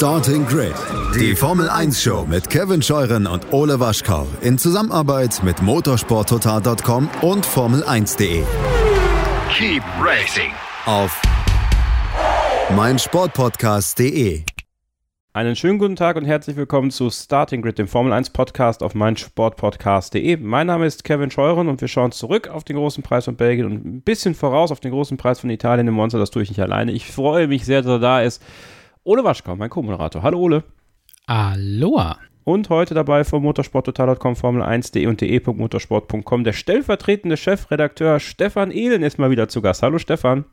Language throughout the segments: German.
Starting Grid, die Formel 1 Show mit Kevin Scheuren und Ole Waschkau in Zusammenarbeit mit motorsporttotal.com und Formel1.de. Keep racing Auf meinsportpodcast.de. Einen schönen guten Tag und herzlich willkommen zu Starting Grid, dem Formel 1 Podcast auf meinsportpodcast.de. Mein Name ist Kevin Scheuren und wir schauen zurück auf den großen Preis von Belgien und ein bisschen voraus auf den großen Preis von Italien im Monster. Das tue ich nicht alleine. Ich freue mich sehr, dass er da ist. Ole Waschkau, mein Co-Moderator. Hallo Ole. Aloha. Und heute dabei vom motorsporttotal.com, Formel1.de und de.motorsport.com der stellvertretende Chefredakteur Stefan Ehlen ist mal wieder zu Gast. Hallo Stefan.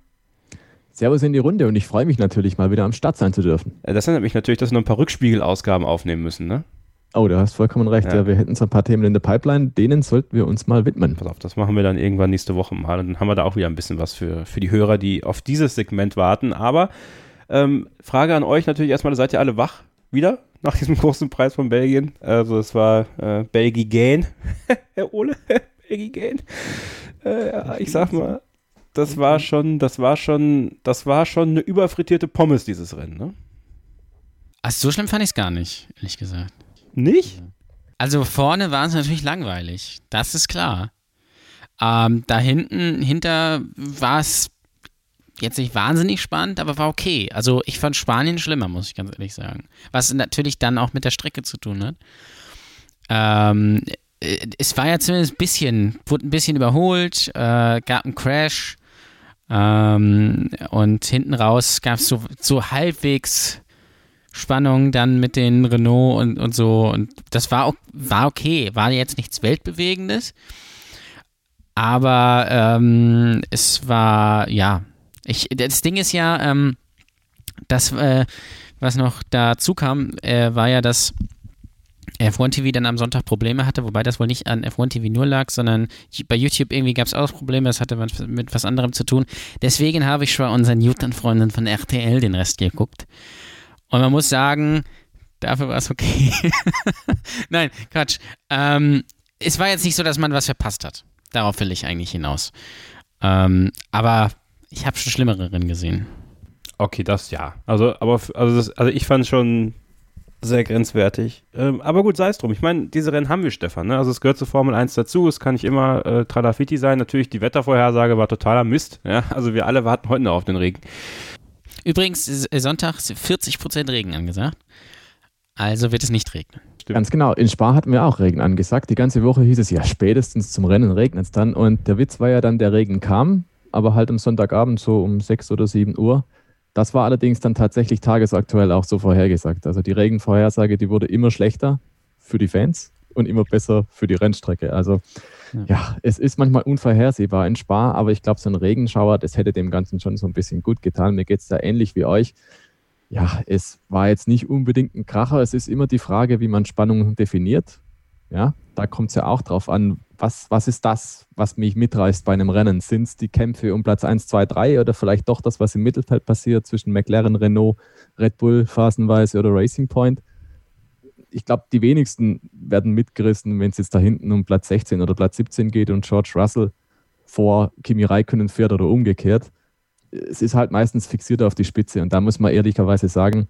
Servus in die Runde und ich freue mich natürlich mal wieder am Start sein zu dürfen. Äh, Das erinnert mich natürlich, dass wir noch ein paar Rückspiegelausgaben aufnehmen müssen, ne? Oh, du hast vollkommen recht. Ja. Ja. wir hätten so ein paar Themen in der Pipeline, denen sollten wir uns mal widmen. Pass auf, das machen wir dann irgendwann nächste Woche mal. Und dann haben wir da auch wieder ein bisschen was für, für die Hörer, die auf dieses Segment warten. Aber ähm, Frage an euch natürlich erstmal, seid ihr alle wach wieder nach diesem großen Preis von Belgien? Also es war äh, Belgien, Herr Ole, Belgien. Äh, ja, ich sag mal, das war schon, das war schon, das war schon eine überfrittierte Pommes, dieses Rennen, ne? Also so schlimm fand ich es gar nicht, ehrlich gesagt. Nicht? Also vorne war es natürlich langweilig, das ist klar. Ähm, da hinten, hinter war es jetzt nicht wahnsinnig spannend, aber war okay. Also ich fand Spanien schlimmer, muss ich ganz ehrlich sagen. Was natürlich dann auch mit der Strecke zu tun hat. Ähm, äh, es war ja zumindest ein bisschen, wurde ein bisschen überholt, äh, gab einen Crash ähm, und hinten raus gab es so, so halbwegs Spannung dann mit den Renault und, und so. Und das war, war okay, war jetzt nichts Weltbewegendes. Aber ähm, es war, ja, ich, das Ding ist ja, ähm, das, äh, was noch dazu kam, äh, war ja, dass F1 TV dann am Sonntag Probleme hatte, wobei das wohl nicht an F1 TV nur lag, sondern bei YouTube irgendwie gab es auch Probleme, das hatte was mit was anderem zu tun. Deswegen habe ich schon unseren Newton-Freunden von RTL den Rest geguckt. Und man muss sagen, dafür war es okay. Nein, Quatsch. Ähm, es war jetzt nicht so, dass man was verpasst hat. Darauf will ich eigentlich hinaus. Ähm, aber ich habe schon schlimmere Rennen gesehen. Okay, das ja. Also, aber also, das, also ich fand es schon sehr grenzwertig. Ähm, aber gut, sei es drum. Ich meine, diese Rennen haben wir, Stefan. Ne? Also es gehört zur Formel 1 dazu. Es kann nicht immer äh, Tralafiti sein. Natürlich, die Wettervorhersage war totaler Mist. Ja? Also wir alle warten heute noch auf den Regen. Übrigens, äh, Sonntag ist 40% Regen angesagt. Also wird es nicht regnen. Ganz genau. In Spa hatten wir auch Regen angesagt. Die ganze Woche hieß es ja, spätestens zum Rennen regnet es dann. Und der Witz war ja dann, der Regen kam, aber halt am Sonntagabend so um 6 oder 7 Uhr. Das war allerdings dann tatsächlich tagesaktuell auch so vorhergesagt. Also die Regenvorhersage, die wurde immer schlechter für die Fans und immer besser für die Rennstrecke. Also Ja. ja, es ist manchmal unvorhersehbar in Spa, aber ich glaube, so ein Regenschauer, das hätte dem Ganzen schon so ein bisschen gut getan. Mir geht es da ähnlich wie euch. Ja, es war jetzt nicht unbedingt ein Kracher. Es ist immer die Frage, wie man Spannung definiert. Ja, da kommt es ja auch drauf an, was, was ist das, was mich mitreißt bei einem Rennen? Sind es die Kämpfe um Platz 1, 2, 3 oder vielleicht doch das, was im Mittelfeld passiert zwischen McLaren, Renault, Red Bull phasenweise oder Racing Point? Ich glaube, die wenigsten werden mitgerissen, wenn es jetzt da hinten um Platz 16 oder Platz 17 geht und George Russell vor Kimi Räikkönen fährt oder umgekehrt. Es ist halt meistens fixiert auf die Spitze und da muss man ehrlicherweise sagen,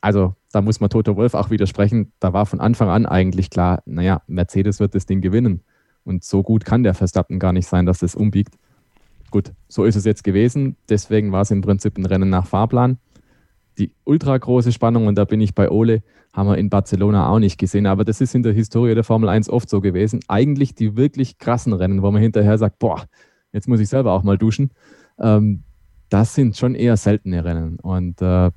also da muss man Toto Wolf auch widersprechen, da war von Anfang an eigentlich klar, naja, Mercedes wird das Ding gewinnen. Und so gut kann der Verstappen gar nicht sein, dass es umbiegt. Gut, so ist es jetzt gewesen. Deswegen war es im Prinzip ein Rennen nach Fahrplan. Die ultra große Spannung, und da bin ich bei Ole, haben wir in Barcelona auch nicht gesehen. Aber das ist in der Historie der Formel 1 oft so gewesen. Eigentlich die wirklich krassen Rennen, wo man hinterher sagt, boah, jetzt muss ich selber auch mal duschen. Ähm, das sind schon eher seltene Rennen. Und äh,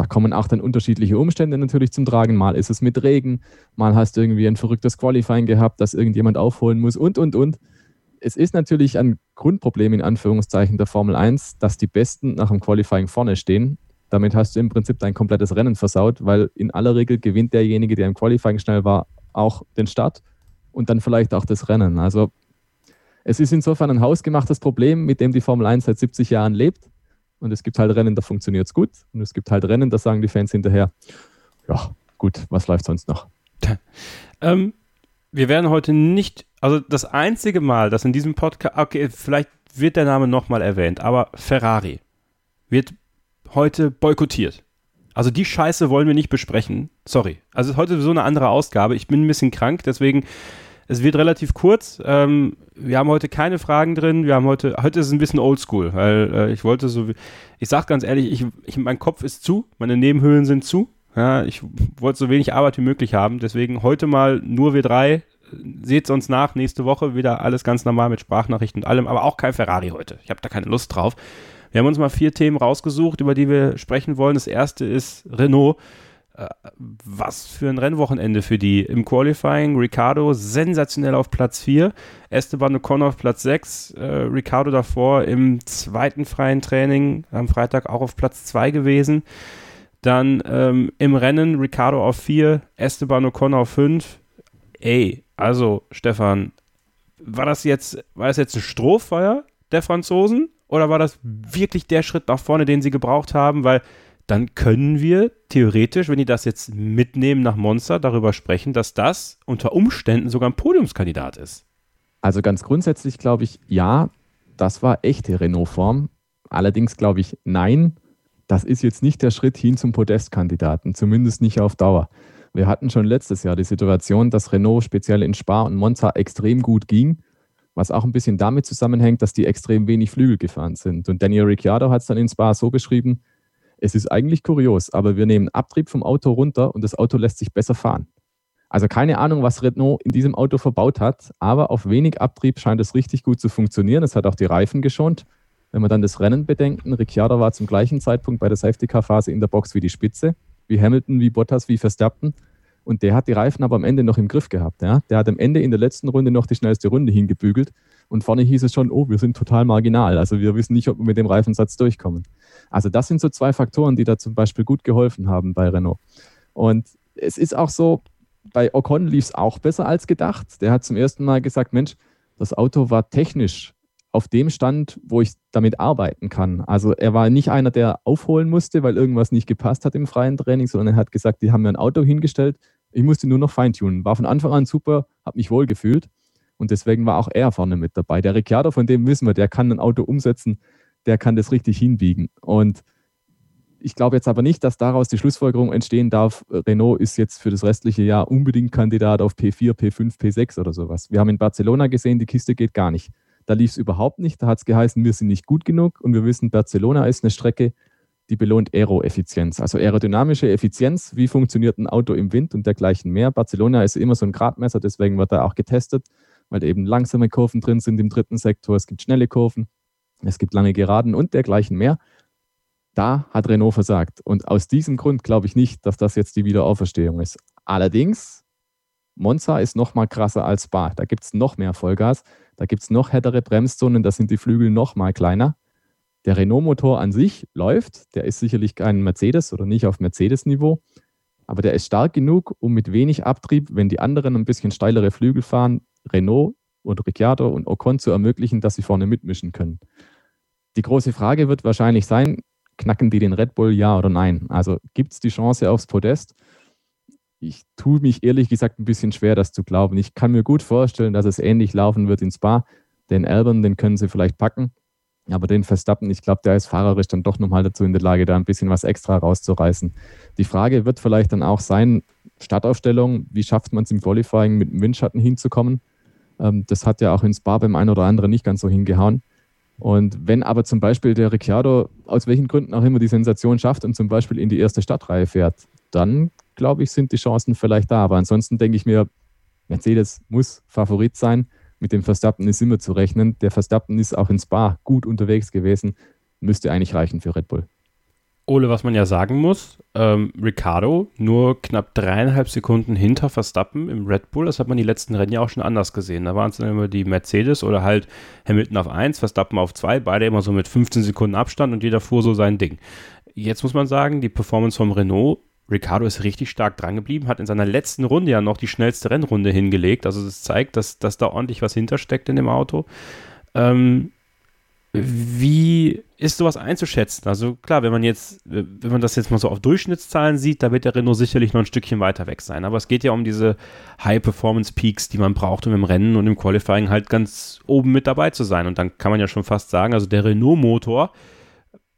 da kommen auch dann unterschiedliche Umstände natürlich zum Tragen. Mal ist es mit Regen, mal hast du irgendwie ein verrücktes Qualifying gehabt, das irgendjemand aufholen muss und, und, und. Es ist natürlich ein Grundproblem in Anführungszeichen der Formel 1, dass die Besten nach dem Qualifying vorne stehen. Damit hast du im Prinzip dein komplettes Rennen versaut, weil in aller Regel gewinnt derjenige, der im Qualifying schnell war, auch den Start und dann vielleicht auch das Rennen. Also es ist insofern ein hausgemachtes Problem, mit dem die Formel 1 seit 70 Jahren lebt. Und es gibt halt Rennen, da funktioniert es gut. Und es gibt halt Rennen, da sagen die Fans hinterher, ja, gut, was läuft sonst noch? Ähm, wir werden heute nicht, also das einzige Mal, dass in diesem Podcast, okay, vielleicht wird der Name nochmal erwähnt, aber Ferrari wird heute boykottiert. Also die Scheiße wollen wir nicht besprechen. Sorry. Also heute so eine andere Ausgabe. Ich bin ein bisschen krank, deswegen es wird relativ kurz. Ähm, wir haben heute keine Fragen drin. Wir haben heute, heute ist es ein bisschen oldschool, weil äh, ich wollte so, ich sag ganz ehrlich, ich, ich, mein Kopf ist zu, meine Nebenhöhlen sind zu. Ja, ich wollte so wenig Arbeit wie möglich haben. Deswegen heute mal nur wir drei. Seht uns nach. Nächste Woche wieder alles ganz normal mit Sprachnachrichten und allem, aber auch kein Ferrari heute. Ich habe da keine Lust drauf. Wir haben uns mal vier Themen rausgesucht, über die wir sprechen wollen. Das erste ist Renault. Was für ein Rennwochenende für die. Im Qualifying Ricardo sensationell auf Platz 4, Esteban Ocon auf Platz 6, äh, Ricardo davor im zweiten freien Training am Freitag auch auf Platz 2 gewesen. Dann ähm, im Rennen Ricardo auf 4, Esteban Ocon auf 5. Ey, also Stefan, war das jetzt, war das jetzt ein Strohfeuer der Franzosen oder war das wirklich der Schritt nach vorne, den sie gebraucht haben? Weil dann können wir theoretisch, wenn die das jetzt mitnehmen nach Monster, darüber sprechen, dass das unter Umständen sogar ein Podiumskandidat ist. Also ganz grundsätzlich glaube ich, ja, das war echte Renault-Form. Allerdings glaube ich, nein, das ist jetzt nicht der Schritt hin zum Podestkandidaten, zumindest nicht auf Dauer. Wir hatten schon letztes Jahr die Situation, dass Renault speziell in Spa und Monza extrem gut ging, was auch ein bisschen damit zusammenhängt, dass die extrem wenig Flügel gefahren sind. Und Daniel Ricciardo hat es dann in Spa so beschrieben, es ist eigentlich kurios, aber wir nehmen Abtrieb vom Auto runter und das Auto lässt sich besser fahren. Also keine Ahnung, was Renault in diesem Auto verbaut hat, aber auf wenig Abtrieb scheint es richtig gut zu funktionieren. Es hat auch die Reifen geschont. Wenn wir dann das Rennen bedenken, Ricciardo war zum gleichen Zeitpunkt bei der Safety-Car-Phase in der Box wie die Spitze, wie Hamilton, wie Bottas, wie Verstappen. Und der hat die Reifen aber am Ende noch im Griff gehabt. Ja? Der hat am Ende in der letzten Runde noch die schnellste Runde hingebügelt. Und vorne hieß es schon, oh, wir sind total marginal. Also wir wissen nicht, ob wir mit dem Reifensatz durchkommen. Also das sind so zwei Faktoren, die da zum Beispiel gut geholfen haben bei Renault. Und es ist auch so, bei Ocon lief es auch besser als gedacht. Der hat zum ersten Mal gesagt, Mensch, das Auto war technisch auf dem Stand, wo ich damit arbeiten kann. Also er war nicht einer, der aufholen musste, weil irgendwas nicht gepasst hat im freien Training, sondern er hat gesagt, die haben mir ein Auto hingestellt, ich musste nur noch feintunen. War von Anfang an super, habe mich wohl gefühlt und deswegen war auch er vorne mit dabei. Der Ricciardo, von dem wissen wir, der kann ein Auto umsetzen, der kann das richtig hinbiegen. Und ich glaube jetzt aber nicht, dass daraus die Schlussfolgerung entstehen darf, Renault ist jetzt für das restliche Jahr unbedingt Kandidat auf P4, P5, P6 oder sowas. Wir haben in Barcelona gesehen, die Kiste geht gar nicht. Da lief es überhaupt nicht. Da hat es geheißen, wir sind nicht gut genug. Und wir wissen, Barcelona ist eine Strecke, die belohnt Aeroeffizienz, also aerodynamische Effizienz. Wie funktioniert ein Auto im Wind und dergleichen mehr? Barcelona ist immer so ein Gradmesser, deswegen wird da auch getestet, weil eben langsame Kurven drin sind im dritten Sektor. Es gibt schnelle Kurven, es gibt lange Geraden und dergleichen mehr. Da hat Renault versagt. Und aus diesem Grund glaube ich nicht, dass das jetzt die Wiederauferstehung ist. Allerdings, Monza ist noch mal krasser als Spa. Da gibt es noch mehr Vollgas. Da gibt es noch härtere Bremszonen, da sind die Flügel noch mal kleiner. Der Renault-Motor an sich läuft, der ist sicherlich kein Mercedes oder nicht auf Mercedes-Niveau, aber der ist stark genug, um mit wenig Abtrieb, wenn die anderen ein bisschen steilere Flügel fahren, Renault und Ricciardo und Ocon zu ermöglichen, dass sie vorne mitmischen können. Die große Frage wird wahrscheinlich sein, knacken die den Red Bull, ja oder nein? Also gibt es die Chance aufs Podest? ich tue mich ehrlich gesagt ein bisschen schwer, das zu glauben. Ich kann mir gut vorstellen, dass es ähnlich laufen wird in Spa. Den Albon, den können sie vielleicht packen. Aber den Verstappen, ich glaube, der ist fahrerisch dann doch nochmal dazu in der Lage, da ein bisschen was extra rauszureißen. Die Frage wird vielleicht dann auch sein, Startaufstellung, wie schafft man es im Qualifying mit dem Windschatten hinzukommen? Ähm, das hat ja auch in Spa beim einen oder anderen nicht ganz so hingehauen. Und wenn aber zum Beispiel der Ricciardo aus welchen Gründen auch immer die Sensation schafft und zum Beispiel in die erste Startreihe fährt, dann glaube ich, sind die Chancen vielleicht da. Aber ansonsten denke ich mir, Mercedes muss Favorit sein. Mit dem Verstappen ist immer zu rechnen. Der Verstappen ist auch in Spa gut unterwegs gewesen. Müsste eigentlich reichen für Red Bull. Ole, was man ja sagen muss, ähm, Ricardo nur knapp dreieinhalb Sekunden hinter Verstappen im Red Bull. Das hat man die letzten Rennen ja auch schon anders gesehen. Da waren es dann immer die Mercedes oder halt Hamilton auf 1, Verstappen auf 2, beide immer so mit 15 Sekunden Abstand und jeder fuhr so sein Ding. Jetzt muss man sagen, die Performance vom Renault Ricardo ist richtig stark drangeblieben, hat in seiner letzten Runde ja noch die schnellste Rennrunde hingelegt. Also das zeigt, dass, dass da ordentlich was hintersteckt in dem Auto. Ähm, wie ist sowas einzuschätzen? Also klar, wenn man jetzt, wenn man das jetzt mal so auf Durchschnittszahlen sieht, da wird der Renault sicherlich noch ein Stückchen weiter weg sein. Aber es geht ja um diese High-Performance-Peaks, die man braucht, um im Rennen und im Qualifying halt ganz oben mit dabei zu sein. Und dann kann man ja schon fast sagen, also der Renault-Motor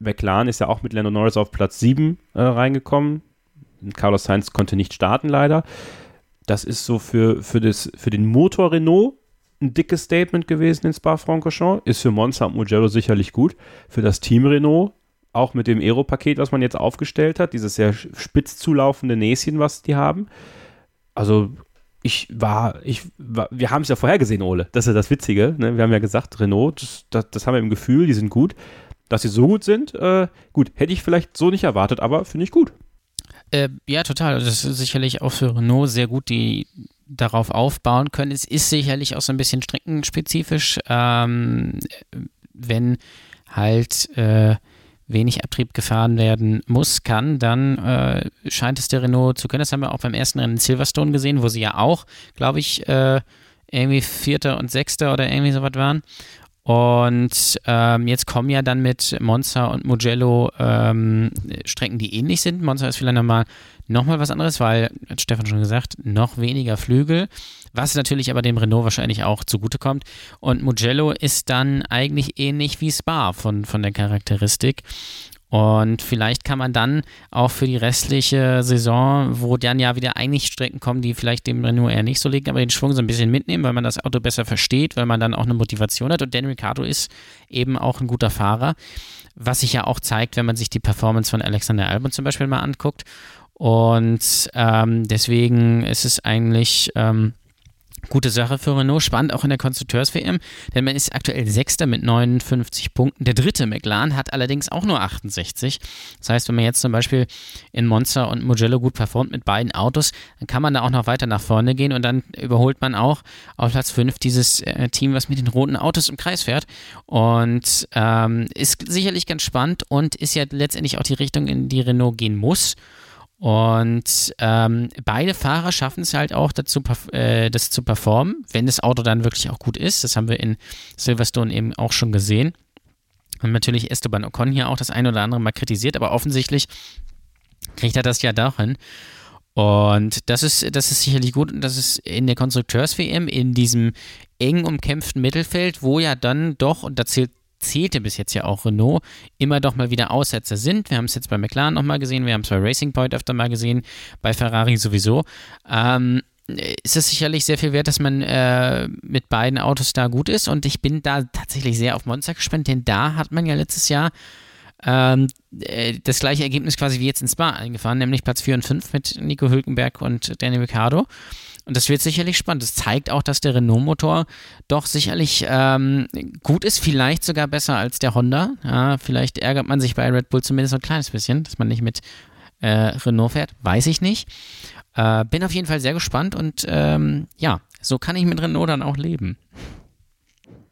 McLaren ist ja auch mit Lando Norris auf Platz 7 äh, reingekommen. Carlos Sainz konnte nicht starten, leider. Das ist so für, für, das, für den Motor Renault ein dickes Statement gewesen in Spa-Francorchamps. Ist für Monza und Mugello sicherlich gut. Für das Team Renault, auch mit dem Aero-Paket, was man jetzt aufgestellt hat, dieses sehr spitz zulaufende Näschen, was die haben. Also ich war, ich war, wir haben es ja vorher gesehen, Ole. Das ist ja das Witzige. Ne? Wir haben ja gesagt, Renault, das, das, das, haben wir im Gefühl, die sind gut. Dass sie so gut sind, äh, gut, hätte ich vielleicht so nicht erwartet, aber finde ich gut. Äh, ja, total. Das ist sicherlich auch für Renault sehr gut, die darauf aufbauen können. Es ist sicherlich auch so ein bisschen streckenspezifisch, ähm, wenn halt äh, wenig Abtrieb gefahren werden muss, kann, dann äh, scheint es der Renault zu können. Das haben wir auch beim ersten Rennen in Silverstone gesehen, wo sie ja auch, glaube ich, äh, irgendwie Vierter und Sechster oder irgendwie sowas waren. Und ähm, jetzt kommen ja dann mit Monza und Mugello ähm, Strecken, die ähnlich sind. Monza ist vielleicht nochmal noch mal was anderes, weil, hat Stefan schon gesagt, noch weniger Flügel, was natürlich aber dem Renault wahrscheinlich auch zugutekommt. Und Mugello ist dann eigentlich ähnlich wie Spa von, von der Charakteristik. Und vielleicht kann man dann auch für die restliche Saison, wo dann ja wieder eigentlich Strecken kommen, die vielleicht dem Renault eher nicht so liegen, aber den Schwung so ein bisschen mitnehmen, weil man das Auto besser versteht, weil man dann auch eine Motivation hat. Und Dan Ricciardo ist eben auch ein guter Fahrer, was sich ja auch zeigt, wenn man sich die Performance von Alexander Albon zum Beispiel mal anguckt. Und ähm, deswegen ist es eigentlich. Ähm, Gute Sache für Renault, spannend auch in der Konstrukteurs-WM, denn man ist aktuell Sechster mit 59 Punkten. Der dritte McLaren hat allerdings auch nur 68. Das heißt, wenn man jetzt zum Beispiel in Monza und Mugello gut performt mit beiden Autos, dann kann man da auch noch weiter nach vorne gehen und dann überholt man auch auf Platz 5 dieses äh, Team, was mit den roten Autos im Kreis fährt. Und ähm, ist sicherlich ganz spannend und ist ja letztendlich auch die Richtung, in die Renault gehen muss. Und ähm, beide Fahrer schaffen es halt auch dazu, äh, das zu performen, wenn das Auto dann wirklich auch gut ist. Das haben wir in Silverstone eben auch schon gesehen. Und natürlich Esteban Ocon hier auch das ein oder andere mal kritisiert, aber offensichtlich kriegt er das ja doch hin. Und das ist, das ist sicherlich gut und das ist in der Konstrukteurs-WM in diesem eng umkämpften Mittelfeld, wo ja dann doch, und da zählt zählte bis jetzt ja auch Renault, immer doch mal wieder Aussetzer sind. Wir haben es jetzt bei McLaren nochmal gesehen, wir haben es bei Racing Point öfter mal gesehen, bei Ferrari sowieso. Ähm, ist es sicherlich sehr viel wert, dass man äh, mit beiden Autos da gut ist und ich bin da tatsächlich sehr auf Monster gespannt, denn da hat man ja letztes Jahr ähm, äh, das gleiche Ergebnis quasi wie jetzt in Spa eingefahren, nämlich Platz 4 und 5 mit Nico Hülkenberg und Danny Ricciardo. Und das wird sicherlich spannend. Das zeigt auch, dass der Renault-Motor doch sicherlich ähm, gut ist, vielleicht sogar besser als der Honda. Ja, vielleicht ärgert man sich bei Red Bull zumindest ein kleines bisschen, dass man nicht mit äh, Renault fährt. Weiß ich nicht. Äh, bin auf jeden Fall sehr gespannt und ähm, ja, so kann ich mit Renault dann auch leben.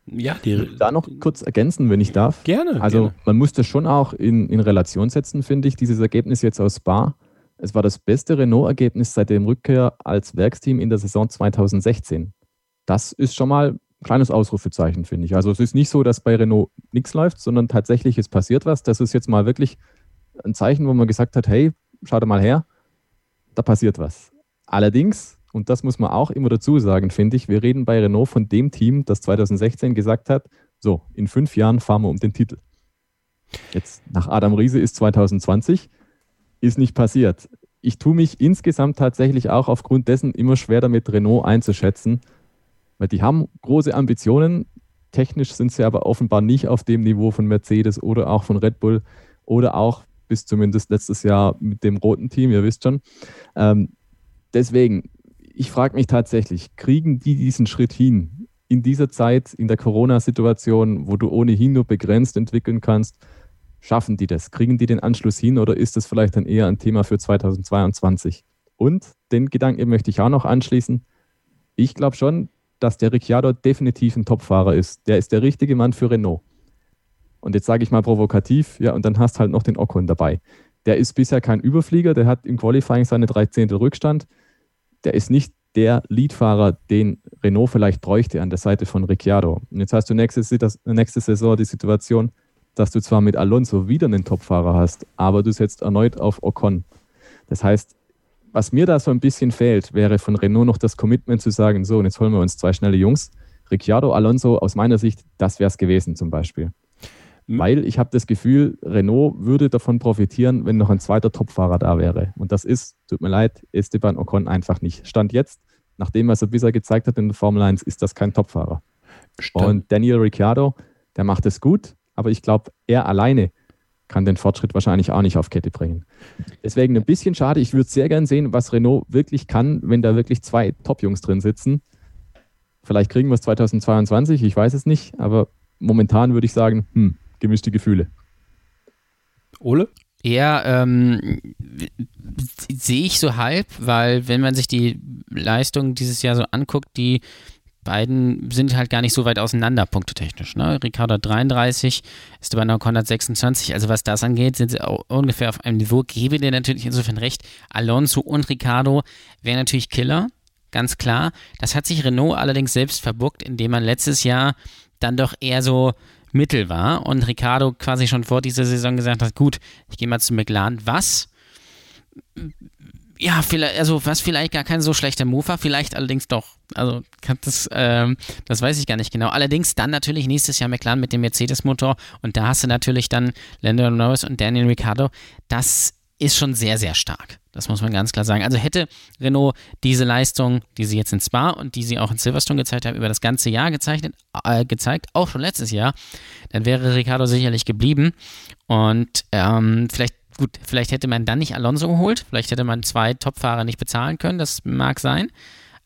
Ja, die, da noch kurz ergänzen, wenn ich darf. Gerne. Also gerne. man muss das schon auch in, in Relation setzen, finde ich, dieses Ergebnis jetzt aus Spa es war das beste Renault-Ergebnis seit dem Rückkehr als Werksteam in der Saison 2016. Das ist schon mal ein kleines Ausrufezeichen, finde ich. Also es ist nicht so, dass bei Renault nichts läuft, sondern tatsächlich es passiert was. Das ist jetzt mal wirklich ein Zeichen, wo man gesagt hat, hey, schau mal her, da passiert was. Allerdings, und das muss man auch immer dazu sagen, finde ich, wir reden bei Renault von dem Team, das 2016 gesagt hat, so, in fünf Jahren fahren wir um den Titel. Jetzt nach Adam Riese ist 2020 ist nicht passiert. Ich tue mich insgesamt tatsächlich auch aufgrund dessen immer schwer damit, Renault einzuschätzen, weil die haben große Ambitionen. Technisch sind sie aber offenbar nicht auf dem Niveau von Mercedes oder auch von Red Bull oder auch bis zumindest letztes Jahr mit dem roten Team, ihr wisst schon. Ähm, deswegen, ich frage mich tatsächlich, kriegen die diesen Schritt hin in dieser Zeit, in der Corona-Situation, wo du ohnehin nur begrenzt entwickeln kannst? Schaffen die das? Kriegen die den Anschluss hin oder ist das vielleicht dann eher ein Thema für 2022? Und den Gedanken möchte ich auch noch anschließen. Ich glaube schon, dass der Ricciardo definitiv ein Topfahrer ist. Der ist der richtige Mann für Renault. Und jetzt sage ich mal provokativ, ja, und dann hast halt noch den Ocon dabei. Der ist bisher kein Überflieger, der hat im Qualifying seine 13. Rückstand. Der ist nicht der Leadfahrer, den Renault vielleicht bräuchte an der Seite von Ricciardo. Und jetzt hast du nächste, nächste Saison die Situation, dass du zwar mit Alonso wieder einen Topfahrer hast, aber du setzt erneut auf Ocon. Das heißt, was mir da so ein bisschen fehlt, wäre von Renault noch das Commitment zu sagen, so, und jetzt holen wir uns zwei schnelle Jungs. Ricciardo, Alonso, aus meiner Sicht, das wäre es gewesen zum Beispiel. Mhm. Weil ich habe das Gefühl, Renault würde davon profitieren, wenn noch ein zweiter Topfahrer da wäre. Und das ist, tut mir leid, Esteban Ocon einfach nicht. Stand jetzt, nachdem was er bisher gezeigt hat in der Formel 1, ist das kein Topfahrer. Stand. Und Daniel Ricciardo, der macht es gut, aber ich glaube, er alleine kann den Fortschritt wahrscheinlich auch nicht auf Kette bringen. Deswegen ein bisschen schade. Ich würde sehr gern sehen, was Renault wirklich kann, wenn da wirklich zwei Top-Jungs drin sitzen. Vielleicht kriegen wir es 2022, ich weiß es nicht, aber momentan würde ich sagen, hm, gemischte Gefühle. Ole? Ja, ähm, sehe ich so halb, weil wenn man sich die Leistung dieses Jahr so anguckt, die beiden sind halt gar nicht so weit auseinander, punktetechnisch. Ne? Ricardo 33, Esteban Ocon hat 26. Also was das angeht, sind sie auch ungefähr auf einem Niveau. Gebe dir natürlich insofern recht. Alonso und Ricardo wären natürlich Killer, ganz klar. Das hat sich Renault allerdings selbst verbuckt, indem man letztes Jahr dann doch eher so Mittel war und Ricardo quasi schon vor dieser Saison gesagt hat, gut, ich gehe mal zu McLaren. Was ja, vielleicht, also was vielleicht gar kein so schlechter Move war, vielleicht allerdings doch. Also das, ähm, das weiß ich gar nicht genau. Allerdings dann natürlich nächstes Jahr McLaren mit dem Mercedes-Motor und da hast du natürlich dann Lando Norris und Daniel Ricciardo. Das ist schon sehr, sehr stark. Das muss man ganz klar sagen. Also hätte Renault diese Leistung, die sie jetzt in Spa und die sie auch in Silverstone gezeigt haben, über das ganze Jahr gezeichnet, äh, gezeigt, auch schon letztes Jahr, dann wäre Ricciardo sicherlich geblieben. Und ähm, vielleicht Gut, vielleicht hätte man dann nicht Alonso geholt, vielleicht hätte man zwei Topfahrer nicht bezahlen können, das mag sein.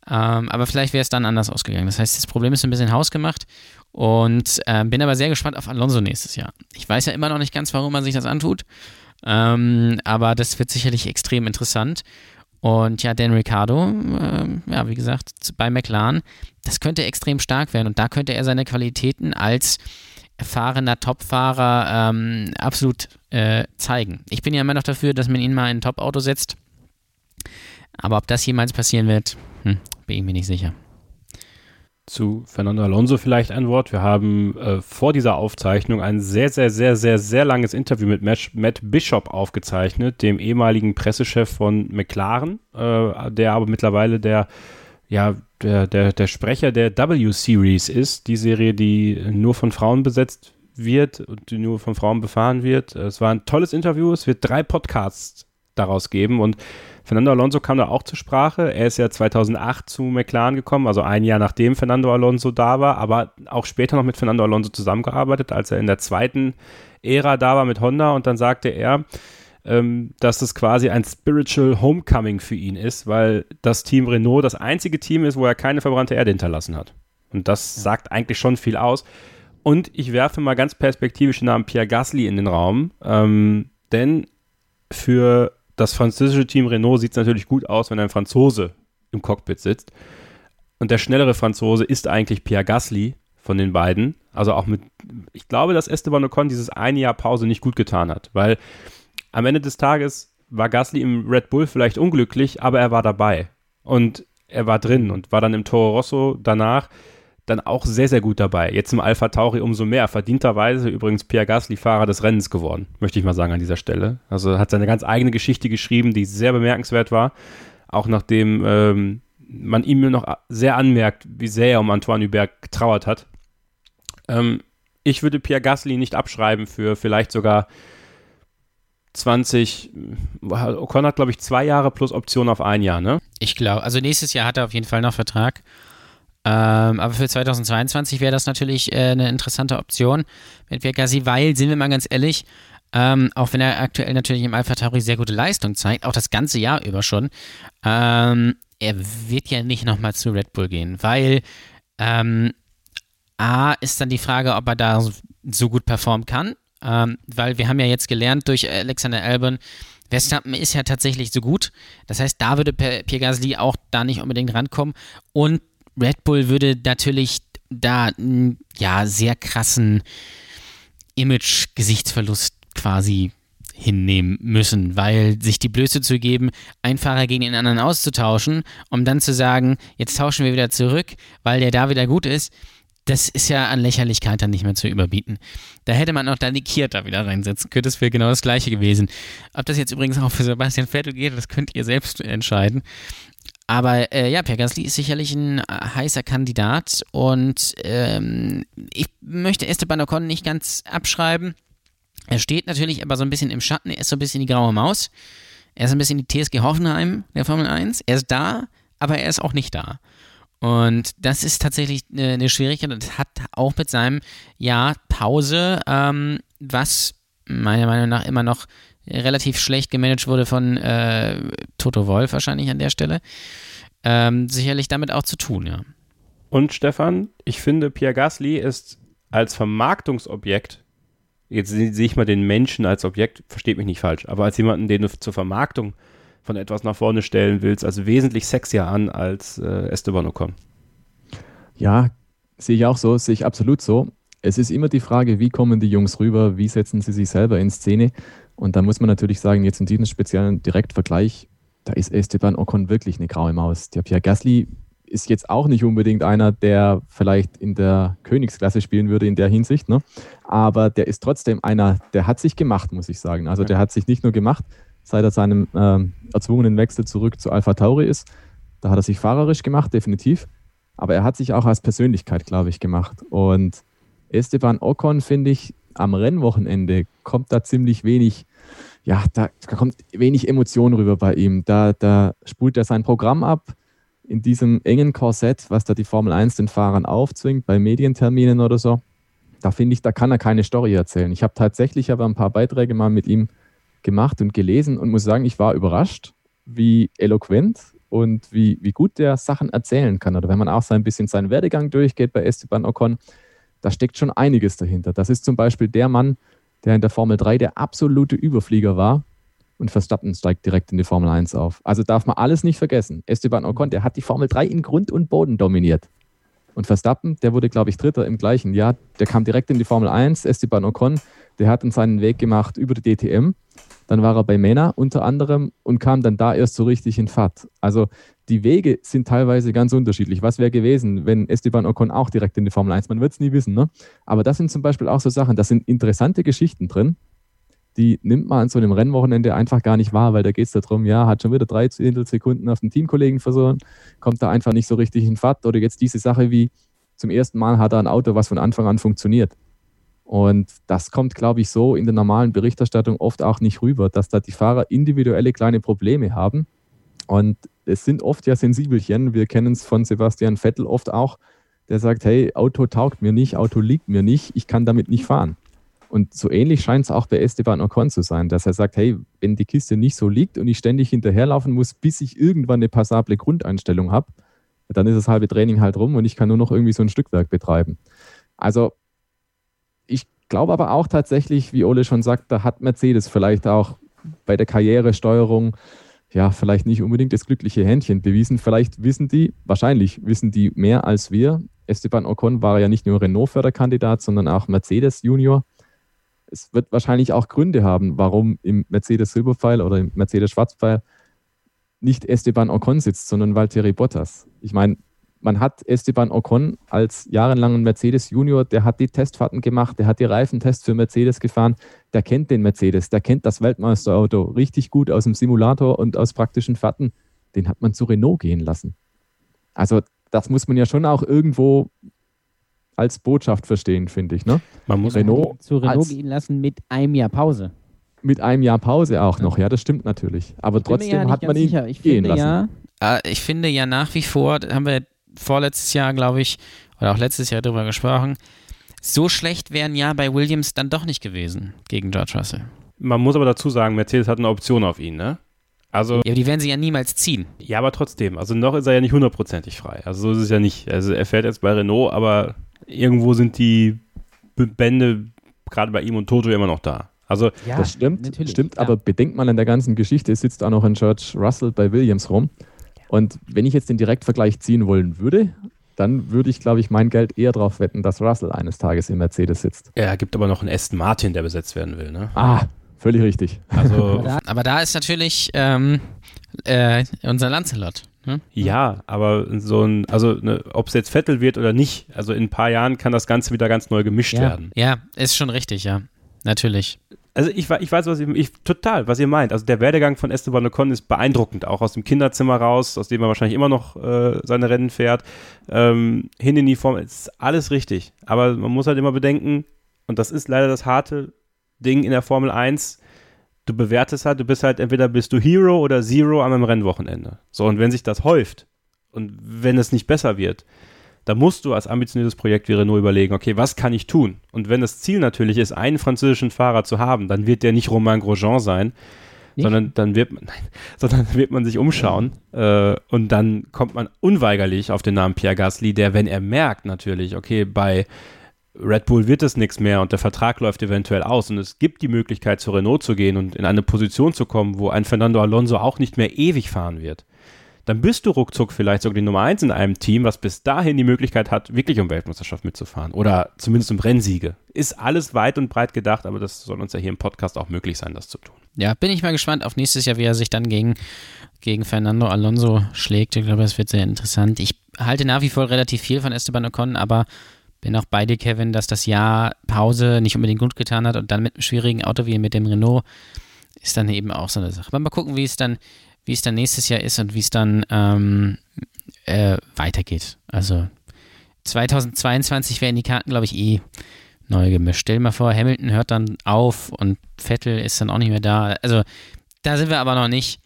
Ähm, aber vielleicht wäre es dann anders ausgegangen. Das heißt, das Problem ist ein bisschen hausgemacht und äh, bin aber sehr gespannt auf Alonso nächstes Jahr. Ich weiß ja immer noch nicht ganz, warum man sich das antut, ähm, aber das wird sicherlich extrem interessant. Und ja, Dan Ricciardo, äh, ja, wie gesagt, bei McLaren, das könnte extrem stark werden und da könnte er seine Qualitäten als erfahrener Topfahrer ähm, absolut äh, zeigen. Ich bin ja immer noch dafür, dass man ihn mal in ein Top-Auto setzt. Aber ob das jemals passieren wird, hm, bin ich mir nicht sicher. Zu Fernando Alonso vielleicht ein Wort. Wir haben äh, vor dieser Aufzeichnung ein sehr, sehr, sehr, sehr, sehr langes Interview mit Matt, Bishop aufgezeichnet, dem ehemaligen Pressechef von McLaren, äh, der aber mittlerweile der ja, der, der, der Sprecher der W-Series ist, die Serie, die nur von Frauen besetzt wird und die nur von Frauen befahren wird. Es war ein tolles Interview, es wird drei Podcasts daraus geben und Fernando Alonso kam da auch zur Sprache. Er ist ja 2008 zu McLaren gekommen, also ein Jahr nachdem Fernando Alonso da war, aber auch später noch mit Fernando Alonso zusammengearbeitet, als er in der zweiten Ära da war mit Honda und dann sagte er, ähm, dass es quasi ein Spiritual Homecoming für ihn ist, weil das Team Renault das einzige Team ist, wo er keine verbrannte Erde hinterlassen hat. Und das ja. sagt eigentlich schon viel aus. Und ich werfe mal ganz perspektivisch den Namen Pierre Gasly in den Raum, ähm, denn für das französische Team Renault sieht es natürlich gut aus, wenn ein Franzose im Cockpit sitzt. Und der schnellere Franzose ist eigentlich Pierre Gasly von den beiden. Also auch mit, ich glaube, dass Esteban Ocon dieses eine Jahr Pause nicht gut getan hat, weil am Ende des Tages war Gasly im Red Bull vielleicht unglücklich, aber er war dabei. Und er war drin und war dann im Toro Rosso danach dann auch sehr, sehr gut dabei. Jetzt im Alpha Tauri umso mehr. Verdienterweise übrigens Pierre Gasly Fahrer des Rennens geworden, möchte ich mal sagen an dieser Stelle. Also hat seine ganz eigene Geschichte geschrieben, die sehr bemerkenswert war. Auch nachdem ähm, man ihm noch sehr anmerkt, wie sehr er um Antoine Hubert getrauert hat. Ähm, ich würde Pierre Gasly nicht abschreiben für vielleicht sogar 20, Ocon hat, glaube ich, zwei Jahre plus Option auf ein Jahr, ne? Ich glaube, also nächstes Jahr hat er auf jeden Fall noch Vertrag. Ähm, aber für 2022 wäre das natürlich äh, eine interessante Option mit Pierre weil, sind wir mal ganz ehrlich, ähm, auch wenn er aktuell natürlich im Alpha Tauri sehr gute Leistung zeigt, auch das ganze Jahr über schon, ähm, er wird ja nicht nochmal zu Red Bull gehen, weil ähm, A ist dann die Frage, ob er da so gut performen kann ähm, weil wir haben ja jetzt gelernt durch Alexander Albon, Verstappen ist ja tatsächlich so gut. Das heißt, da würde Pierre Gasly auch da nicht unbedingt rankommen. Und Red Bull würde natürlich da einen ja, sehr krassen Image-Gesichtsverlust quasi hinnehmen müssen, weil sich die Blöße zu geben, einen Fahrer gegen den anderen auszutauschen, um dann zu sagen, jetzt tauschen wir wieder zurück, weil der da wieder gut ist, das ist ja an Lächerlichkeit dann nicht mehr zu überbieten. Da hätte man auch Danikiert da wieder reinsetzen können. Das wäre genau das Gleiche gewesen. Ob das jetzt übrigens auch für Sebastian Vettel geht, das könnt ihr selbst entscheiden. Aber äh, ja, Pierre Gasly ist sicherlich ein äh, heißer Kandidat und ähm, ich möchte Esteban Ocon nicht ganz abschreiben. Er steht natürlich aber so ein bisschen im Schatten, er ist so ein bisschen die graue Maus. Er ist ein bisschen die TSG Hoffenheim der Formel 1. Er ist da, aber er ist auch nicht da. Und das ist tatsächlich eine, Schwierigkeit und hat auch mit seinem Jahr Pause, ähm, was meiner Meinung nach immer noch relativ schlecht gemanagt wurde von äh, Toto Wolf wahrscheinlich an der Stelle, ähm, sicherlich damit auch zu tun, ja. Und Stefan, ich finde, Pierre Gasly ist als Vermarktungsobjekt, jetzt sehe ich mal den Menschen als Objekt, versteht mich nicht falsch, aber als jemanden, den du zur Vermarktung von etwas nach vorne stellen willst, also wesentlich sexier an als äh, Esteban Ocon. Ja, sehe ich auch so, sehe ich absolut so. Es ist immer die Frage, wie kommen die Jungs rüber, wie setzen sie sich selber in Szene. Und da muss man natürlich sagen, jetzt in diesem speziellen Direktvergleich, da ist Esteban Ocon wirklich eine graue Maus. Der Pierre Gasly ist jetzt auch nicht unbedingt einer, der vielleicht in der Königsklasse spielen würde in der Hinsicht, ne? aber der ist trotzdem einer, der hat sich gemacht, muss ich sagen. Also der hat sich nicht nur gemacht, seit er seinem ähm, erzwungenen Wechsel zurück zu Alpha Tauri ist. Da hat er sich fahrerisch gemacht, definitiv. Aber er hat sich auch als Persönlichkeit, glaube ich, gemacht. Und Esteban Ocon, finde ich, am Rennwochenende kommt da ziemlich wenig, ja, da, da kommt wenig Emotion rüber bei ihm. Da, da spult er sein Programm ab in diesem engen Korsett, was da die Formel 1 den Fahrern aufzwingt, bei Medienterminen oder so. Da finde ich, da kann er keine Story erzählen. Ich habe tatsächlich aber ein paar Beiträge mal mit ihm gemacht und gelesen und muss sagen, ich war überrascht, wie eloquent und wie, wie gut der Sachen erzählen kann. Oder wenn man auch so ein bisschen seinen Werdegang durchgeht bei Esteban Ocon, da steckt schon einiges dahinter. Das ist zum Beispiel der Mann, der in der Formel 3 der absolute Überflieger war und Verstappen steigt direkt in die Formel 1 auf. Also darf man alles nicht vergessen. Esteban Ocon, der hat die Formel 3 in Grund und Boden dominiert. Und Verstappen, der wurde, glaube ich, Dritter im gleichen Jahr. Der kam direkt in die Formel 1. Esteban Ocon, der hat dann seinen Weg gemacht über die DTM. Dann war er bei Mena unter anderem und kam dann da erst so richtig in Fahrt. Also die Wege sind teilweise ganz unterschiedlich. Was wäre gewesen, wenn Esteban Ocon auch direkt in die Formel 1? Man wird es nie wissen, ne? Aber das sind zum Beispiel auch so Sachen, da sind interessante Geschichten drin, die nimmt man an so einem Rennwochenende einfach gar nicht wahr, weil da geht es darum, ja, hat schon wieder drei Sekunden auf den Teamkollegen verloren, kommt da einfach nicht so richtig in Fahrt. Oder jetzt diese Sache wie zum ersten Mal hat er ein Auto, was von Anfang an funktioniert. Und das kommt, glaube ich, so in der normalen Berichterstattung oft auch nicht rüber, dass da die Fahrer individuelle kleine Probleme haben. Und es sind oft ja Sensibelchen. Wir kennen es von Sebastian Vettel oft auch, der sagt, hey, Auto taugt mir nicht, Auto liegt mir nicht, ich kann damit nicht fahren. Und so ähnlich scheint es auch bei Esteban Ocon zu sein, dass er sagt, hey, wenn die Kiste nicht so liegt und ich ständig hinterherlaufen muss, bis ich irgendwann eine passable Grundeinstellung habe, dann ist das halbe Training halt rum und ich kann nur noch irgendwie so ein Stückwerk betreiben. Also ich glaube aber auch tatsächlich, wie Ole schon sagt, da hat Mercedes vielleicht auch bei der Karrieresteuerung ja, vielleicht nicht unbedingt das glückliche Händchen bewiesen. Vielleicht wissen die, wahrscheinlich wissen die mehr als wir. Esteban Ocon war ja nicht nur Renault-Förderkandidat, sondern auch Mercedes Junior. Es wird wahrscheinlich auch Gründe haben, warum im Mercedes Silberpfeil oder im Mercedes Schwarzpfeil nicht Esteban Ocon sitzt, sondern Valtteri Bottas. Ich meine, man hat Esteban Ocon als jahrelangen Mercedes Junior, der hat die Testfahrten gemacht, der hat die Reifentests für Mercedes gefahren, der kennt den Mercedes, der kennt das Weltmeisterauto richtig gut aus dem Simulator und aus praktischen Fahrten. Den hat man zu Renault gehen lassen. Also das muss man ja schon auch irgendwo als Botschaft verstehen, finde ich. Ne? Man muss Renault zu Renault gehen lassen mit einem Jahr Pause. Mit einem Jahr Pause auch noch, ja, das stimmt natürlich. Aber trotzdem ja hat man ihn sicher. ich gehen finde lassen. Ja, ich finde ja nach wie vor, haben wir vorletztes Jahr, glaube ich, oder auch letztes Jahr darüber gesprochen, so schlecht wären ja bei Williams dann doch nicht gewesen gegen George Russell. Man muss aber dazu sagen, Mercedes hat eine Option auf ihn, ne? Also, ja, aber die werden sie ja niemals ziehen. Ja, aber trotzdem. Also noch ist er ja nicht hundertprozentig frei. Also so ist es ja nicht. Also er fährt jetzt bei Renault, aber irgendwo sind die Bände gerade bei ihm und Toto immer noch da. Also ja, das stimmt, stimmt, aber bedenkt mal an der ganzen Geschichte, sitzt auch noch ein George Russell bei Williams rum. Und wenn ich jetzt den Direktvergleich ziehen wollen würde, dann würde ich, glaube ich, mein Geld eher darauf wetten, dass Russell eines Tages im Mercedes sitzt. Ja, gibt aber noch einen Aston Martin, der besetzt werden will, ne? Ah, völlig richtig. Also, aber da ist natürlich ähm, äh, unser Lancelot, Ne? Ja, aber so ein, also ne, ob es jetzt Vettel wird oder nicht, also in ein paar Jahren kann das Ganze wieder ganz neu gemischt Ja. werden. Ja, ist schon richtig, ja. Natürlich. Also ich, ich weiß, was ihr, ich, total, was ihr meint. Also der Werdegang von Esteban Ocon ist beeindruckend, auch aus dem Kinderzimmer raus, aus dem er wahrscheinlich immer noch äh, seine Rennen fährt, ähm, hin in die Form, ist alles richtig. Aber man muss halt immer bedenken, und das ist leider das harte Ding in der Formel 1, du bewertest halt, du bist halt, entweder bist du Hero oder Zero einem Rennwochenende. So, und wenn sich das häuft und wenn es nicht besser wird, da musst du als ambitioniertes Projekt wie Renault überlegen, okay, was kann ich tun? Und wenn das Ziel natürlich ist, einen französischen Fahrer zu haben, dann wird der nicht Romain Grosjean sein, Nicht? sondern dann wird man, nein, sondern wird man sich umschauen äh, und dann kommt man unweigerlich auf den Namen Pierre Gasly, der, wenn er merkt natürlich, okay, bei Red Bull wird es nichts mehr und der Vertrag läuft eventuell aus und es gibt die Möglichkeit zu Renault zu gehen und in eine Position zu kommen, wo ein Fernando Alonso auch nicht mehr ewig fahren wird. Dann bist du ruckzuck vielleicht sogar die Nummer eins in einem Team, was bis dahin die Möglichkeit hat, wirklich um Weltmeisterschaft mitzufahren oder zumindest um Rennsiege. Ist alles weit und breit gedacht, aber das soll uns ja hier im Podcast auch möglich sein, das zu tun. Ja, bin ich mal gespannt auf nächstes Jahr, wie er sich dann gegen, gegen Fernando Alonso schlägt. Ich glaube, das wird sehr interessant. Ich halte nach wie vor relativ viel von Esteban Ocon, aber bin auch bei dir, Kevin, dass das Jahr Pause nicht unbedingt gut getan hat und dann mit einem schwierigen Auto wie mit dem Renault ist dann eben auch so eine Sache. Aber mal gucken, wie es dann, wie es dann nächstes Jahr ist und wie es dann ähm, äh, weitergeht. Also 2022 werden die Karten, glaube ich, eh neu gemischt. Stell dir mal vor, Hamilton hört dann auf und Vettel ist dann auch nicht mehr da. Also da sind wir aber noch nicht.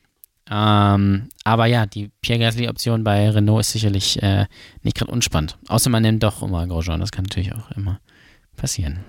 Ähm, aber ja, die Pierre Gasly-Option bei Renault ist sicherlich äh, nicht gerade unspannend. Außer man nimmt doch immer Grosjean. Das kann natürlich auch immer passieren.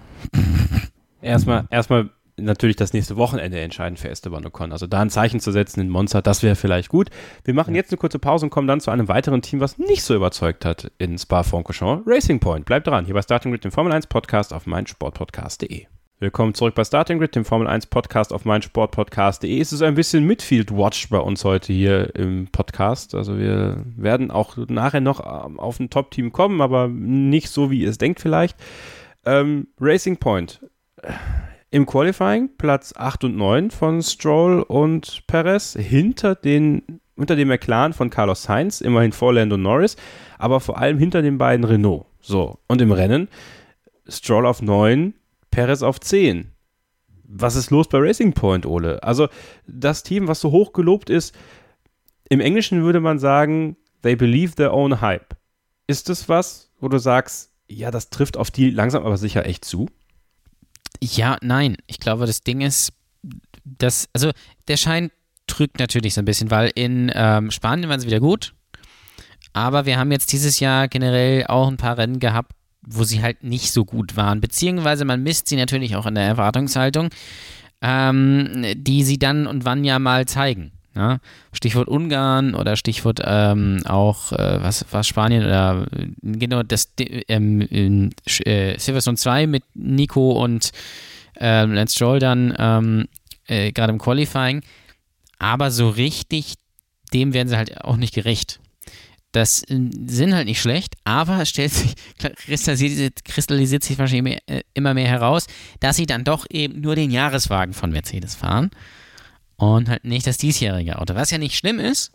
Erstmal, erstmal natürlich das nächste Wochenende entscheiden für Esteban Ocon. Also da ein Zeichen zu setzen in Monza, das wäre vielleicht gut. Wir machen jetzt eine kurze Pause und kommen dann zu einem weiteren Team, was nicht so überzeugt hat in Spa-Francorchamps. Racing Point. Bleibt dran, hier bei Starting Grid, dem Formel 1 Podcast auf meinsportpodcast.de. Willkommen zurück bei Starting Grid, dem Formel 1 Podcast auf meinsportpodcast.de. Es ist ein bisschen Midfield Watch bei uns heute hier im Podcast. Also wir werden auch nachher noch ähm, auf ein Top-Team kommen, aber nicht so, wie ihr es denkt vielleicht. Ähm, Racing Point. Im Qualifying Platz 8 und 9 von Stroll und Perez hinter den unter dem McLaren von Carlos Sainz, immerhin vor Lando Norris, aber vor allem hinter den beiden Renault. So, und im Rennen Stroll auf 9, Perez auf 10. Was ist los bei Racing Point, Ole? Also, das Team, was so hoch gelobt ist, im Englischen würde man sagen, they believe their own hype. Ist das was, wo du sagst, ja, das trifft auf die langsam aber sicher echt zu? Ja, nein. Ich glaube, das Ding ist, dass, also der Schein trügt natürlich so ein bisschen, weil in ähm, Spanien waren sie wieder gut. Aber wir haben jetzt dieses Jahr generell auch ein paar Rennen gehabt, wo sie halt nicht so gut waren. Beziehungsweise man misst sie natürlich auch in der Erwartungshaltung, ähm, die sie dann und wann ja mal zeigen. Ja? Stichwort Ungarn oder Stichwort ähm, auch, äh, was war Spanien oder äh, genau das ähm, äh, Silverstone 2 mit Nico und ähm, Lance Stroll dann ähm, äh, gerade im Qualifying. Aber so richtig, dem werden sie halt auch nicht gerecht. Das äh, sind halt nicht schlecht, aber es stellt sich, kristallisiert, kristallisiert sich wahrscheinlich immer, äh, immer mehr heraus, dass sie dann doch eben nur den Jahreswagen von Mercedes fahren und halt nicht das diesjährige Auto. Was ja nicht schlimm ist,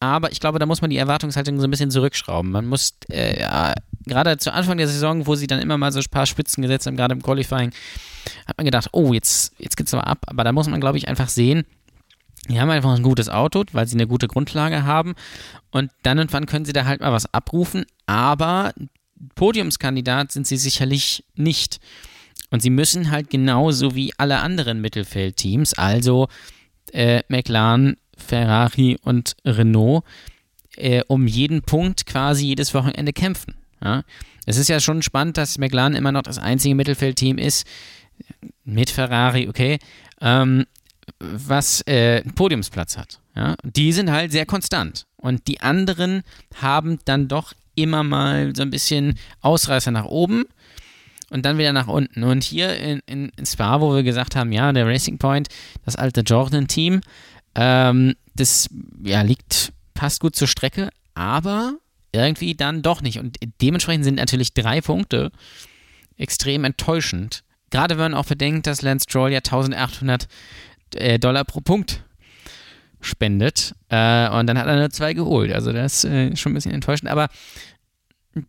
aber ich glaube, da muss man die Erwartungshaltung so ein bisschen zurückschrauben. Man muss äh, ja, gerade zu Anfang der Saison, wo sie dann immer mal so ein paar Spitzen gesetzt haben, gerade im Qualifying, hat man gedacht, oh, jetzt, jetzt geht's aber ab. Aber da muss man, glaube ich, einfach sehen, die haben einfach ein gutes Auto, weil sie eine gute Grundlage haben. Und dann und wann können sie da halt mal was abrufen. Aber Podiumskandidat sind sie sicherlich nicht. Und sie müssen halt genauso wie alle anderen Mittelfeldteams, also äh, McLaren, Ferrari und Renault, äh, um jeden Punkt quasi jedes Wochenende kämpfen. Ja? Es ist ja schon spannend, dass McLaren immer noch das einzige Mittelfeldteam ist, mit Ferrari, okay, ähm, was äh, einen Podiumsplatz hat. Ja? Die sind halt sehr konstant. Und die anderen haben dann doch immer mal so ein bisschen Ausreißer nach oben und dann wieder nach unten. Und hier in, in, in Spa, wo wir gesagt haben, ja, der Racing Point, das alte Jordan-Team, ähm, das ja, liegt, passt gut zur Strecke, aber irgendwie dann doch nicht. Und dementsprechend sind natürlich drei Punkte extrem enttäuschend. Gerade wenn man auch bedenkt, dass Lance Stroll ja 1800 äh, Dollar pro Punkt spendet. Äh, und dann hat er nur zwei geholt. Also das ist äh, schon ein bisschen enttäuschend. Aber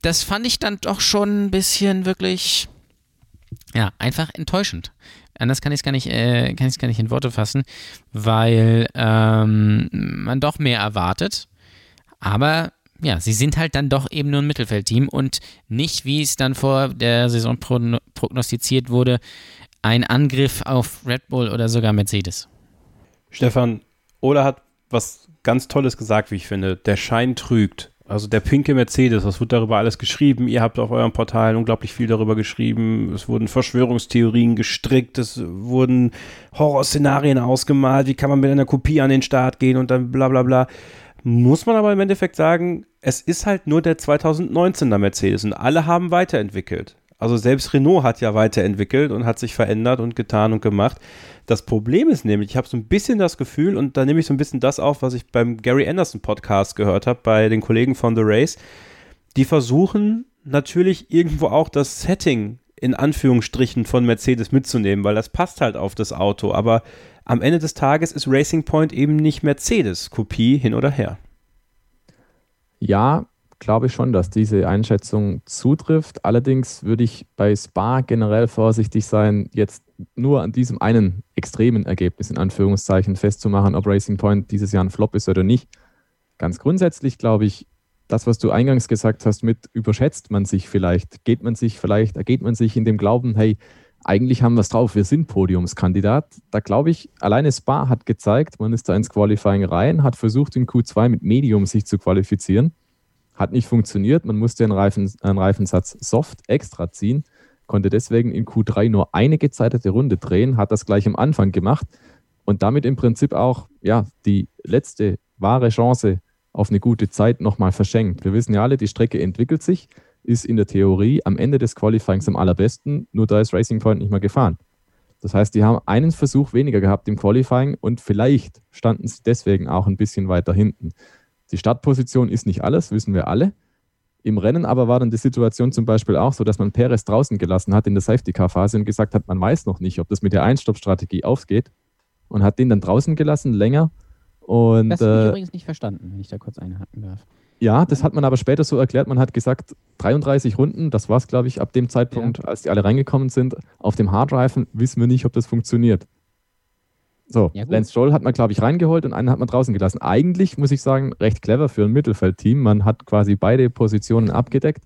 das fand ich dann doch schon ein bisschen wirklich, ja, einfach enttäuschend. Anders kann ich es gar, nicht, äh, kann gar nicht in Worte fassen, weil ähm, man doch mehr erwartet. Aber ja, sie sind halt dann doch eben nur ein Mittelfeldteam und nicht, wie es dann vor der Saison prognostiziert wurde, ein Angriff auf Red Bull oder sogar Mercedes. Stefan, Ola hat was ganz Tolles gesagt, wie ich finde. Der Schein trügt. Also der pinke Mercedes, was wird darüber alles geschrieben? Ihr habt auf eurem Portal unglaublich viel darüber geschrieben. Es wurden Verschwörungstheorien gestrickt, es wurden Horrorszenarien ausgemalt. Wie kann man mit einer Kopie an den Start gehen und dann bla bla bla. Muss man aber im Endeffekt sagen, es ist halt nur der 2019er Mercedes und alle haben weiterentwickelt. Also selbst Renault hat ja weiterentwickelt und hat sich verändert und getan und gemacht. Das Problem ist nämlich, ich habe so ein bisschen das Gefühl, und da nehme ich so ein bisschen das auf, was ich beim Gary Anderson Podcast gehört habe, bei den Kollegen von The Race. Die versuchen natürlich irgendwo auch das Setting in Anführungsstrichen von Mercedes mitzunehmen, weil das passt halt auf das Auto. Aber am Ende des Tages ist Racing Point eben nicht Mercedes, Kopie hin oder her. Ja, glaube ich schon, dass diese Einschätzung zutrifft. Allerdings würde ich bei Spa generell vorsichtig sein, jetzt nur an diesem einen extremen Ergebnis in Anführungszeichen festzumachen, ob Racing Point dieses Jahr ein Flop ist oder nicht. Ganz grundsätzlich glaube ich, das, was du eingangs gesagt hast, mit überschätzt man sich vielleicht, geht man sich vielleicht, ergeht man sich in dem Glauben, hey, eigentlich haben wir es drauf, wir sind Podiumskandidat. Da glaube ich, alleine Spa hat gezeigt, man ist da ins Qualifying rein, hat versucht in Q2 mit Medium sich zu qualifizieren hat nicht funktioniert. Man musste einen, Reifen, einen Reifensatz Soft extra ziehen, konnte deswegen in Q3 nur eine gezeitete Runde drehen, hat das gleich am Anfang gemacht und damit im Prinzip auch ja, die letzte wahre Chance auf eine gute Zeit nochmal verschenkt. Wir wissen ja alle, die Strecke entwickelt sich, ist in der Theorie am Ende des Qualifyings am allerbesten, nur da ist Racing Point nicht mehr gefahren. Das heißt, die haben einen Versuch weniger gehabt im Qualifying und vielleicht standen sie deswegen auch ein bisschen weiter hinten. Die Startposition ist nicht alles, wissen wir alle. Im Rennen aber war dann die Situation zum Beispiel auch so, dass man Perez draußen gelassen hat in der Safety-Car-Phase und gesagt hat, man weiß noch nicht, ob das mit der Einstoppstrategie aufgeht und hat den dann draußen gelassen, länger. Und, das habe ich äh, übrigens nicht verstanden, wenn ich da kurz einhaken darf. Ja, das hat man aber später so erklärt. Man hat gesagt, 33 Runden, das war es, glaube ich, ab dem Zeitpunkt, ja. als die alle reingekommen sind, auf dem Hardreifen, wissen wir nicht, ob das funktioniert. So, ja, Lance Stroll hat man, glaube ich, reingeholt und einen hat man draußen gelassen. Eigentlich, muss ich sagen, recht clever für ein Mittelfeldteam. Man hat quasi beide Positionen abgedeckt.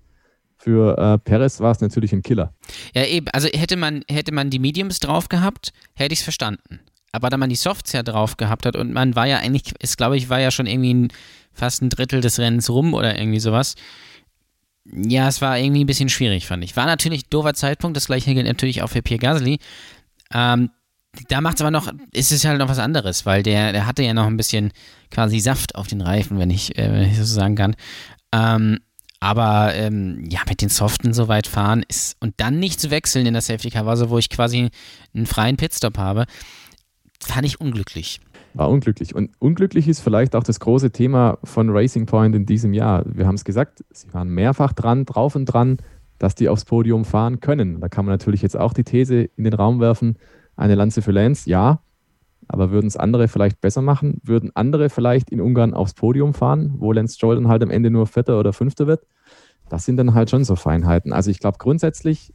Für äh, Perez war es natürlich ein Killer. Ja, eben. Also hätte man, hätte man die Mediums drauf gehabt, hätte ich es verstanden. Aber da man die Softs ja drauf gehabt hat und man war ja eigentlich, ist glaube ich, war ja schon irgendwie ein, fast ein Drittel des Rennens rum oder irgendwie sowas. Ja, es war irgendwie ein bisschen schwierig, fand ich. War natürlich ein doofer Zeitpunkt, das gleiche gilt natürlich auch für Pierre Gasly. Ähm, da macht es aber noch, ist es halt noch was anderes, weil der, der hatte ja noch ein bisschen quasi Saft auf den Reifen, wenn ich, äh, wenn ich so sagen kann. Ähm, aber ähm, ja, mit den Soften so weit fahren ist und dann nicht zu wechseln in der Safety Car Phase, wo ich quasi einen freien Pitstop habe, fand ich unglücklich. War unglücklich. Und unglücklich ist vielleicht auch das große Thema von Racing Point in diesem Jahr. Wir haben es gesagt, sie waren mehrfach dran, drauf und dran, dass die aufs Podium fahren können. Da kann man natürlich jetzt auch die These in den Raum werfen, eine Lanze für Lance, ja. Aber würden es andere vielleicht besser machen? Würden andere vielleicht in Ungarn aufs Podium fahren, wo Lance Stroll dann halt am Ende nur Vierter oder Fünfter wird? Das sind dann halt schon so Feinheiten. Also ich glaube grundsätzlich,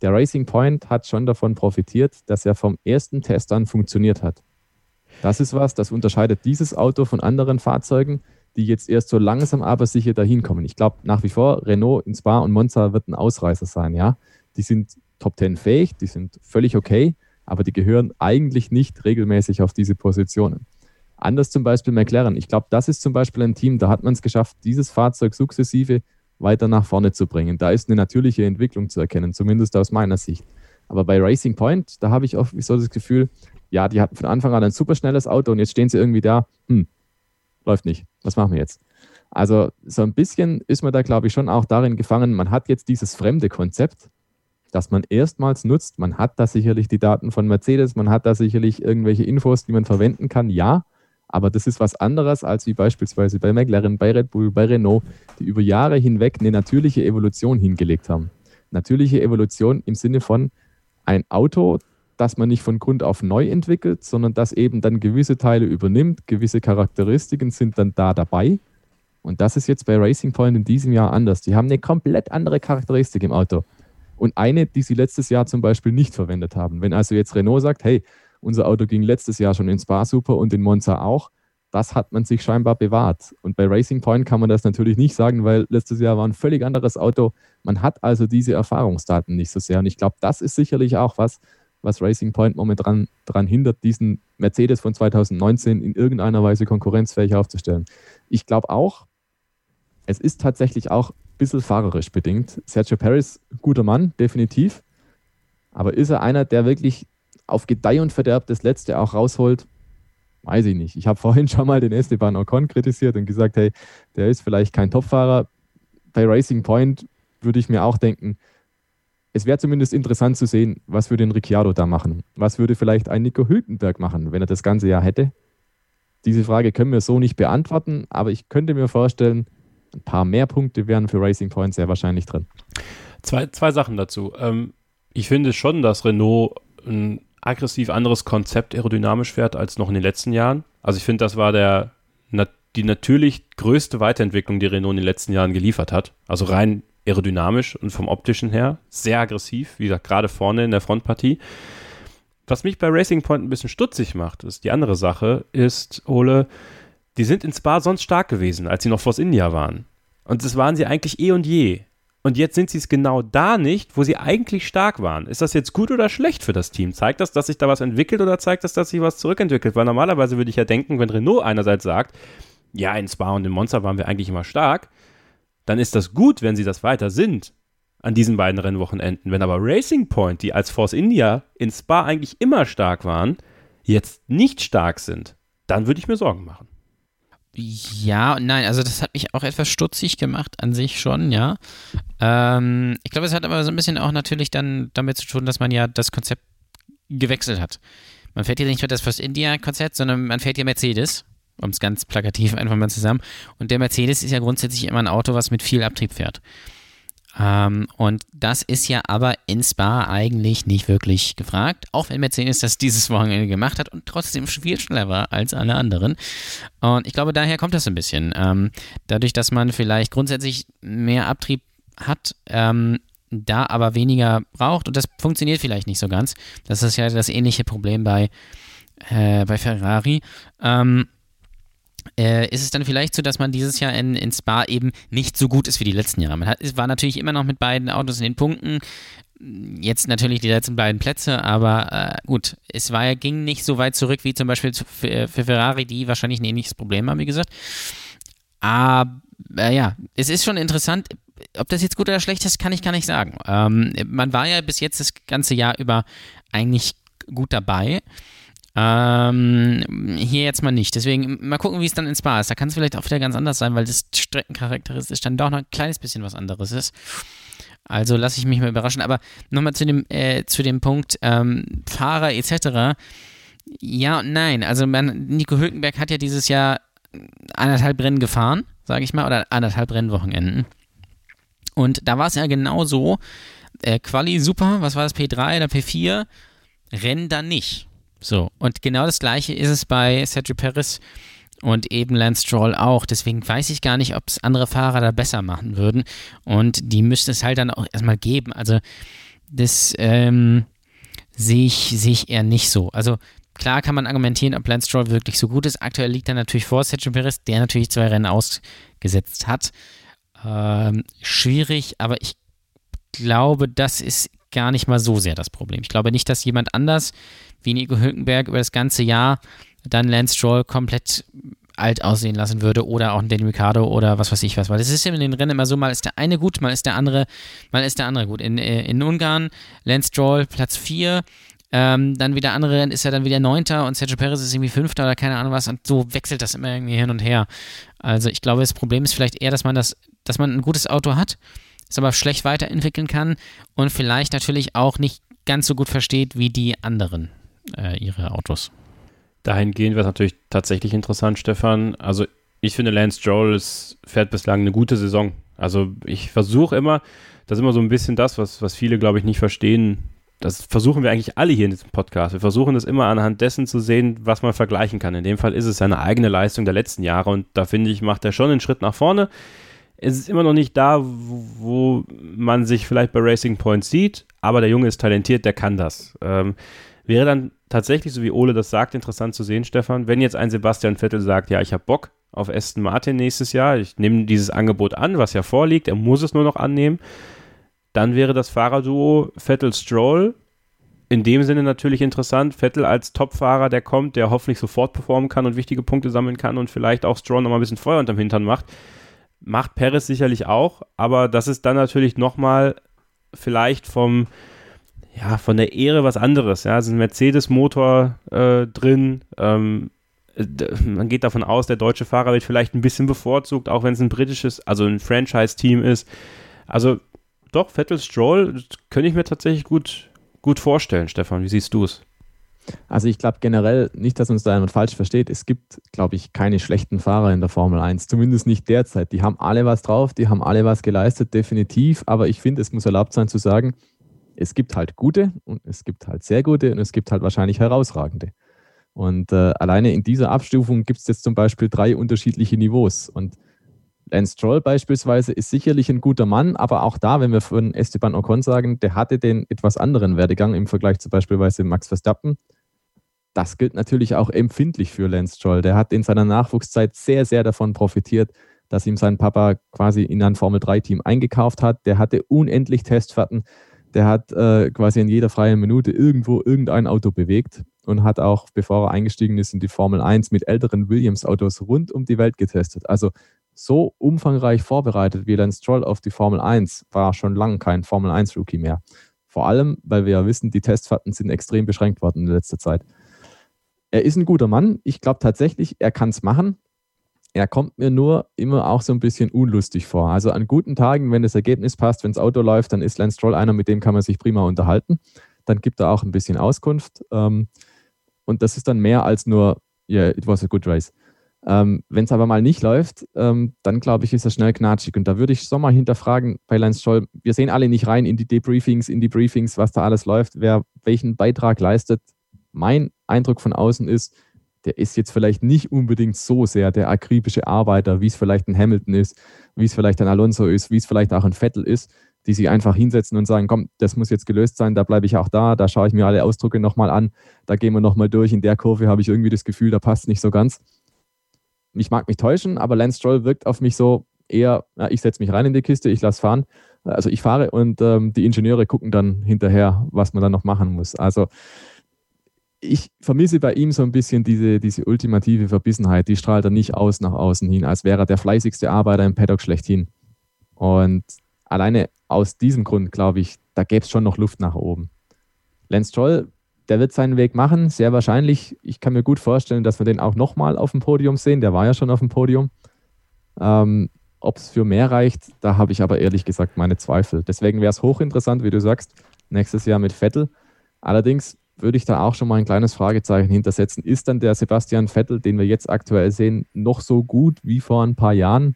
der Racing Point hat schon davon profitiert, dass er vom ersten Test an funktioniert hat. Das ist was, das unterscheidet dieses Auto von anderen Fahrzeugen, die jetzt erst so langsam aber sicher dahin kommen. Ich glaube nach wie vor, Renault in Spa und Monza wird ein Ausreißer sein, ja. Die sind Top 10 fähig, die sind völlig okay aber die gehören eigentlich nicht regelmäßig auf diese Positionen. Anders zum Beispiel McLaren. Ich glaube, das ist zum Beispiel ein Team, da hat man es geschafft, dieses Fahrzeug sukzessive weiter nach vorne zu bringen. Da ist eine natürliche Entwicklung zu erkennen, zumindest aus meiner Sicht. Aber bei Racing Point, da habe ich auch so das Gefühl, ja, die hatten von Anfang an ein super schnelles Auto und jetzt stehen sie irgendwie da, hm, läuft nicht. Was machen wir jetzt? Also so ein bisschen ist man da, glaube ich, schon auch darin gefangen, man hat jetzt dieses fremde Konzept, das man erstmals nutzt. Man hat da sicherlich die Daten von Mercedes, man hat da sicherlich irgendwelche Infos, die man verwenden kann, ja. Aber das ist was anderes als wie beispielsweise bei McLaren, bei Red Bull, bei Renault, die über Jahre hinweg eine natürliche Evolution hingelegt haben. Natürliche Evolution im Sinne von ein Auto, dass man nicht von Grund auf neu entwickelt, sondern dass eben dann gewisse Teile übernimmt, gewisse Charakteristiken sind dann da dabei. Und das ist jetzt bei Racing Point in diesem Jahr anders. Die haben eine komplett andere Charakteristik im Auto. Und eine, die sie letztes Jahr zum Beispiel nicht verwendet haben. Wenn also jetzt Renault sagt, hey, unser Auto ging letztes Jahr schon in Spa super und in Monza auch, das hat man sich scheinbar bewahrt. Und bei Racing Point kann man das natürlich nicht sagen, weil letztes Jahr war ein völlig anderes Auto. Man hat also diese Erfahrungsdaten nicht so sehr. Und ich glaube, das ist sicherlich auch was, was Racing Point momentan daran hindert, diesen Mercedes von 2019 in irgendeiner Weise konkurrenzfähig aufzustellen. Ich glaube auch, es ist tatsächlich auch bisschen fahrerisch bedingt. Sergio Perez, guter Mann, definitiv. Aber ist er einer, der wirklich auf Gedeih und Verderb das Letzte auch rausholt? Weiß ich nicht. Ich habe vorhin schon mal den Esteban Ocon kritisiert und gesagt, hey, der ist vielleicht kein Topfahrer. Bei Racing Point würde ich mir auch denken, es wäre zumindest interessant zu sehen, was würde ein Ricciardo da machen? Was würde vielleicht ein Nico Hülkenberg machen, wenn er das ganze Jahr hätte? Diese Frage können wir so nicht beantworten, aber ich könnte mir vorstellen, ein paar mehr Punkte wären für Racing Point sehr wahrscheinlich drin. Zwei, zwei Sachen dazu. Ähm, ich finde schon, dass Renault ein aggressiv anderes Konzept aerodynamisch fährt als noch in den letzten Jahren. Also ich finde, das war der, die natürlich größte Weiterentwicklung, die Renault in den letzten Jahren geliefert hat. Also rein aerodynamisch und vom optischen her sehr aggressiv, wie gesagt, gerade vorne in der Frontpartie. Was mich bei Racing Point ein bisschen stutzig macht, ist die andere Sache, ist, Ole, die sind in Spa sonst stark gewesen, als sie noch Force India waren. Und das waren sie eigentlich eh und je. Und jetzt sind sie es genau da nicht, wo sie eigentlich stark waren. Ist das jetzt gut oder schlecht für das Team? Zeigt das, dass sich da was entwickelt oder zeigt das, dass sich was zurückentwickelt? Weil normalerweise würde ich ja denken, wenn Renault einerseits sagt, ja, in Spa und in Monza waren wir eigentlich immer stark, dann ist das gut, wenn sie das weiter sind an diesen beiden Rennwochenenden. Wenn aber Racing Point, die als Force India in Spa eigentlich immer stark waren, jetzt nicht stark sind, dann würde ich mir Sorgen machen. Ja und nein, also das hat mich auch etwas stutzig gemacht an sich schon, ja. Ähm, ich glaube, es hat aber so ein bisschen auch natürlich dann damit zu tun, dass man ja das Konzept gewechselt hat. Man fährt hier nicht mehr das First India-Konzept, sondern man fährt hier Mercedes, um es ganz plakativ einfach mal zusammen. Und der Mercedes ist ja grundsätzlich immer ein Auto, was mit viel Abtrieb fährt. Ähm, und das ist ja aber in Spa eigentlich nicht wirklich gefragt, auch wenn Mercedes das dieses Wochenende gemacht hat und trotzdem viel schneller war als alle anderen. Und ich glaube, daher kommt das ein bisschen. Ähm, dadurch, dass man vielleicht grundsätzlich mehr Abtrieb hat, ähm, da aber weniger braucht und das funktioniert vielleicht nicht so ganz. Das ist ja das ähnliche Problem bei, äh, bei Ferrari. Ähm, äh, ist es dann vielleicht so, dass man dieses Jahr in, in Spa eben nicht so gut ist wie die letzten Jahre. Man hat, war natürlich immer noch mit beiden Autos in den Punkten. Jetzt natürlich die letzten beiden Plätze, aber äh, gut, es war, ging nicht so weit zurück wie zum Beispiel für, für Ferrari, die wahrscheinlich ein ähnliches Problem haben, wie gesagt. Aber äh, ja, es ist schon interessant. Ob das jetzt gut oder schlecht ist, kann ich gar nicht sagen. Ähm, man war ja bis jetzt das ganze Jahr über eigentlich gut dabei. Ähm, hier jetzt mal nicht. Deswegen mal gucken, wie es dann in Spa ist. Da kann es vielleicht auch wieder ganz anders sein, weil das streckencharakteristisch dann doch noch ein kleines bisschen was anderes ist. Also lasse ich mich mal überraschen. Aber nochmal zu dem, äh, zu dem Punkt ähm, Fahrer etc. Ja und nein. Also man, Nico Hülkenberg hat ja dieses Jahr anderthalb Rennen gefahren, sage ich mal, oder anderthalb Rennwochenenden. Und da war es ja genau so. Äh, Quali super, was war das, P3 oder P4? Rennen dann nicht. So, und genau das gleiche ist es bei Sergio Perez und eben Lance Stroll auch. Deswegen weiß ich gar nicht, ob es andere Fahrer da besser machen würden. Und die müsste es halt dann auch erstmal geben. Also, das ähm, sehe ich, seh ich eher nicht so. Also, klar kann man argumentieren, ob Lance Stroll wirklich so gut ist. Aktuell liegt er natürlich vor Sergio Perez, der natürlich zwei Rennen ausgesetzt hat. Ähm, schwierig, aber ich glaube, das ist gar nicht mal so sehr das Problem. Ich glaube nicht, dass jemand anders wie Nico Hülkenberg über das ganze Jahr dann Lance Stroll komplett alt aussehen lassen würde oder auch ein Danny Ricciardo oder was weiß ich was, weil es ist in den Rennen immer so, mal ist der eine gut, mal ist der andere, mal ist der andere gut. In, äh, in Ungarn Lance Stroll Platz 4, ähm, dann wieder andere Rennen ist er dann wieder Neunter und Sergio Perez ist irgendwie Fünfter oder keine Ahnung was und so wechselt das immer irgendwie hin und her. Also ich glaube, das Problem ist vielleicht eher, dass man das, dass man ein gutes Auto hat, es aber schlecht weiterentwickeln kann und vielleicht natürlich auch nicht ganz so gut versteht wie die anderen äh, ihre Autos. Dahingehend wäre es natürlich tatsächlich interessant, Stefan. Also ich finde, Lance Stroll fährt bislang eine gute Saison. Also ich versuche immer, das ist immer so ein bisschen das, was, was viele, glaube ich, nicht verstehen. das versuchen wir eigentlich alle hier in diesem Podcast. Wir versuchen es immer anhand dessen zu sehen, was man vergleichen kann. In dem Fall ist es seine eigene Leistung der letzten Jahre und da finde ich, macht er schon einen Schritt nach vorne. Es ist immer noch nicht da, wo, wo man sich vielleicht bei Racing Point sieht, aber der Junge ist talentiert, der kann das. Ähm, wäre dann tatsächlich, so wie Ole das sagt, interessant zu sehen, Stefan, wenn jetzt ein Sebastian Vettel sagt, ja, ich habe Bock auf Aston Martin nächstes Jahr, ich nehme dieses Angebot an, was ja vorliegt, er muss es nur noch annehmen dann wäre das Fahrerduo Vettel-Stroll in dem Sinne natürlich interessant. Vettel als Topfahrer, der kommt, der hoffentlich sofort performen kann und wichtige Punkte sammeln kann und vielleicht auch Stroll nochmal ein bisschen Feuer unterm Hintern macht. Macht Perez sicherlich auch, aber das ist dann natürlich nochmal vielleicht vom, ja, von der Ehre was anderes. Ja, es ist ein Mercedes-Motor äh, drin. Ähm, man geht davon aus, der deutsche Fahrer wird vielleicht ein bisschen bevorzugt, auch wenn es ein britisches, also ein Franchise-Team ist. Also doch, Vettel Stroll könnte ich mir tatsächlich gut, gut vorstellen, Stefan. Wie siehst du es? Also ich glaube generell nicht, dass uns da jemand falsch versteht. Es gibt, glaube ich, keine schlechten Fahrer in der Formel 1, zumindest nicht derzeit. Die haben alle was drauf, die haben alle was geleistet, definitiv. Aber ich finde, es muss erlaubt sein zu sagen, es gibt halt gute und es gibt halt sehr gute und es gibt halt wahrscheinlich herausragende. Und äh, alleine in dieser Abstufung gibt es jetzt zum Beispiel drei unterschiedliche Niveaus. Und Lance Stroll beispielsweise ist sicherlich ein guter Mann, aber auch da, wenn wir von Esteban Ocon sagen, der hatte den etwas anderen Werdegang im Vergleich zu beispielsweise Max Verstappen. Das gilt natürlich auch empfindlich für Lance Stroll. Der hat in seiner Nachwuchszeit sehr, sehr davon profitiert, dass ihm sein Papa quasi in ein Formel-3-Team eingekauft hat. Der hatte unendlich Testfahrten. Der hat äh, quasi in jeder freien Minute irgendwo irgendein Auto bewegt und hat auch, bevor er eingestiegen ist in die Formel 1, mit älteren Williams-Autos rund um die Welt getestet. Also so umfangreich vorbereitet wie Lance Stroll auf die Formel 1 war schon lange kein Formel 1 Rookie mehr. Vor allem, weil wir ja wissen, die Testfahrten sind extrem beschränkt worden in letzter Zeit. Er ist ein guter Mann. Ich glaube tatsächlich, er kann es machen. Er kommt mir nur immer auch so ein bisschen unlustig vor. Also an guten Tagen, wenn das Ergebnis passt, wenn das Auto läuft, dann ist Lance Stroll einer, mit dem kann man sich prima unterhalten. Dann gibt er auch ein bisschen Auskunft. Ähm, und das ist dann mehr als nur, yeah, it was a good race. Ähm, Wenn es aber mal nicht läuft, ähm, dann glaube ich, ist er schnell knatschig. Und da würde ich schon mal hinterfragen bei Lance Scholl. Wir sehen alle nicht rein in die Debriefings, in die Briefings, was da alles läuft, wer welchen Beitrag leistet. Mein Eindruck von außen ist, der ist jetzt vielleicht nicht unbedingt so sehr der akribische Arbeiter, wie es vielleicht ein Hamilton ist, wie es vielleicht ein Alonso ist, wie es vielleicht auch ein Vettel ist, die sich einfach hinsetzen und sagen, komm, das muss jetzt gelöst sein, da bleibe ich auch da, da schaue ich mir alle Ausdrücke nochmal an, da gehen wir nochmal durch, in der Kurve habe ich irgendwie das Gefühl, da passt nicht so ganz ich mag mich täuschen, aber Lance Stroll wirkt auf mich so eher, ja, ich setze mich rein in die Kiste, ich lasse fahren. Also ich fahre und ähm, die Ingenieure gucken dann hinterher, was man dann noch machen muss. Also ich vermisse bei ihm so ein bisschen diese, diese ultimative Verbissenheit. Die strahlt er nicht aus nach außen hin, als wäre er der fleißigste Arbeiter im Paddock schlechthin. Und alleine aus diesem Grund glaube ich, da gäbe es schon noch Luft nach oben. Lance Stroll der wird seinen Weg machen, sehr wahrscheinlich. Ich kann mir gut vorstellen, dass wir den auch nochmal auf dem Podium sehen. Der war ja schon auf dem Podium. Ähm, Ob es für mehr reicht, da habe ich aber ehrlich gesagt meine Zweifel. Deswegen wäre es hochinteressant, wie du sagst, nächstes Jahr mit Vettel. Allerdings würde ich da auch schon mal ein kleines Fragezeichen hintersetzen. Ist dann der Sebastian Vettel, den wir jetzt aktuell sehen, noch so gut wie vor ein paar Jahren?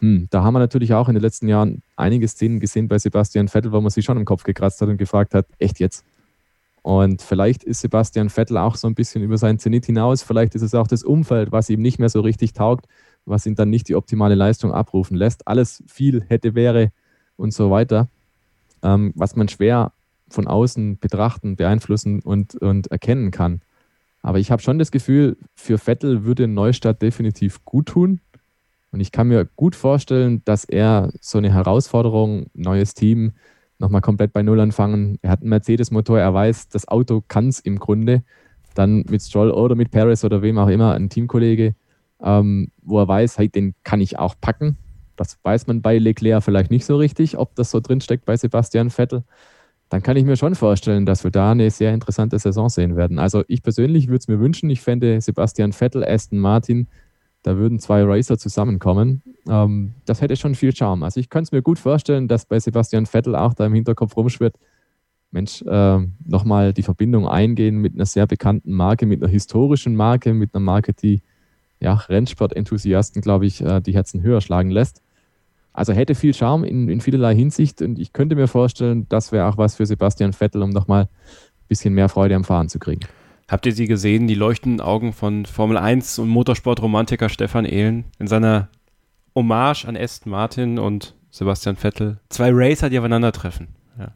Hm, da haben wir natürlich auch in den letzten Jahren einige Szenen gesehen bei Sebastian Vettel, wo man sich schon im Kopf gekratzt hat und gefragt hat, echt jetzt? Und vielleicht ist Sebastian Vettel auch so ein bisschen über seinen Zenit hinaus. Vielleicht ist es auch das Umfeld, was ihm nicht mehr so richtig taugt, was ihm dann nicht die optimale Leistung abrufen lässt. Alles viel hätte, wäre und so weiter, ähm, was man schwer von außen betrachten, beeinflussen und, und erkennen kann. Aber ich habe schon das Gefühl, für Vettel würde ein Neustart definitiv gut tun. Und ich kann mir gut vorstellen, dass er so eine Herausforderung, neues Team, nochmal komplett bei Null anfangen. Er hat einen Mercedes-Motor, er weiß, das Auto kann es im Grunde. Dann mit Stroll oder mit Paris oder wem auch immer, ein Teamkollege, ähm, wo er weiß, hey, den kann ich auch packen. Das weiß man bei Leclerc vielleicht nicht so richtig, ob das so drinsteckt bei Sebastian Vettel. Dann kann ich mir schon vorstellen, dass wir da eine sehr interessante Saison sehen werden. Also ich persönlich würde es mir wünschen, ich fände Sebastian Vettel, Aston Martin da würden zwei Racer zusammenkommen. Ähm, das hätte schon viel Charme. Also ich könnte es mir gut vorstellen, dass bei Sebastian Vettel auch da im Hinterkopf rumschwirrt, Mensch, äh, nochmal die Verbindung eingehen mit einer sehr bekannten Marke, mit einer historischen Marke, mit einer Marke, die ja, Rennsport-Enthusiasten, glaube ich, äh, die Herzen höher schlagen lässt. Also hätte viel Charme in, in vielerlei Hinsicht und ich könnte mir vorstellen, das wäre auch was für Sebastian Vettel, um nochmal ein bisschen mehr Freude am Fahren zu kriegen. Habt ihr sie gesehen, die leuchtenden Augen von Formel 1 und Motorsportromantiker Stefan Ehlen in seiner Hommage an Aston Martin und Sebastian Vettel? Zwei Racer, die aufeinandertreffen. Ja.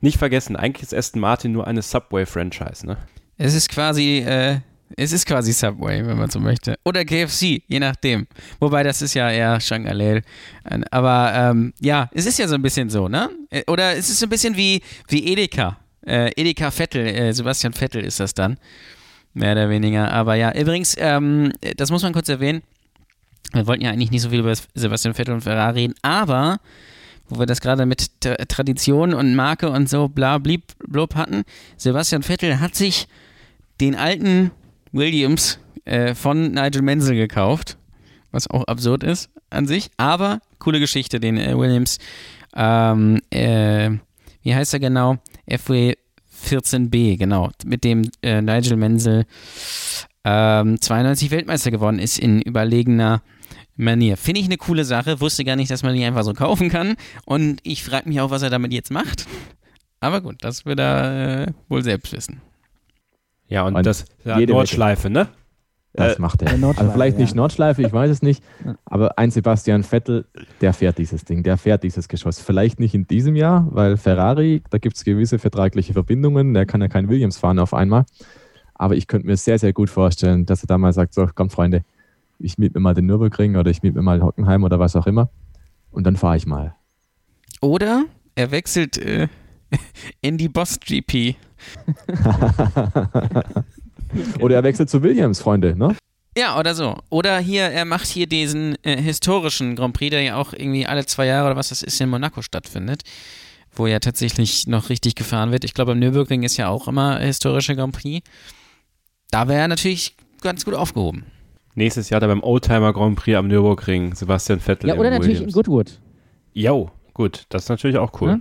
Nicht vergessen, eigentlich ist Aston Martin nur eine Subway-Franchise, ne? Es ist quasi, äh, es ist quasi Subway, wenn man so möchte. Oder KFC, je nachdem. Wobei das ist ja eher Shangalel. Aber ähm, ja, es ist ja so ein bisschen so, ne? Äh, oder es ist so ein bisschen wie, wie Edeka. Äh, Edeka Vettel, äh, Sebastian Vettel ist das dann. Mehr oder weniger. Aber ja, übrigens, ähm, das muss man kurz erwähnen. Wir wollten ja eigentlich nicht so viel über Sebastian Vettel und Ferrari reden, aber wo wir das gerade mit T Tradition und Marke und so bla blieb blub hatten, Sebastian Vettel hat sich den alten Williams äh, von Nigel Menzel gekauft, was auch absurd ist an sich, aber coole Geschichte, den äh, Williams, ähm, äh, wie heißt er genau? FW 14b, genau, mit dem äh, Nigel Menzel ähm, 92 Weltmeister geworden ist in überlegener Manier. Finde ich eine coole Sache, wusste gar nicht, dass man die einfach so kaufen kann und ich frage mich auch, was er damit jetzt macht. Aber gut, das wird er äh, wohl selbst wissen. Ja, und, Und das ja, Nordschleife, ne? Das Äh, macht er. Also vielleicht nicht ja. Nordschleife, ich weiß es nicht. Aber ein Sebastian Vettel, der fährt dieses Ding, der fährt dieses Geschoss. Vielleicht nicht in diesem Jahr, weil Ferrari, da gibt es gewisse vertragliche Verbindungen. Der kann ja kein Williams fahren auf einmal. Aber ich könnte mir sehr, sehr gut vorstellen, dass er da mal sagt: So, komm, Freunde, ich miete mir mal den Nürburgring oder ich miete mir mal Hockenheim oder was auch immer. Und dann fahre ich mal. Oder er wechselt äh, in die Boss GP. Oder er wechselt zu Williams, Freunde. Ne? Ja, oder so. Oder hier, er macht hier diesen äh, historischen Grand Prix, der ja auch irgendwie alle zwei Jahre oder was das ist in Monaco stattfindet, wo ja tatsächlich noch richtig gefahren wird. Ich glaube, am Nürburgring ist ja auch immer historischer Grand Prix. Da wäre er natürlich ganz gut aufgehoben. Nächstes Jahr dann beim Oldtimer Grand Prix am Nürburgring Sebastian Vettel Ja, oder natürlich in Williams. Goodwood. Jo, gut, das ist natürlich auch cool.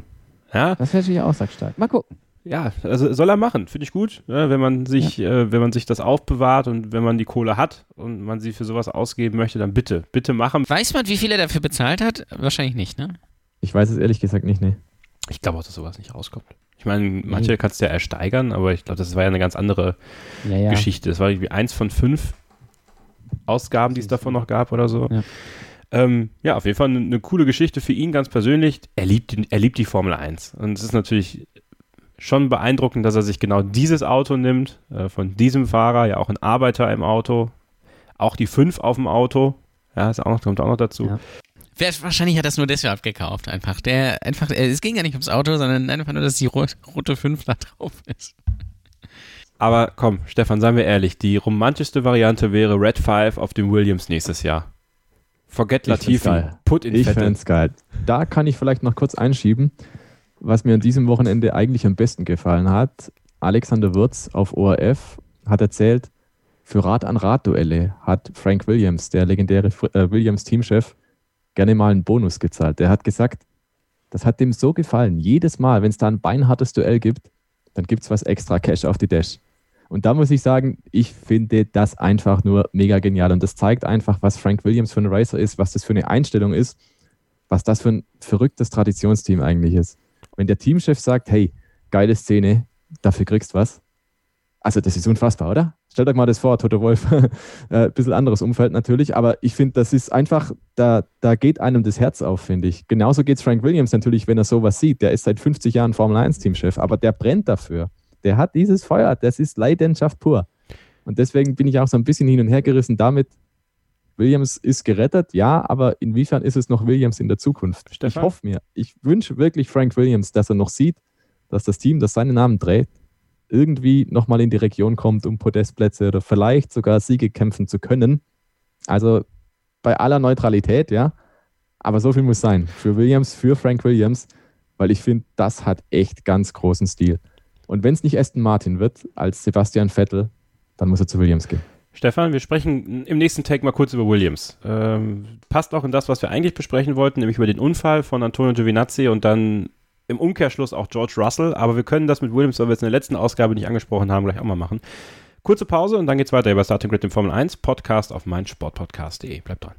Ja? Ja, Das wäre natürlich auch sackstark. Mal gucken. Ja, also soll er machen, finde ich gut, ja, wenn man sich, äh, wenn man sich das aufbewahrt und wenn man die Kohle hat und man sie für sowas ausgeben möchte, dann bitte, bitte machen. Weiß man, wie viel er dafür bezahlt hat? Wahrscheinlich nicht, ne? Ich weiß es ehrlich gesagt nicht, ne. Ich glaube auch, dass sowas nicht rauskommt. Ich meine, manche kannst du ja ersteigern, aber ich glaube, das war ja eine ganz andere Ja, ja. Geschichte. Das war irgendwie eins von fünf Ausgaben, die es davon noch gab oder so. Ja. Ähm, ja, auf jeden Fall eine, eine coole Geschichte für ihn ganz persönlich. Er liebt, die- er liebt die Formel 1. Und es ist natürlich schon beeindruckend, dass er sich genau dieses Auto nimmt, äh, von diesem Fahrer, ja auch ein Arbeiter im Auto, auch die 5 auf dem Auto, ja, ist auch noch, kommt auch noch dazu. Ja. Wahrscheinlich hat er das nur deshalb gekauft, einfach. Der, einfach, äh, es ging ja nicht ums Auto, sondern einfach nur, dass die ro rote 5 da drauf ist. Aber komm, Stefan, seien wir ehrlich, die romantischste Variante wäre Red 5 auf dem Williams nächstes Jahr. Forget Latifi, put in Ich fände es geil. Da kann ich vielleicht noch kurz einschieben, was mir an diesem Wochenende eigentlich am besten gefallen hat. Alexander Würz auf ORF hat erzählt, für Rad-an-Rad-Duelle hat Frank Williams, der legendäre äh, Williams-Teamchef, gerne mal einen Bonus gezahlt. Der hat gesagt, das hat dem so gefallen. Jedes Mal, wenn es da ein beinhartes Duell gibt, dann gibt es was extra Cash auf die Dash. Und da muss ich sagen, ich finde das einfach nur mega genial. Und das zeigt einfach, was Frank Williams für ein Racer ist, was das für eine Einstellung ist, was das für ein verrücktes Traditionsteam eigentlich ist. Wenn der Teamchef sagt, hey, geile Szene, dafür kriegst was. Also das ist unfassbar, oder? Stellt euch mal das vor, Toto Wolf, äh, bisschen anderes Umfeld natürlich, aber ich finde, das ist einfach, da, da geht einem das Herz auf, finde ich. Genauso geht es Frank Williams natürlich, wenn er sowas sieht. Der ist seit 50 Jahren Formel 1-Teamchef, aber der brennt dafür. Der hat dieses Feuer, das ist Leidenschaft pur. Und deswegen bin ich auch so ein bisschen hin und her gerissen damit, Williams ist gerettet, ja, aber inwiefern ist es noch Williams in der Zukunft? Stefan? Ich hoffe mir, ich wünsche wirklich Frank Williams, dass er noch sieht, dass das Team, das seinen Namen trägt, irgendwie nochmal in die Region kommt, um Podestplätze oder vielleicht sogar Siege kämpfen zu können. Also bei aller Neutralität, ja, aber so viel muss sein. Für Williams, für Frank Williams, weil ich finde, das hat echt ganz großen Stil. Und wenn es nicht Aston Martin wird, als Sebastian Vettel, dann muss er zu Williams gehen. Stefan, wir sprechen im nächsten Take mal kurz über Williams. Ähm, passt auch in das, was wir eigentlich besprechen wollten, nämlich über den Unfall von Antonio Giovinazzi und dann im Umkehrschluss auch George Russell. Aber wir können das mit Williams, weil wir es in der letzten Ausgabe nicht angesprochen haben, gleich auch mal machen. Kurze Pause und dann geht's weiter über Starting Grid im Formel 1 Podcast auf meinsportpodcast.de. Bleibt dran.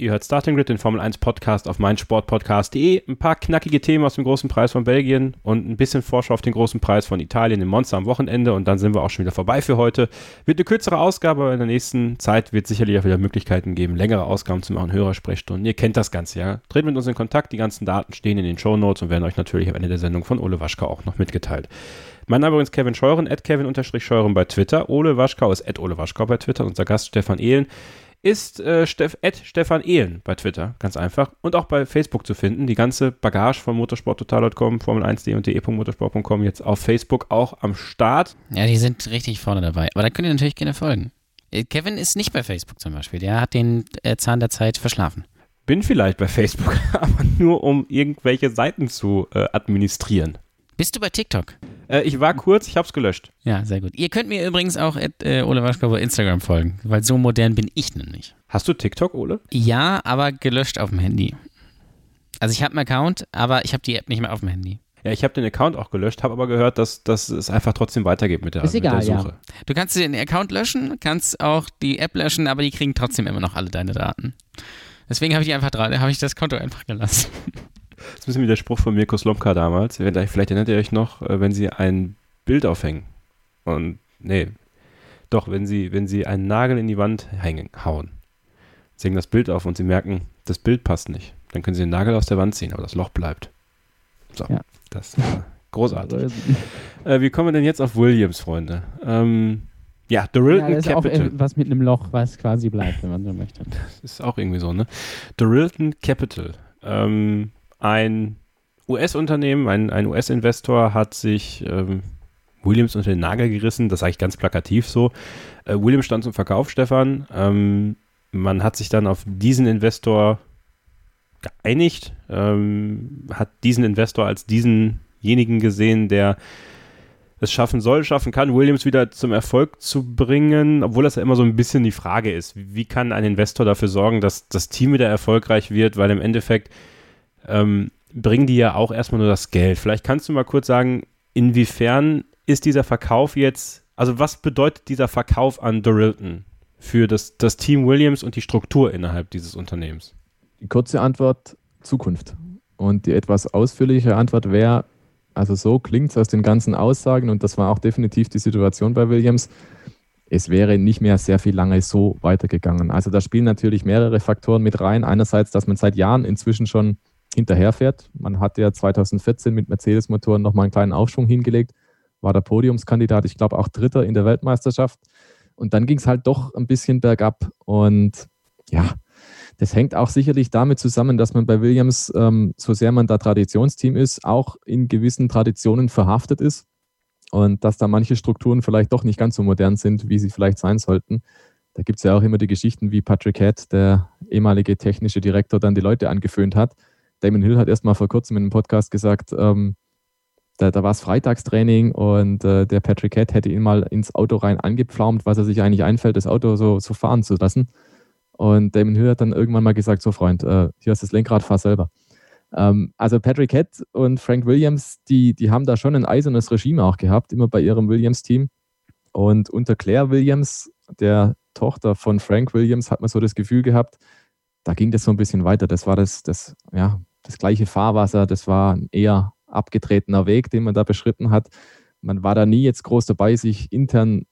Ihr hört Starting Grid, den Formel 1 Podcast auf meinsportpodcast.de. Ein paar knackige Themen aus dem großen Preis von Belgien und ein bisschen Vorschau auf den großen Preis von Italien im Monster am Wochenende. Und dann sind wir auch schon wieder vorbei für heute. Wird eine kürzere Ausgabe, aber in der nächsten Zeit wird es sicherlich auch wieder Möglichkeiten geben, längere Ausgaben zu machen, Hörersprechstunden. Ihr kennt das Ganze, ja. Tretet mit uns in Kontakt. Die ganzen Daten stehen in den Show Notes und werden euch natürlich am Ende der Sendung von Ole Waschka auch noch mitgeteilt. Mein Name ist Kevin Scheuren, at Kevin-Scheuren bei Twitter. Ole Waschkau ist at Ole Waschkau bei Twitter. Unser Gast Stefan Ehlen ist äh, Steff, Stefan Ehlen bei Twitter, ganz einfach. Und auch bei Facebook zu finden. Die ganze Bagage von motorsporttotal.com, Formel1.de und de.motorsport.com jetzt auf Facebook auch am Start. Ja, die sind richtig vorne dabei. Aber da könnt ihr natürlich gerne folgen. Äh, Kevin ist nicht bei Facebook zum Beispiel. Der hat den äh, Zahn der Zeit verschlafen. Bin vielleicht bei Facebook, aber nur um irgendwelche Seiten zu äh, administrieren. Bist du bei TikTok? Äh, ich war kurz, ich hab's gelöscht. Ja, sehr gut. Ihr könnt mir übrigens auch at, äh, Ole Waschkau bei Instagram folgen, weil so modern bin ich nämlich. Hast du TikTok, Ole? Ja, aber gelöscht auf dem Handy. Also ich habe einen Account, aber ich habe die App nicht mehr auf dem Handy. Ja, ich habe den Account auch gelöscht, habe aber gehört, dass, dass es einfach trotzdem weitergeht mit der, Ist egal, mit der Suche. ja. Du kannst den Account löschen, kannst auch die App löschen, aber die kriegen trotzdem immer noch alle deine Daten. Deswegen habe ich die einfach habe ich das Konto einfach gelassen. Das ist ein bisschen wie der Spruch von Mirko Slomka damals. Vielleicht erinnert ihr euch noch, äh, wenn sie ein Bild aufhängen. Und, nee, doch, wenn sie, wenn sie einen Nagel in die Wand hängen, hauen. Sie hängen das Bild auf und sie merken, das Bild passt nicht. Dann können sie den Nagel aus der Wand ziehen, aber das Loch bleibt. So, Ja. das war großartig. Äh, wie kommen wir denn jetzt auf Williams, Freunde? Ähm, ja, The Ja, Rilton das auch Capital. äh, was mit einem Loch, was quasi bleibt, wenn man so möchte. ist auch irgendwie so, ne? The Rilton Capital. Ähm, ein US-Unternehmen, ein, ein US-Investor hat sich ähm, Williams unter den Nagel gerissen, das sage ich ganz plakativ so. Äh, Williams stand zum Verkauf, Stefan. Ähm, man hat sich dann auf diesen Investor geeinigt, ähm, hat diesen Investor als diesenjenigen gesehen, der es schaffen soll, schaffen kann, Williams wieder zum Erfolg zu bringen, obwohl das ja immer so ein bisschen die Frage ist, wie kann ein Investor dafür sorgen, dass das Team wieder erfolgreich wird, weil im Endeffekt ähm, bringen die ja auch erstmal nur das Geld. Vielleicht kannst du mal kurz sagen, inwiefern ist dieser Verkauf jetzt, also was bedeutet dieser Verkauf an Dorilton für das, das Team Williams und die Struktur innerhalb dieses Unternehmens? Die kurze Antwort, Zukunft. Und die etwas ausführlichere Antwort wäre, also so klingt es aus den ganzen Aussagen, und das war auch definitiv die Situation bei Williams, es wäre nicht mehr sehr viel lange so weitergegangen. Also da spielen natürlich mehrere Faktoren mit rein. Einerseits, dass man seit Jahren inzwischen schon hinterherfährt. Man hat ja 2014 mit Mercedes-Motoren nochmal einen kleinen Aufschwung hingelegt, war der Podiumskandidat, ich glaube auch Dritter in der Weltmeisterschaft. Und dann ging es halt doch ein bisschen bergab. Und ja, das hängt auch sicherlich damit zusammen, dass man bei Williams, ähm, so sehr man da Traditionsteam ist, auch in gewissen Traditionen verhaftet ist und dass da manche Strukturen vielleicht doch nicht ganz so modern sind, wie sie vielleicht sein sollten. Da gibt es ja auch immer die Geschichten, wie Patrick Head, der ehemalige technische Direktor, dann die Leute angeföhnt hat. Damon Hill hat erst mal vor kurzem in einem Podcast gesagt, ähm, da, da war es Freitagstraining und äh, der Patrick Head hätte ihn mal ins Auto rein angepflaumt, was er sich eigentlich einfällt, das Auto so, so fahren zu lassen. Und Damon Hill hat dann irgendwann mal gesagt, so Freund, äh, hier ist das Lenkrad, fahr selber. Ähm, also Patrick Head und Frank Williams, die, die haben da schon ein eisernes Regime auch gehabt, immer bei ihrem Williams-Team. Und unter Claire Williams, der Tochter von Frank Williams, hat man so das Gefühl gehabt, da ging das so ein bisschen weiter. Das war das, das, ja, das gleiche Fahrwasser, das war ein eher abgetretener Weg, den man da beschritten hat. Man war da nie jetzt groß dabei, sich intern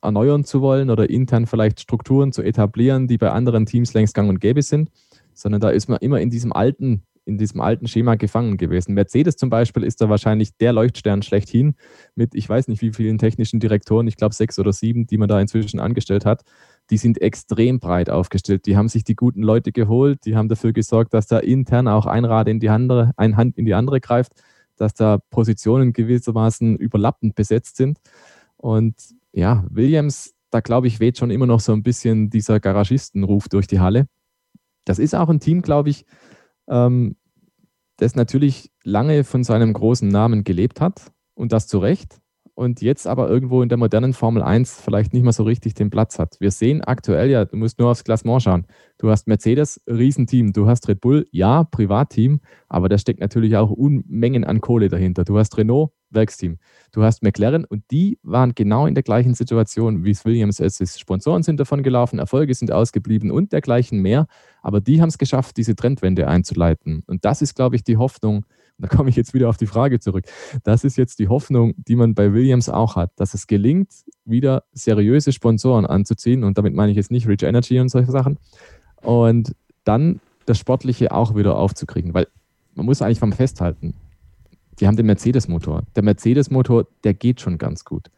erneuern zu wollen oder intern vielleicht Strukturen zu etablieren, die bei anderen Teams längst gang und gäbe sind, sondern da ist man immer in diesem alten, in diesem alten Schema gefangen gewesen. Mercedes zum Beispiel ist da wahrscheinlich der Leuchtstern schlechthin mit, ich weiß nicht wie vielen technischen Direktoren, ich glaube sechs oder sieben, die man da inzwischen angestellt hat. Die sind extrem breit aufgestellt. Die haben sich die guten Leute geholt, die haben dafür gesorgt, dass da intern auch ein Rad in die andere, ein Hand in die andere greift, dass da Positionen gewissermaßen überlappend besetzt sind. Und ja, Williams, da glaube ich, weht schon immer noch so ein bisschen dieser Garagistenruf durch die Halle. Das ist auch ein Team, glaube ich, ähm, das natürlich lange von seinem großen Namen gelebt hat und das zu Recht und jetzt aber irgendwo in der modernen Formel 1 vielleicht nicht mehr so richtig den Platz hat. Wir sehen aktuell ja, du musst nur aufs Klassement schauen. Du hast Mercedes, Riesenteam. Du hast Red Bull, ja, Privatteam, aber da steckt natürlich auch Unmengen an Kohle dahinter. Du hast Renault, Werksteam. Du hast McLaren und die waren genau in der gleichen Situation wie es Williams. Es ist Sponsoren sind davon gelaufen, Erfolge sind ausgeblieben und dergleichen mehr. Aber die haben es geschafft, diese Trendwende einzuleiten. Und das ist, glaube ich, die Hoffnung. Da komme ich jetzt wieder auf die Frage zurück. Das ist jetzt die Hoffnung, die man bei Williams auch hat, dass es gelingt, wieder seriöse Sponsoren anzuziehen. Und damit meine ich jetzt nicht Rich Energy und solche Sachen. Und dann das Sportliche auch wieder aufzukriegen. Weil man muss eigentlich mal festhalten, die haben den Mercedes-Motor. Der Mercedes-Motor, der geht schon ganz gut.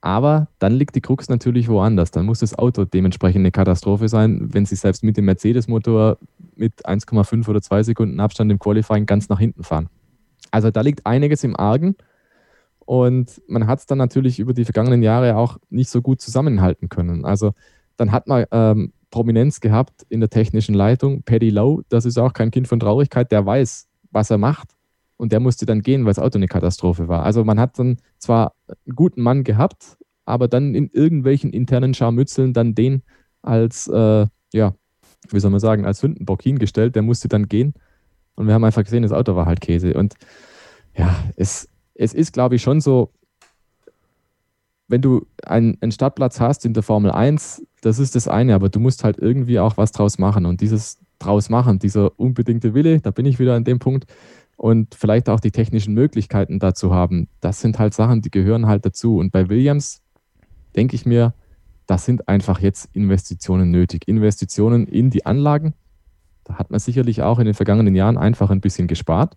Aber dann liegt die Krux natürlich woanders. Dann muss das Auto dementsprechend eine Katastrophe sein, wenn sie selbst mit dem Mercedes-Motor mit 1,5 oder 2 Sekunden Abstand im Qualifying ganz nach hinten fahren. Also da liegt einiges im Argen. Und man hat es dann natürlich über die vergangenen Jahre auch nicht so gut zusammenhalten können. Also dann hat man ähm, Prominenz gehabt in der technischen Leitung. Paddy Lowe, das ist auch kein Kind von Traurigkeit, der weiß, was er macht und der musste dann gehen, weil das Auto eine Katastrophe war. Also man hat dann zwar einen guten Mann gehabt, aber dann in irgendwelchen internen Scharmützeln dann den als, äh, ja, wie soll man sagen, als Sündenbock hingestellt, der musste dann gehen und wir haben einfach gesehen, das Auto war halt Käse. Und ja, es, es ist, glaube ich, schon so, wenn du einen, einen Startplatz hast in der Formel 1, das ist das eine, aber du musst halt irgendwie auch was draus machen. Und dieses draus machen, dieser unbedingte Wille, da bin ich wieder an dem Punkt, und vielleicht auch die technischen Möglichkeiten dazu haben, das sind halt Sachen, die gehören halt dazu. Und bei Williams denke ich mir, das sind einfach jetzt Investitionen nötig. Investitionen in die Anlagen. Da hat man sicherlich auch in den vergangenen Jahren einfach ein bisschen gespart.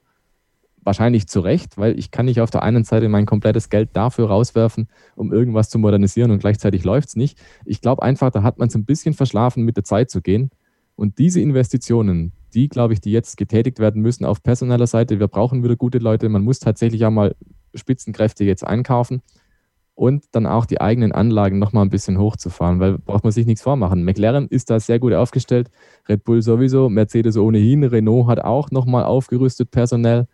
Wahrscheinlich zu Recht, weil ich kann nicht auf der einen Seite mein komplettes Geld dafür rauswerfen, um irgendwas zu modernisieren und gleichzeitig läuft es nicht. Ich glaube einfach, da hat man es ein bisschen verschlafen, mit der Zeit zu gehen. Und diese Investitionen, die, glaube ich, die jetzt getätigt werden müssen auf personeller Seite, wir brauchen wieder gute Leute, man muss tatsächlich auch mal Spitzenkräfte jetzt einkaufen und dann auch die eigenen Anlagen nochmal ein bisschen hochzufahren, weil braucht man sich nichts vormachen. McLaren ist da sehr gut aufgestellt, Red Bull sowieso, Mercedes ohnehin, Renault hat auch nochmal aufgerüstet personell.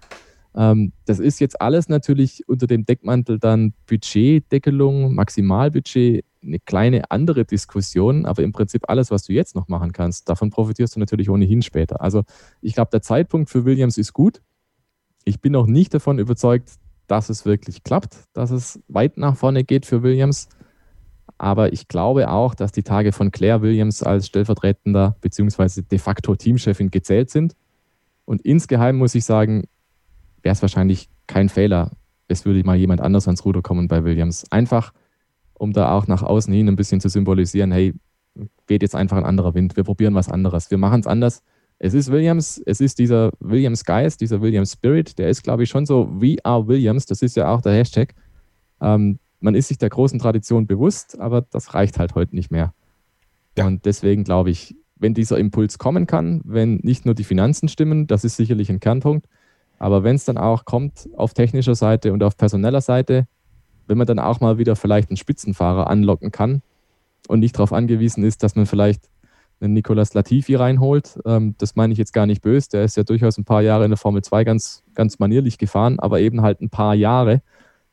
Ähm, das ist jetzt alles natürlich unter dem Deckmantel dann Budgetdeckelung, Maximalbudget, eine kleine andere Diskussion, aber im Prinzip alles, was du jetzt noch machen kannst, davon profitierst du natürlich ohnehin später. Also ich glaube, der Zeitpunkt für Williams ist gut. Ich bin noch nicht davon überzeugt, dass es wirklich klappt, dass es weit nach vorne geht für Williams. Aber ich glaube auch, dass die Tage von Claire Williams als stellvertretender bzw. de facto Teamchefin gezählt sind. Und insgeheim muss ich sagen, wäre es wahrscheinlich kein Fehler, es würde mal jemand anders ans Ruder kommen bei Williams. Einfach, um da auch nach außen hin ein bisschen zu symbolisieren, hey, geht jetzt einfach ein anderer Wind, wir probieren was anderes, wir machen es anders. Es ist Williams, es ist dieser Williams Geist, dieser Williams Spirit, der ist, glaube ich, schon so, we are Williams, das ist ja auch der Hashtag. Ähm, man ist sich der großen Tradition bewusst, aber das reicht halt heute nicht mehr. Ja. Und deswegen glaube ich, wenn dieser Impuls kommen kann, wenn nicht nur die Finanzen stimmen, das ist sicherlich ein Kernpunkt, aber wenn es dann auch kommt auf technischer Seite und auf personeller Seite, wenn man dann auch mal wieder vielleicht einen Spitzenfahrer anlocken kann und nicht darauf angewiesen ist, dass man vielleicht einen Nicolas Latifi reinholt, ähm, das meine ich jetzt gar nicht böse, der ist ja durchaus ein paar Jahre in der Formel 2 ganz, ganz manierlich gefahren, aber eben halt ein paar Jahre.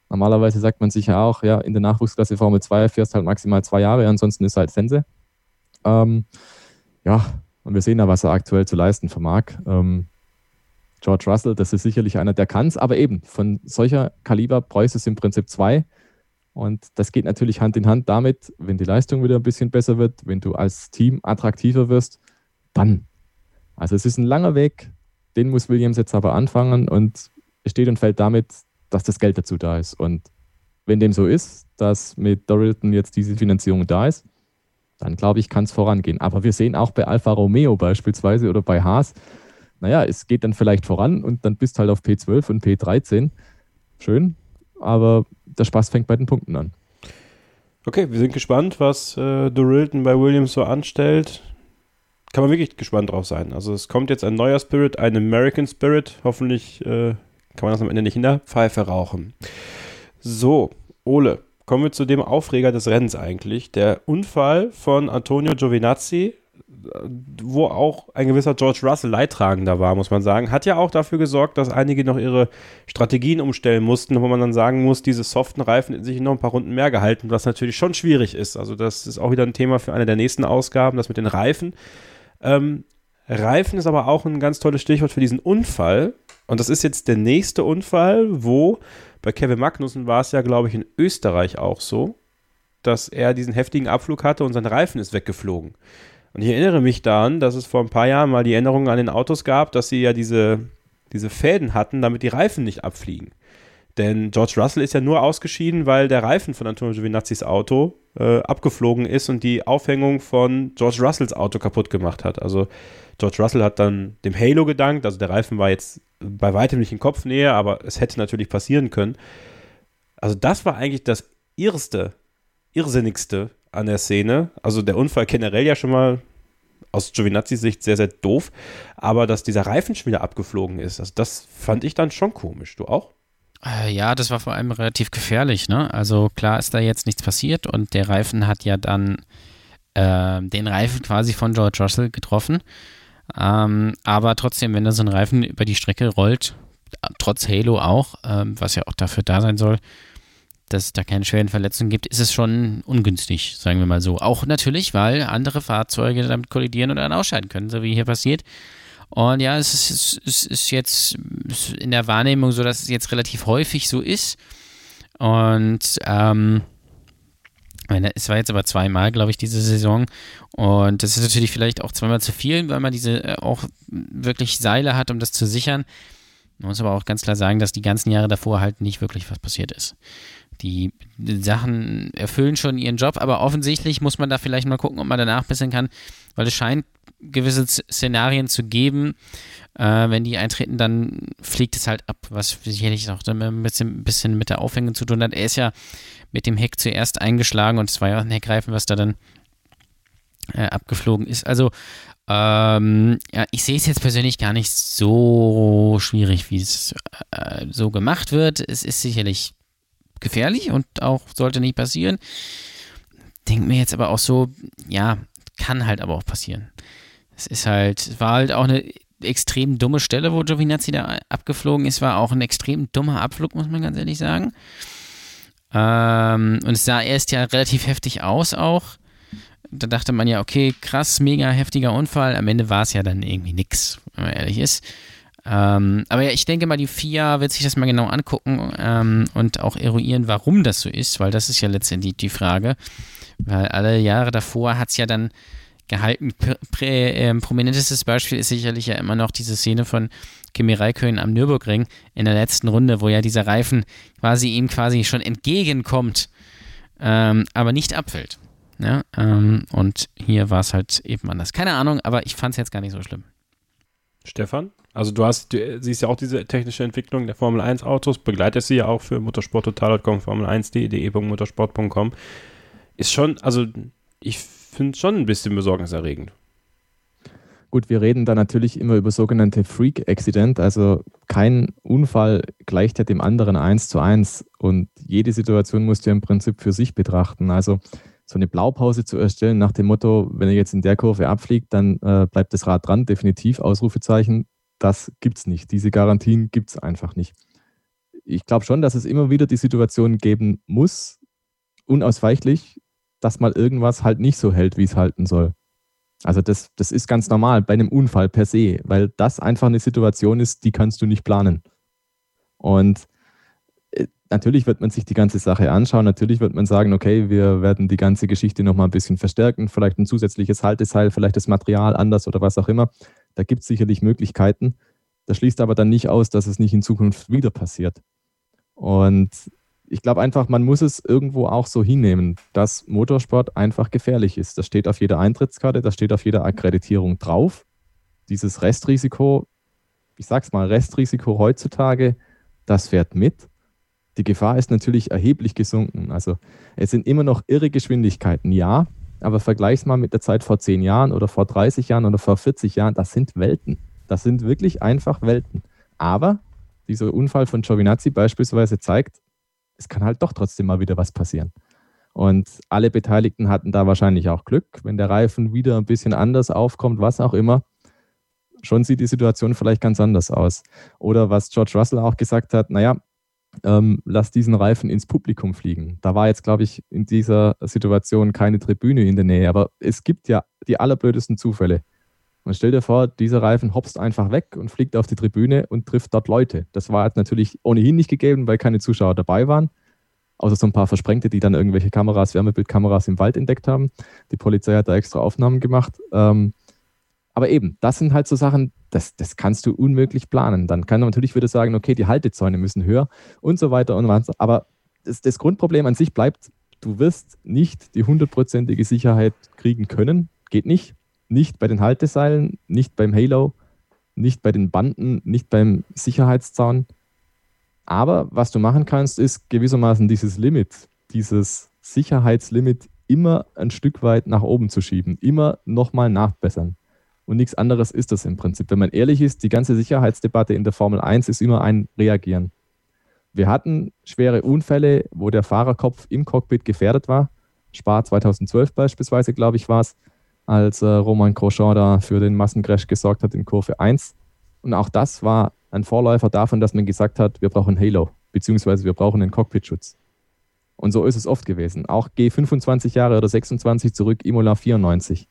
Normalerweise sagt man sich ja auch, ja, in der Nachwuchsklasse Formel 2 fährst halt maximal zwei Jahre, ansonsten ist halt Sense. Ähm, ja, und wir sehen ja, was er aktuell zu leisten vermag. Ähm, George Russell, das ist sicherlich einer, der kann es, aber eben von solcher Kaliber bräuchte es im Prinzip zwei. Und das geht natürlich Hand in Hand damit, wenn die Leistung wieder ein bisschen besser wird, wenn du als Team attraktiver wirst, dann. Also es ist ein langer Weg, den muss Williams jetzt aber anfangen und es steht und fällt damit, dass das Geld dazu da ist. Und wenn dem so ist, dass mit Dorilton jetzt diese Finanzierung da ist, dann glaube ich, kann es vorangehen. Aber wir sehen auch bei Alfa Romeo beispielsweise oder bei Haas, naja, es geht dann vielleicht voran und dann bist halt auf P12 und P13. Schön, aber der Spaß fängt bei den Punkten an. Okay, wir sind gespannt, was äh, Dorilton bei Williams so anstellt. Kann man wirklich gespannt drauf sein. Also es kommt jetzt ein neuer Spirit, ein American Spirit. Hoffentlich äh, kann man das am Ende nicht in der Pfeife rauchen. So, Ole, kommen wir zu dem Aufreger des Rennens eigentlich. Der Unfall von Antonio Giovinazzi wo auch ein gewisser George Russell leidtragender war, muss man sagen, hat ja auch dafür gesorgt, dass einige noch ihre Strategien umstellen mussten, wo man dann sagen muss, diese soften Reifen hätten sich noch ein paar Runden mehr gehalten, was natürlich schon schwierig ist. Also das ist auch wieder ein Thema für eine der nächsten Ausgaben, das mit den Reifen. Ähm, Reifen ist aber auch ein ganz tolles Stichwort für diesen Unfall. Und das ist jetzt der nächste Unfall, wo Bei Kevin Magnussen war es ja, glaube ich, in Österreich auch so, dass er diesen heftigen Abflug hatte und sein Reifen ist weggeflogen. Und ich erinnere mich daran, dass es vor ein paar Jahren mal die Änderung an den Autos gab, dass sie ja diese, diese Fäden hatten, damit die Reifen nicht abfliegen. Denn George Russell ist ja nur ausgeschieden, weil der Reifen von Antonio Giovinazzi's Auto äh, abgeflogen ist und die Aufhängung von George Russells Auto kaputt gemacht hat. Also George Russell hat dann dem Halo gedankt, also der Reifen war jetzt bei weitem nicht in Kopfnähe, aber es hätte natürlich passieren können. Also das war eigentlich das Irrste, Irrsinnigste an der Szene. Also der Unfall generell ja schon mal aus Giovinazzis Sicht sehr, sehr doof, aber dass dieser Reifen schon wieder abgeflogen ist, also das fand ich dann schon komisch. Du auch? Äh, ja, das war vor allem relativ gefährlich. Ne? Also klar ist da jetzt nichts passiert und der Reifen hat ja dann äh, den Reifen quasi von George Russell getroffen. Ähm, aber trotzdem, wenn da so ein Reifen über die Strecke rollt, trotz Halo auch, ähm, was ja auch dafür da sein soll, dass es da keine schweren Verletzungen gibt, ist es schon ungünstig, sagen wir mal so. Auch natürlich, weil andere Fahrzeuge damit kollidieren oder dann ausscheiden können, so wie hier passiert. Und ja, es ist, es ist jetzt in der Wahrnehmung so, dass es jetzt relativ häufig so ist. Und ähm, es war jetzt aber zweimal, glaube ich, diese Saison. Und das ist natürlich vielleicht auch zweimal zu viel, weil man diese äh, auch wirklich Seile hat, um das zu sichern. Man muss aber auch ganz klar sagen, dass die ganzen Jahre davor halt nicht wirklich was passiert ist. Die Sachen erfüllen schon ihren Job, aber offensichtlich muss man da vielleicht mal gucken, ob man danach bisschen kann, weil es scheint gewisse Szenarien zu geben. Äh, wenn die eintreten, dann fliegt es halt ab, was sicherlich auch ein bisschen, bisschen mit der Aufhängung zu tun hat. Er ist ja mit dem Heck zuerst eingeschlagen und es war ja auch ein Heckreifen, was da dann äh, abgeflogen ist. Also, ähm, ja, ich sehe es jetzt persönlich gar nicht so schwierig, wie es äh, so gemacht wird. Es ist sicherlich gefährlich und auch sollte nicht passieren. Denke mir jetzt aber auch so, ja, kann halt aber auch passieren. Es ist halt, war halt auch eine extrem dumme Stelle, wo Giovinazzi da abgeflogen ist, war auch ein extrem dummer Abflug, muss man ganz ehrlich sagen. Ähm, und es sah erst ja relativ heftig aus auch. Da dachte man ja, okay, krass, mega heftiger Unfall. Am Ende war es ja dann irgendwie nix, wenn man ehrlich ist. Ähm, aber ja, ich denke mal, die FIA wird sich das mal genau angucken ähm, und auch eruieren, warum das so ist, weil das ist ja letztendlich die Frage. Weil alle Jahre davor hat es ja dann gehalten. Prä, äh, prominentestes Beispiel ist sicherlich ja immer noch diese Szene von Kimi Räikkönen am Nürburgring in der letzten Runde, wo ja dieser Reifen quasi ihm quasi schon entgegenkommt, ähm, aber nicht abfällt. Ja, ähm, und hier war es halt eben anders. Keine Ahnung, aber ich fand es jetzt gar nicht so schlimm. Stefan? Also du hast, du siehst ja auch diese technische Entwicklung der Formel 1 Autos, begleitest sie ja auch für motorsporttotal.com, formel1.de.motorsport.com. Ist schon, also ich finde es schon ein bisschen besorgniserregend. Gut, wir reden da natürlich immer über sogenannte Freak-Accident, also kein Unfall gleicht ja dem anderen eins zu eins und jede Situation musst du im Prinzip für sich betrachten. Also so eine Blaupause zu erstellen nach dem Motto, wenn er jetzt in der Kurve abfliegt, dann äh, bleibt das Rad dran, definitiv, Ausrufezeichen, das gibt es nicht. Diese Garantien gibt es einfach nicht. Ich glaube schon, dass es immer wieder die Situation geben muss, unausweichlich, dass mal irgendwas halt nicht so hält, wie es halten soll. Also das, das ist ganz normal bei einem Unfall per se, weil das einfach eine Situation ist, die kannst du nicht planen. Und äh, natürlich wird man sich die ganze Sache anschauen, natürlich wird man sagen, okay, wir werden die ganze Geschichte nochmal ein bisschen verstärken, vielleicht ein zusätzliches Halteseil, vielleicht das Material anders oder was auch immer. Da gibt es sicherlich Möglichkeiten. Das schließt aber dann nicht aus, dass es nicht in Zukunft wieder passiert. Und ich glaube einfach, man muss es irgendwo auch so hinnehmen, dass Motorsport einfach gefährlich ist. Das steht auf jeder Eintrittskarte, das steht auf jeder Akkreditierung drauf. Dieses Restrisiko, ich sag's mal, Restrisiko heutzutage, das fährt mit. Die Gefahr ist natürlich erheblich gesunken. Also es sind immer noch irre Geschwindigkeiten, ja, aber vergleich's mal mit der Zeit vor 10 Jahren oder vor 30 Jahren oder vor 40 Jahren, das sind Welten. Das sind wirklich einfach Welten. Aber dieser Unfall von Giovinazzi beispielsweise zeigt, es kann halt doch trotzdem mal wieder was passieren. Und alle Beteiligten hatten da wahrscheinlich auch Glück, wenn der Reifen wieder ein bisschen anders aufkommt, was auch immer. Schon sieht die Situation vielleicht ganz anders aus. Oder was George Russell auch gesagt hat, naja, ähm, lass diesen Reifen ins Publikum fliegen. Da war jetzt, glaube ich, in dieser Situation keine Tribüne in der Nähe, aber es gibt ja die allerblödesten Zufälle. Und stell dir vor, dieser Reifen hopst einfach weg und fliegt auf die Tribüne und trifft dort Leute. Das war jetzt natürlich ohnehin nicht gegeben, weil keine Zuschauer dabei waren. Außer so ein paar Versprengte, die dann irgendwelche Kameras, Wärmebildkameras im Wald entdeckt haben. Die Polizei hat da extra Aufnahmen gemacht. Ähm, aber eben, das sind halt so Sachen, das, das kannst du unmöglich planen. Dann kann man natürlich wieder sagen, okay, die Haltezäune müssen höher und so weiter und weiter. Aber das, das Grundproblem an sich bleibt, du wirst nicht die hundertprozentige Sicherheit kriegen können. Geht nicht. Nicht bei den Halteseilen, nicht beim Halo, nicht bei den Banden, nicht beim Sicherheitszaun. Aber was du machen kannst, ist gewissermaßen dieses Limit, dieses Sicherheitslimit immer ein Stück weit nach oben zu schieben, immer nochmal nachbessern. Und nichts anderes ist das im Prinzip. Wenn man ehrlich ist, die ganze Sicherheitsdebatte in der Formel 1 ist immer ein Reagieren. Wir hatten schwere Unfälle, wo der Fahrerkopf im Cockpit gefährdet war. Spa 2012 beispielsweise, glaube ich, war es, als äh, Roman Grosjean da für den Massencrash gesorgt hat in Kurve 1. Und auch das war ein Vorläufer davon, dass man gesagt hat, wir brauchen Halo, beziehungsweise wir brauchen einen Cockpitschutz. Und so ist es oft gewesen. Auch G 25 Jahre oder 26 zurück, Imola 94.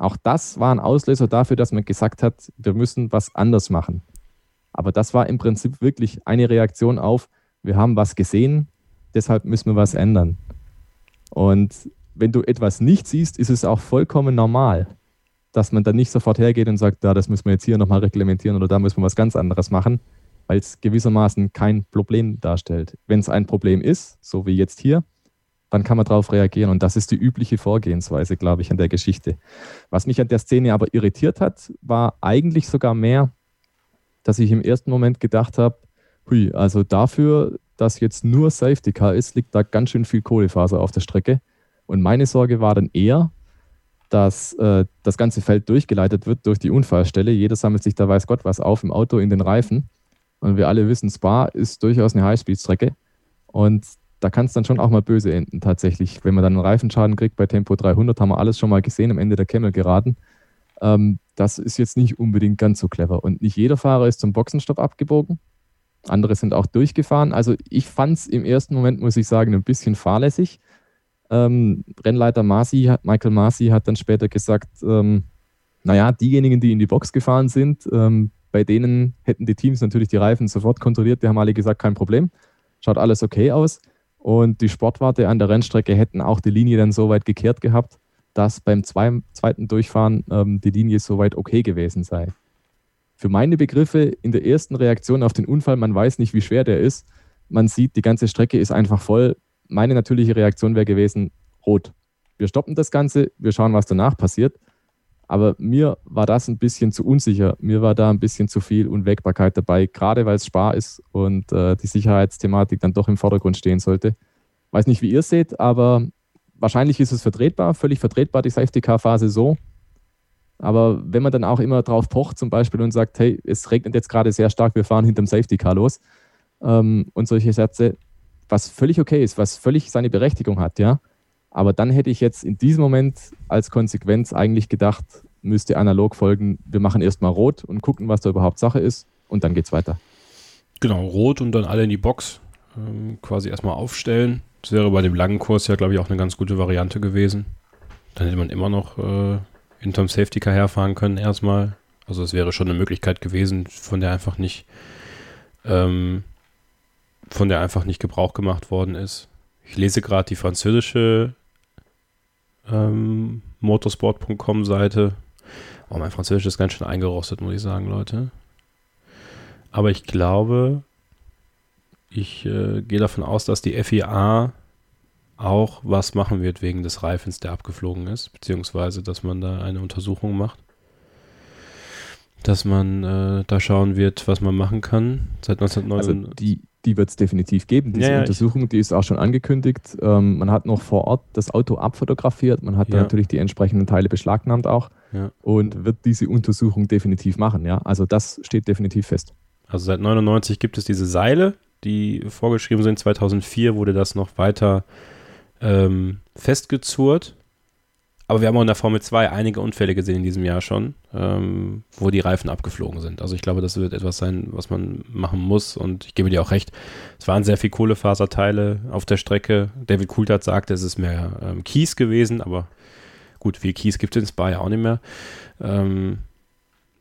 Auch das war ein Auslöser dafür, dass man gesagt hat, wir müssen was anders machen. Aber das war im Prinzip wirklich eine Reaktion auf, wir haben was gesehen, deshalb müssen wir was ändern. Und wenn du etwas nicht siehst, ist es auch vollkommen normal, dass man dann nicht sofort hergeht und sagt, ja, das müssen wir jetzt hier nochmal reglementieren oder da müssen wir was ganz anderes machen, weil es gewissermaßen kein Problem darstellt. Wenn es ein Problem ist, so wie jetzt hier, dann kann man darauf reagieren. Und das ist die übliche Vorgehensweise, glaube ich, an der Geschichte. Was mich an der Szene aber irritiert hat, war eigentlich sogar mehr, dass ich im ersten Moment gedacht habe, hui, also dafür, dass jetzt nur Safety Car ist, liegt da ganz schön viel Kohlefaser auf der Strecke. Und meine Sorge war dann eher, dass äh, das ganze Feld durchgeleitet wird durch die Unfallstelle. Jeder sammelt sich da weiß Gott was auf im Auto in den Reifen. Und wir alle wissen, Spa ist durchaus eine Highspeed-Strecke. Und da kann es dann schon auch mal böse enden, tatsächlich. Wenn man dann einen Reifenschaden kriegt bei Tempo 300, haben wir alles schon mal gesehen am Ende der Kemmel geraten. Ähm, das ist jetzt nicht unbedingt ganz so clever. Und nicht jeder Fahrer ist zum Boxenstopp abgebogen. Andere sind auch durchgefahren. Also ich fand es im ersten Moment, muss ich sagen, ein bisschen fahrlässig. Ähm, Rennleiter Masi, Michael Masi hat dann später gesagt, ähm, naja, diejenigen, die in die Box gefahren sind, ähm, bei denen hätten die Teams natürlich die Reifen sofort kontrolliert. Die haben alle gesagt, kein Problem, schaut alles okay aus. Und die Sportwarte an der Rennstrecke hätten auch die Linie dann so weit gekehrt gehabt, dass beim zwei, zweiten Durchfahren ähm, die Linie so weit okay gewesen sei. Für meine Begriffe in der ersten Reaktion auf den Unfall, man weiß nicht, wie schwer der ist. Man sieht, die ganze Strecke ist einfach voll. Meine natürliche Reaktion wäre gewesen, rot. Wir stoppen das Ganze, wir schauen, was danach passiert. Aber mir war das ein bisschen zu unsicher. Mir war da ein bisschen zu viel Unwägbarkeit dabei, gerade weil es Spar ist und äh, die Sicherheitsthematik dann doch im Vordergrund stehen sollte. Weiß nicht, wie ihr seht, aber wahrscheinlich ist es vertretbar, völlig vertretbar, die Safety-Car-Phase so. Aber wenn man dann auch immer drauf pocht, zum Beispiel, und sagt, hey, es regnet jetzt gerade sehr stark, wir fahren hinterm Safety-Car los ähm, und solche Sätze, was völlig okay ist, was völlig seine Berechtigung hat, ja. Aber dann hätte ich jetzt in diesem Moment als Konsequenz eigentlich gedacht, müsste analog folgen, wir machen erstmal rot und gucken, was da überhaupt Sache ist und dann geht's weiter. Genau, rot und dann alle in die Box ähm, quasi erstmal aufstellen. Das wäre bei dem langen Kurs ja, glaube ich, auch eine ganz gute Variante gewesen. Dann hätte man immer noch äh, hinterm Safety Car herfahren können erstmal. Also es wäre schon eine Möglichkeit gewesen, von der einfach nicht ähm, von der einfach nicht Gebrauch gemacht worden ist. Ich lese gerade die französische ähm, motorsport.com Seite. Oh, mein Französisch ist ganz schön eingerostet, muss ich sagen, Leute. Aber ich glaube, ich äh, gehe davon aus, dass die FIA auch was machen wird wegen des Reifens, der abgeflogen ist, beziehungsweise dass man da eine Untersuchung macht. Dass man äh, da schauen wird, was man machen kann. Seit 1999. Also die, die wird es definitiv geben. Diese Ja, ja, Untersuchung, die ist auch schon angekündigt. Ähm, man hat noch vor Ort das Auto abfotografiert. Man hat Ja. natürlich die entsprechenden Teile beschlagnahmt auch und wird diese Untersuchung definitiv machen. Ja, also das steht definitiv fest. Also seit 99 gibt es diese Seile, die vorgeschrieben sind. 2004 wurde das noch weiter ähm, festgezurrt. Aber wir haben auch in der Formel 2 einige Unfälle gesehen in diesem Jahr schon, ähm, wo die Reifen abgeflogen sind. Also ich glaube, das wird etwas sein, was man machen muss. Und ich gebe dir auch recht, es waren sehr viel Kohlefaserteile auf der Strecke. David Coulthard sagte, es ist mehr ähm, Kies gewesen, aber Gut, viel Kies gibt es in Spa ja auch nicht mehr. Ähm,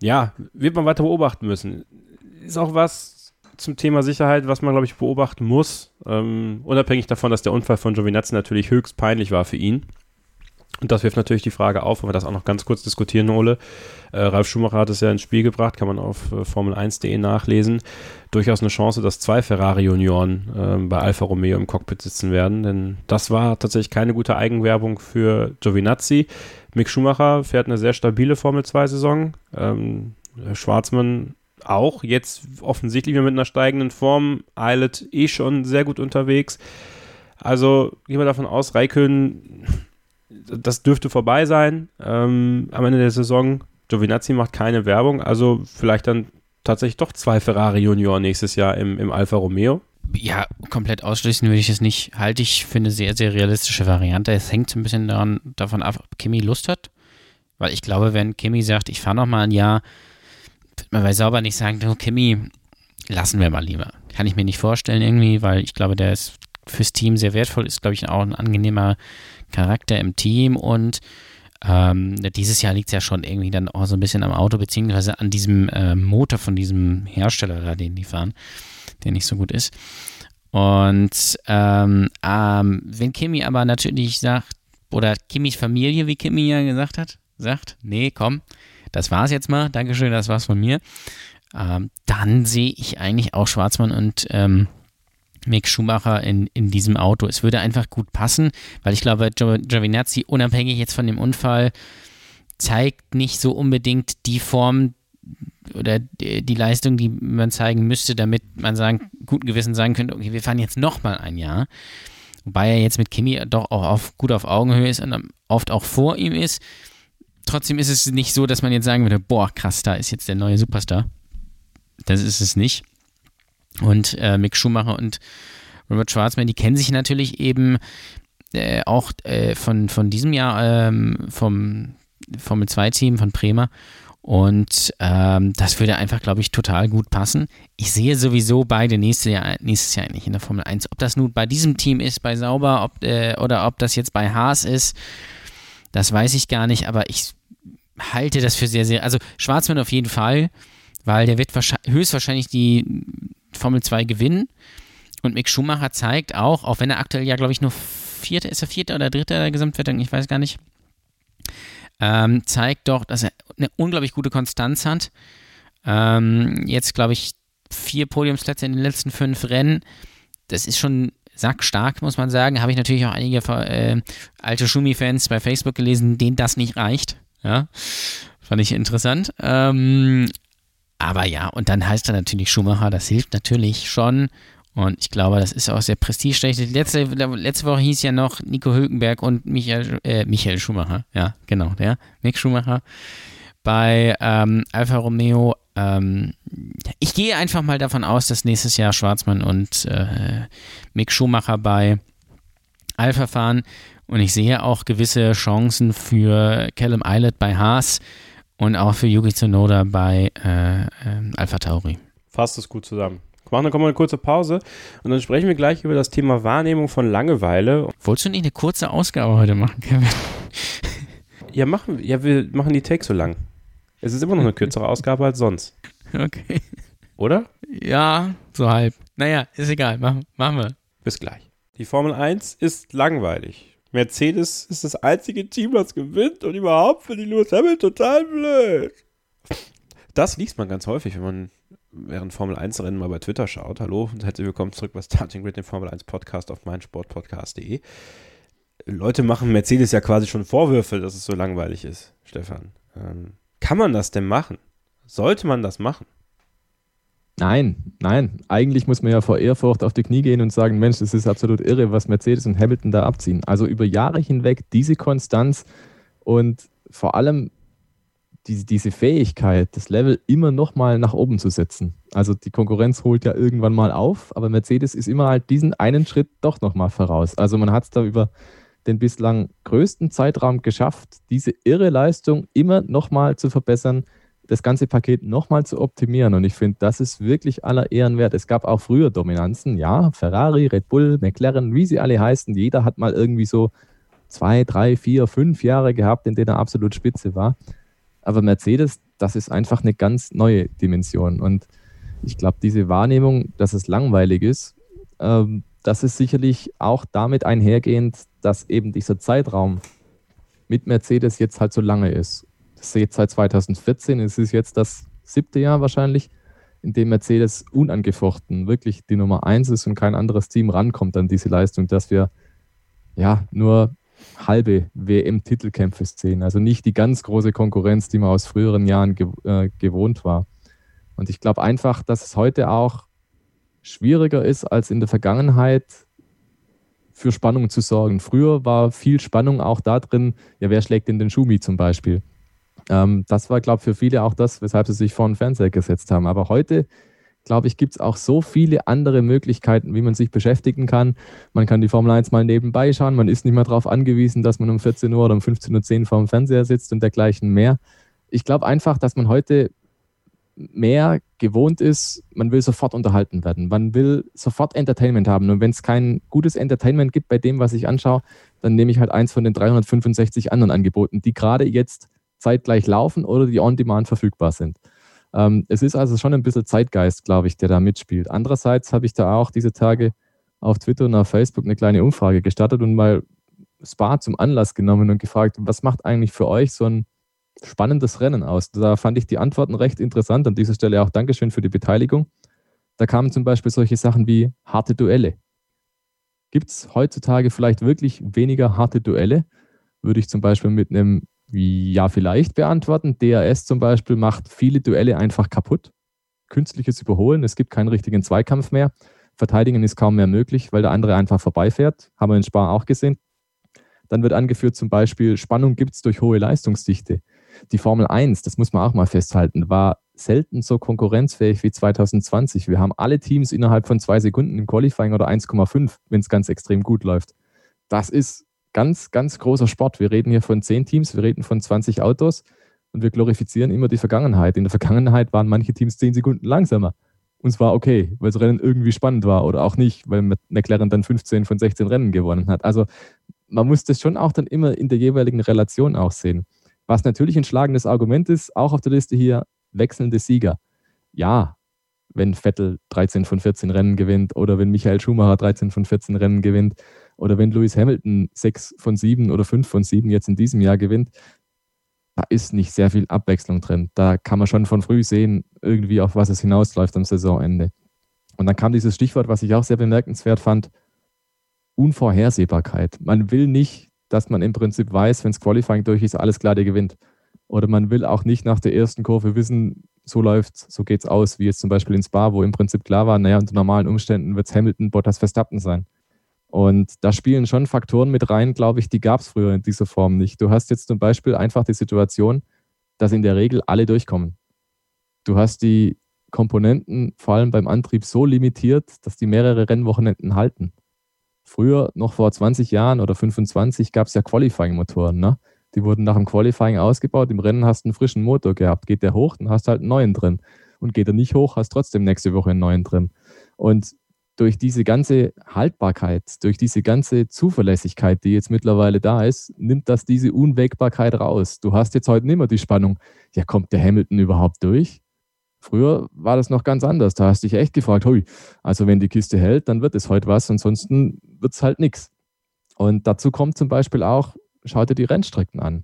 ja, wird man weiter beobachten müssen. Ist auch was zum Thema Sicherheit, was man, glaube ich, beobachten muss. Ähm, unabhängig davon, dass der Unfall von Giovinazzi natürlich höchst peinlich war für ihn. Und das wirft natürlich die Frage auf, wenn wir das auch noch ganz kurz diskutieren, Ole. Äh, Ralf Schumacher hat es ja ins Spiel gebracht, kann man auf äh, Formel1.de nachlesen. Durchaus eine Chance, dass zwei Ferrari-Junioren äh, bei Alfa Romeo im Cockpit sitzen werden, denn das war tatsächlich keine gute Eigenwerbung für Giovinazzi. Mick Schumacher fährt eine sehr stabile Formel-2-Saison. Ähm, Schwarzmann auch jetzt offensichtlich mit einer steigenden Form. Eilert eh schon sehr gut unterwegs. Also gehen wir davon aus, Raikön das dürfte vorbei sein ähm, am Ende der Saison. Giovinazzi macht keine Werbung, also vielleicht dann tatsächlich doch zwei Ferrari Junior nächstes Jahr im, im Alfa Romeo. Ja, komplett ausschließen würde ich es nicht. Halte ich für eine sehr, sehr realistische Variante. Es hängt ein bisschen daran, davon ab, ob Kimi Lust hat. Weil ich glaube, wenn Kimi sagt, ich fahre noch mal ein Jahr, wird man bei Sauber nicht sagen, du Kimi, lassen wir mal lieber. Kann ich mir nicht vorstellen irgendwie, weil ich glaube, der ist fürs Team sehr wertvoll, ist, glaube ich, auch ein angenehmer Charakter im Team und ähm, dieses Jahr liegt es ja schon irgendwie dann auch so ein bisschen am Auto, beziehungsweise an diesem äh, Motor von diesem Hersteller da, den die fahren, der nicht so gut ist. Und ähm, ähm, wenn Kimi aber natürlich sagt, oder Kimis Familie, wie Kimi ja gesagt hat, sagt, nee, komm, das war's jetzt mal, Dankeschön, das war's von mir, ähm, dann sehe ich eigentlich auch Schwarzmann und ähm, Mick Schumacher in, in diesem Auto. Es würde einfach gut passen, weil ich glaube, Gio Giovinazzi, unabhängig jetzt von dem Unfall, zeigt nicht so unbedingt die Form oder die, die Leistung, die man zeigen müsste, damit man sagen, guten Gewissen sagen könnte, okay, wir fahren jetzt nochmal ein Jahr. Wobei er jetzt mit Kimi doch auch auf, gut auf Augenhöhe ist und oft auch vor ihm ist. Trotzdem ist es nicht so, dass man jetzt sagen würde, boah, krass, da ist jetzt der neue Superstar. Das ist es nicht. Und äh, Mick Schumacher und Robert Schwarzman, die kennen sich natürlich eben äh, auch äh, von, von diesem Jahr ähm, vom Formel 2-Team von Bremer. Und ähm, das würde einfach, glaube ich, total gut passen. Ich sehe sowieso beide nächstes Jahr, nächstes Jahr eigentlich in der Formel 1. Ob das nun bei diesem Team ist, bei Sauber, ob, äh, oder ob das jetzt bei Haas ist, das weiß ich gar nicht. Aber ich halte das für sehr, sehr. Also Schwarzmann auf jeden Fall, weil der wird höchstwahrscheinlich die Formel 2 gewinnen. Und Mick Schumacher zeigt auch, auch wenn er aktuell ja, glaube ich, nur Vierter, ist er Vierter oder Dritter der Gesamtwertung, ich weiß gar nicht, ähm, zeigt doch, dass er eine unglaublich gute Konstanz hat. Ähm, jetzt, glaube ich, vier Podiumsplätze in den letzten fünf Rennen. Das ist schon sackstark, muss man sagen. Habe ich natürlich auch einige äh, alte Schumi-Fans bei Facebook gelesen, denen das nicht reicht. Ja, fand ich interessant. Ähm, aber ja, und dann heißt er natürlich Schumacher, das hilft natürlich schon. Und ich glaube, das ist auch sehr prestigeträchtig. Letzte, letzte Woche hieß ja noch Nico Hülkenberg und Michael, äh, Michael Schumacher. Ja, genau, der. Mick Schumacher bei ähm, Alfa Romeo. Ähm, ich gehe einfach mal davon aus, dass nächstes Jahr Schwarzmann und äh, Mick Schumacher bei Alfa fahren. Und ich sehe auch gewisse Chancen für Callum Eilert bei Haas und auch für Yuki Tsunoda bei äh, äh, Alpha Tauri. Fasst es gut zusammen. Machen wir eine kurze Pause und dann sprechen wir gleich über das Thema Wahrnehmung von Langeweile. Wolltest du nicht eine kurze Ausgabe heute machen, Kevin? ja, machen wir. Ja, wir machen die Takes so lang. Es ist immer noch eine kürzere Ausgabe als sonst. Okay. Oder? Ja, so halb. Naja, ist egal. Machen, machen wir. Bis gleich. Die Formel 1 ist langweilig. Mercedes ist das einzige Team, das gewinnt und überhaupt für die Lewis Hamilton total blöd. Das liest man ganz häufig, wenn man während Formel 1 Rennen mal bei Twitter schaut. Hallo und herzlich willkommen zurück bei Starting Grid, dem Formel 1 Podcast auf meinsportpodcast.de. Leute machen Mercedes ja quasi schon Vorwürfe, dass es so langweilig ist, Stefan. Ähm, kann man das denn machen? Sollte man das machen? Nein, nein. Eigentlich muss man ja vor Ehrfurcht auf die Knie gehen und sagen, Mensch, das ist absolut irre, was Mercedes und Hamilton da abziehen. Also über Jahre hinweg diese Konstanz und vor allem diese, diese Fähigkeit, das Level immer noch mal nach oben zu setzen. Also die Konkurrenz holt ja irgendwann mal auf, aber Mercedes ist immer halt diesen einen Schritt doch noch mal voraus. Also man hat es da über den bislang größten Zeitraum geschafft, diese irre Leistung immer noch mal zu verbessern, das ganze Paket nochmal zu optimieren. Und ich finde, das ist wirklich aller Ehren wert. Es gab auch früher Dominanzen, ja, Ferrari, Red Bull, McLaren, wie sie alle heißen. Jeder hat mal irgendwie so zwei, drei, vier, fünf Jahre gehabt, in denen er absolut spitze war. Aber Mercedes, das ist einfach eine ganz neue Dimension. Und ich glaube, diese Wahrnehmung, dass es langweilig ist, ähm, das ist sicherlich auch damit einhergehend, dass eben dieser Zeitraum mit Mercedes jetzt halt so lange ist. Das seit 2014, es ist jetzt das siebte Jahr wahrscheinlich, in dem Mercedes unangefochten wirklich die Nummer eins ist und kein anderes Team rankommt an diese Leistung, dass wir ja nur halbe WM-Titelkämpfe sehen. Also nicht die ganz große Konkurrenz, die man aus früheren Jahren ge äh, gewohnt war. Und ich glaube einfach, dass es heute auch schwieriger ist als in der Vergangenheit, für Spannung zu sorgen. Früher war viel Spannung auch da drin, ja, wer schlägt in den Schumi zum Beispiel? Ähm, das war, glaube ich, für viele auch das, weshalb sie sich vor den Fernseher gesetzt haben. Aber heute, glaube ich, gibt es auch so viele andere Möglichkeiten, wie man sich beschäftigen kann. Man kann die Formel 1 mal nebenbei schauen. Man ist nicht mehr darauf angewiesen, dass man um 14 Uhr oder um 15.10 Uhr vor dem Fernseher sitzt und dergleichen mehr. Ich glaube einfach, dass man heute mehr gewohnt ist, man will sofort unterhalten werden. Man will sofort Entertainment haben. Und wenn es kein gutes Entertainment gibt bei dem, was ich anschaue, dann nehme ich halt eins von den 365 anderen Angeboten, die gerade jetzt zeitgleich laufen oder die on-demand verfügbar sind. Ähm, es ist also schon ein bisschen Zeitgeist, glaube ich, der da mitspielt. Andererseits habe ich da auch diese Tage auf Twitter und auf Facebook eine kleine Umfrage gestartet und mal Spa zum Anlass genommen und gefragt, was macht eigentlich für euch so ein spannendes Rennen aus. Da fand ich die Antworten recht interessant. An dieser Stelle auch Dankeschön für die Beteiligung. Da kamen zum Beispiel solche Sachen wie harte Duelle. Gibt es heutzutage vielleicht wirklich weniger harte Duelle? Würde ich zum Beispiel mit einem Ja vielleicht beantworten. DRS zum Beispiel macht viele Duelle einfach kaputt. Künstliches Überholen, es gibt keinen richtigen Zweikampf mehr. Verteidigen ist kaum mehr möglich, weil der andere einfach vorbeifährt. Haben wir in Spa auch gesehen. Dann wird angeführt zum Beispiel, Spannung gibt es durch hohe Leistungsdichte. Die Formel 1, das muss man auch mal festhalten, war selten so konkurrenzfähig wie 2020. Wir haben alle Teams innerhalb von zwei Sekunden im Qualifying oder 1,5, wenn es ganz extrem gut läuft. Das ist ganz, ganz großer Sport. Wir reden hier von zehn Teams, wir reden von 20 Autos und wir glorifizieren immer die Vergangenheit. In der Vergangenheit waren manche Teams zehn Sekunden langsamer. Und zwar okay, weil das Rennen irgendwie spannend war oder auch nicht, weil McLaren dann 15 von 16 Rennen gewonnen hat. Also man muss das schon auch dann immer in der jeweiligen Relation auch sehen. Was natürlich ein schlagendes Argument ist, auch auf der Liste hier, wechselnde Sieger. Ja, wenn Vettel 13 von 14 Rennen gewinnt oder wenn Michael Schumacher 13 von 14 Rennen gewinnt oder wenn Lewis Hamilton 6 von 7 oder 5 von 7 jetzt in diesem Jahr gewinnt, da ist nicht sehr viel Abwechslung drin. Da kann man schon von früh sehen, irgendwie auf was es hinausläuft am Saisonende. Und dann kam dieses Stichwort, was ich auch sehr bemerkenswert fand, Unvorhersehbarkeit. Man will nicht dass man im Prinzip weiß, wenn das Qualifying durch ist, alles klar, der gewinnt. Oder man will auch nicht nach der ersten Kurve wissen, so läuft so geht es aus, wie jetzt zum Beispiel in Spa, wo im Prinzip klar war, naja, unter normalen Umständen wird es Hamilton, Bottas, Verstappen sein. Und da spielen schon Faktoren mit rein, glaube ich, die gab es früher in dieser Form nicht. Du hast jetzt zum Beispiel einfach die Situation, dass in der Regel alle durchkommen. Du hast die Komponenten vor allem beim Antrieb so limitiert, dass die mehrere Rennwochenenden halten. Früher, noch vor 20 Jahren oder 25, gab es ja Qualifying-Motoren. Ne? Die wurden nach dem Qualifying ausgebaut. Im Rennen hast du einen frischen Motor gehabt. Geht der hoch, dann hast du halt einen neuen drin. Und geht er nicht hoch, hast trotzdem nächste Woche einen neuen drin. Und durch diese ganze Haltbarkeit, durch diese ganze Zuverlässigkeit, die jetzt mittlerweile da ist, nimmt das diese Unwägbarkeit raus. Du hast jetzt heute nicht mehr die Spannung, ja, kommt der Hamilton überhaupt durch? Früher war das noch ganz anders. Da hast du dich echt gefragt, hui, also wenn die Kiste hält, dann wird es heute was, ansonsten wird es halt nichts. Und dazu kommt zum Beispiel auch, schau dir die Rennstrecken an.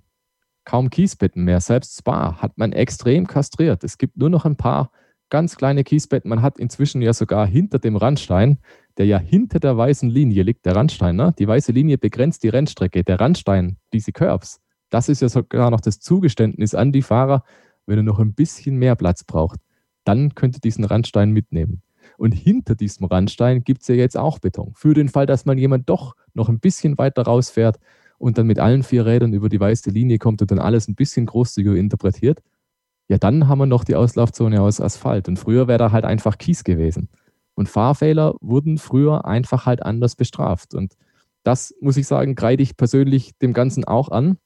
Kaum Kiesbetten mehr. Selbst Spa hat man extrem kastriert. Es gibt nur noch ein paar ganz kleine Kiesbetten. Man hat inzwischen ja sogar hinter dem Randstein, der ja hinter der weißen Linie liegt, der Randstein, ne? die weiße Linie begrenzt die Rennstrecke. Der Randstein, diese Curves, das ist ja sogar noch das Zugeständnis an die Fahrer, wenn er noch ein bisschen mehr Platz braucht dann könnt ihr diesen Randstein mitnehmen. Und hinter diesem Randstein gibt es ja jetzt auch Beton. Für den Fall, dass mal jemand doch noch ein bisschen weiter rausfährt und dann mit allen vier Rädern über die weiße Linie kommt und dann alles ein bisschen großzügiger interpretiert, ja, dann haben wir noch die Auslaufzone aus Asphalt. Und früher wäre da halt einfach Kies gewesen. Und Fahrfehler wurden früher einfach halt anders bestraft. Und das, muss ich sagen, kreide ich persönlich dem Ganzen auch an,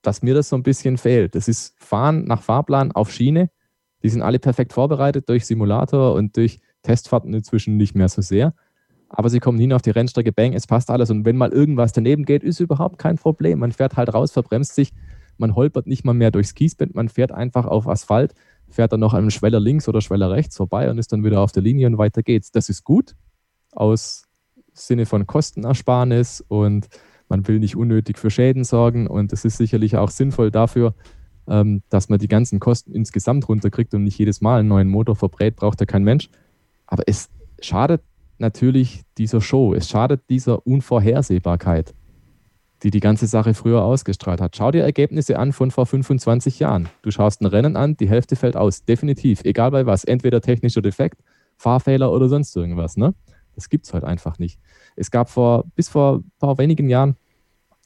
dass mir das so ein bisschen fehlt. Das ist Fahren nach Fahrplan auf Schiene die sind alle perfekt vorbereitet durch Simulator und durch Testfahrten inzwischen nicht mehr so sehr. aber sie kommen hin auf die Rennstrecke, bang, es passt alles. Und wenn mal irgendwas daneben geht, ist überhaupt kein Problem. Man fährt halt raus, verbremst sich, man holpert nicht mal mehr durchs Kiesbett, man fährt einfach auf Asphalt, fährt dann noch einem Schweller links oder Schweller rechts vorbei und ist dann wieder auf der Linie und weiter geht's. Das ist gut aus Sinne von Kostenersparnis und man will nicht unnötig für Schäden sorgen und es ist sicherlich auch sinnvoll dafür, ähm, dass man die ganzen Kosten insgesamt runterkriegt und nicht jedes Mal einen neuen Motor verbrät, braucht ja kein Mensch. Aber es schadet natürlich dieser Show, es schadet dieser Unvorhersehbarkeit, die die ganze Sache früher ausgestrahlt hat. Schau dir Ergebnisse an von vor 25 Jahren. Du schaust ein Rennen an, die Hälfte fällt aus, definitiv, egal bei was, entweder technischer Defekt, Fahrfehler oder sonst irgendwas. Ne? Das gibt es heute einfach nicht. Es gab vor, bis vor ein paar wenigen Jahren,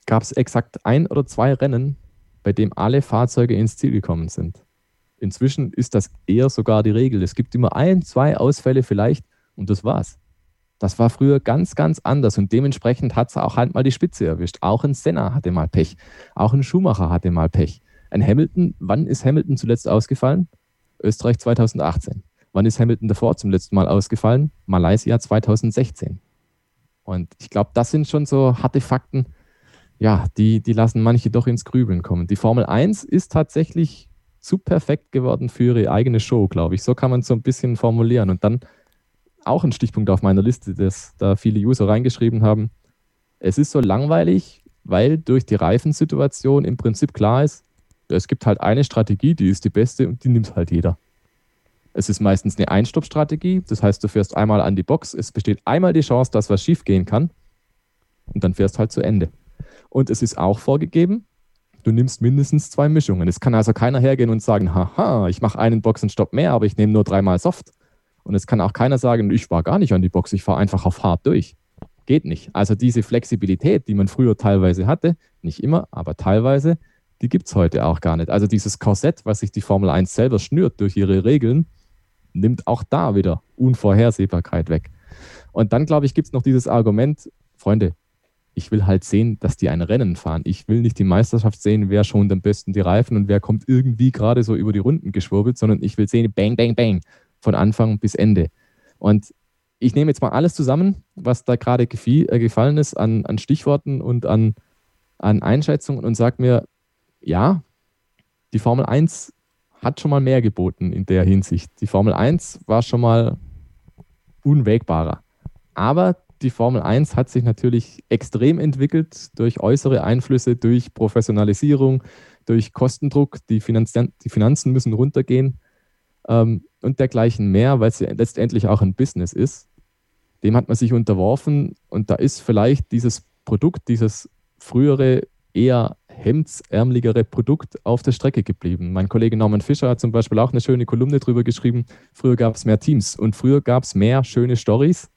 gab es exakt ein oder zwei Rennen, bei dem alle Fahrzeuge ins Ziel gekommen sind. Inzwischen ist das eher sogar die Regel. Es gibt immer ein, zwei Ausfälle vielleicht und das war's. Das war früher ganz, ganz anders und dementsprechend hat es auch halt mal die Spitze erwischt. Auch ein Senna hatte mal Pech. Auch ein Schumacher hatte mal Pech. Ein Hamilton, wann ist Hamilton zuletzt ausgefallen? Österreich 2018. Wann ist Hamilton davor zum letzten Mal ausgefallen? Malaysia 2016. Und ich glaube, das sind schon so harte Fakten, ja, die, die lassen manche doch ins Grübeln kommen. Die Formel 1 ist tatsächlich zu perfekt geworden für ihre eigene Show, glaube ich. So kann man es so ein bisschen formulieren. Und dann auch ein Stichpunkt auf meiner Liste, das da viele User reingeschrieben haben. Es ist so langweilig, weil durch die Reifensituation im Prinzip klar ist, es gibt halt eine Strategie, die ist die beste und die nimmt halt jeder. Es ist meistens eine Einstoppstrategie. Das heißt, du fährst einmal an die Box. Es besteht einmal die Chance, dass was schief gehen kann. Und dann fährst halt zu Ende. Und es ist auch vorgegeben, du nimmst mindestens zwei Mischungen. Es kann also keiner hergehen und sagen, haha, ich mache einen Boxenstopp mehr, aber ich nehme nur dreimal Soft. Und es kann auch keiner sagen, ich war gar nicht an die Box, ich fahre einfach auf hart durch. Geht nicht. Also diese Flexibilität, die man früher teilweise hatte, nicht immer, aber teilweise, die gibt es heute auch gar nicht. Also dieses Korsett, was sich die Formel 1 selber schnürt durch ihre Regeln, nimmt auch da wieder Unvorhersehbarkeit weg. Und dann, glaube ich, gibt es noch dieses Argument, Freunde, ich will halt sehen, dass die ein Rennen fahren. Ich will nicht die Meisterschaft sehen, wer schon am besten die Reifen und wer kommt irgendwie gerade so über die Runden geschwurbelt, sondern ich will sehen, bang, bang, bang, von Anfang bis Ende. Und ich nehme jetzt mal alles zusammen, was da gerade äh, gefallen ist an, an Stichworten und an, an Einschätzungen und sage mir, ja, die Formel 1 hat schon mal mehr geboten in der Hinsicht. Die Formel 1 war schon mal unwägbarer. Aber die Formel 1 hat sich natürlich extrem entwickelt durch äußere Einflüsse, durch Professionalisierung, durch Kostendruck. Die, Finanzen, die Finanzen müssen runtergehen ähm, und dergleichen mehr, weil es ja letztendlich auch ein Business ist. Dem hat man sich unterworfen und da ist vielleicht dieses Produkt, dieses frühere eher hemdsärmeligere Produkt auf der Strecke geblieben. Mein Kollege Norman Fischer hat zum Beispiel auch eine schöne Kolumne drüber geschrieben. Früher gab es mehr Teams und früher gab es mehr schöne Stories.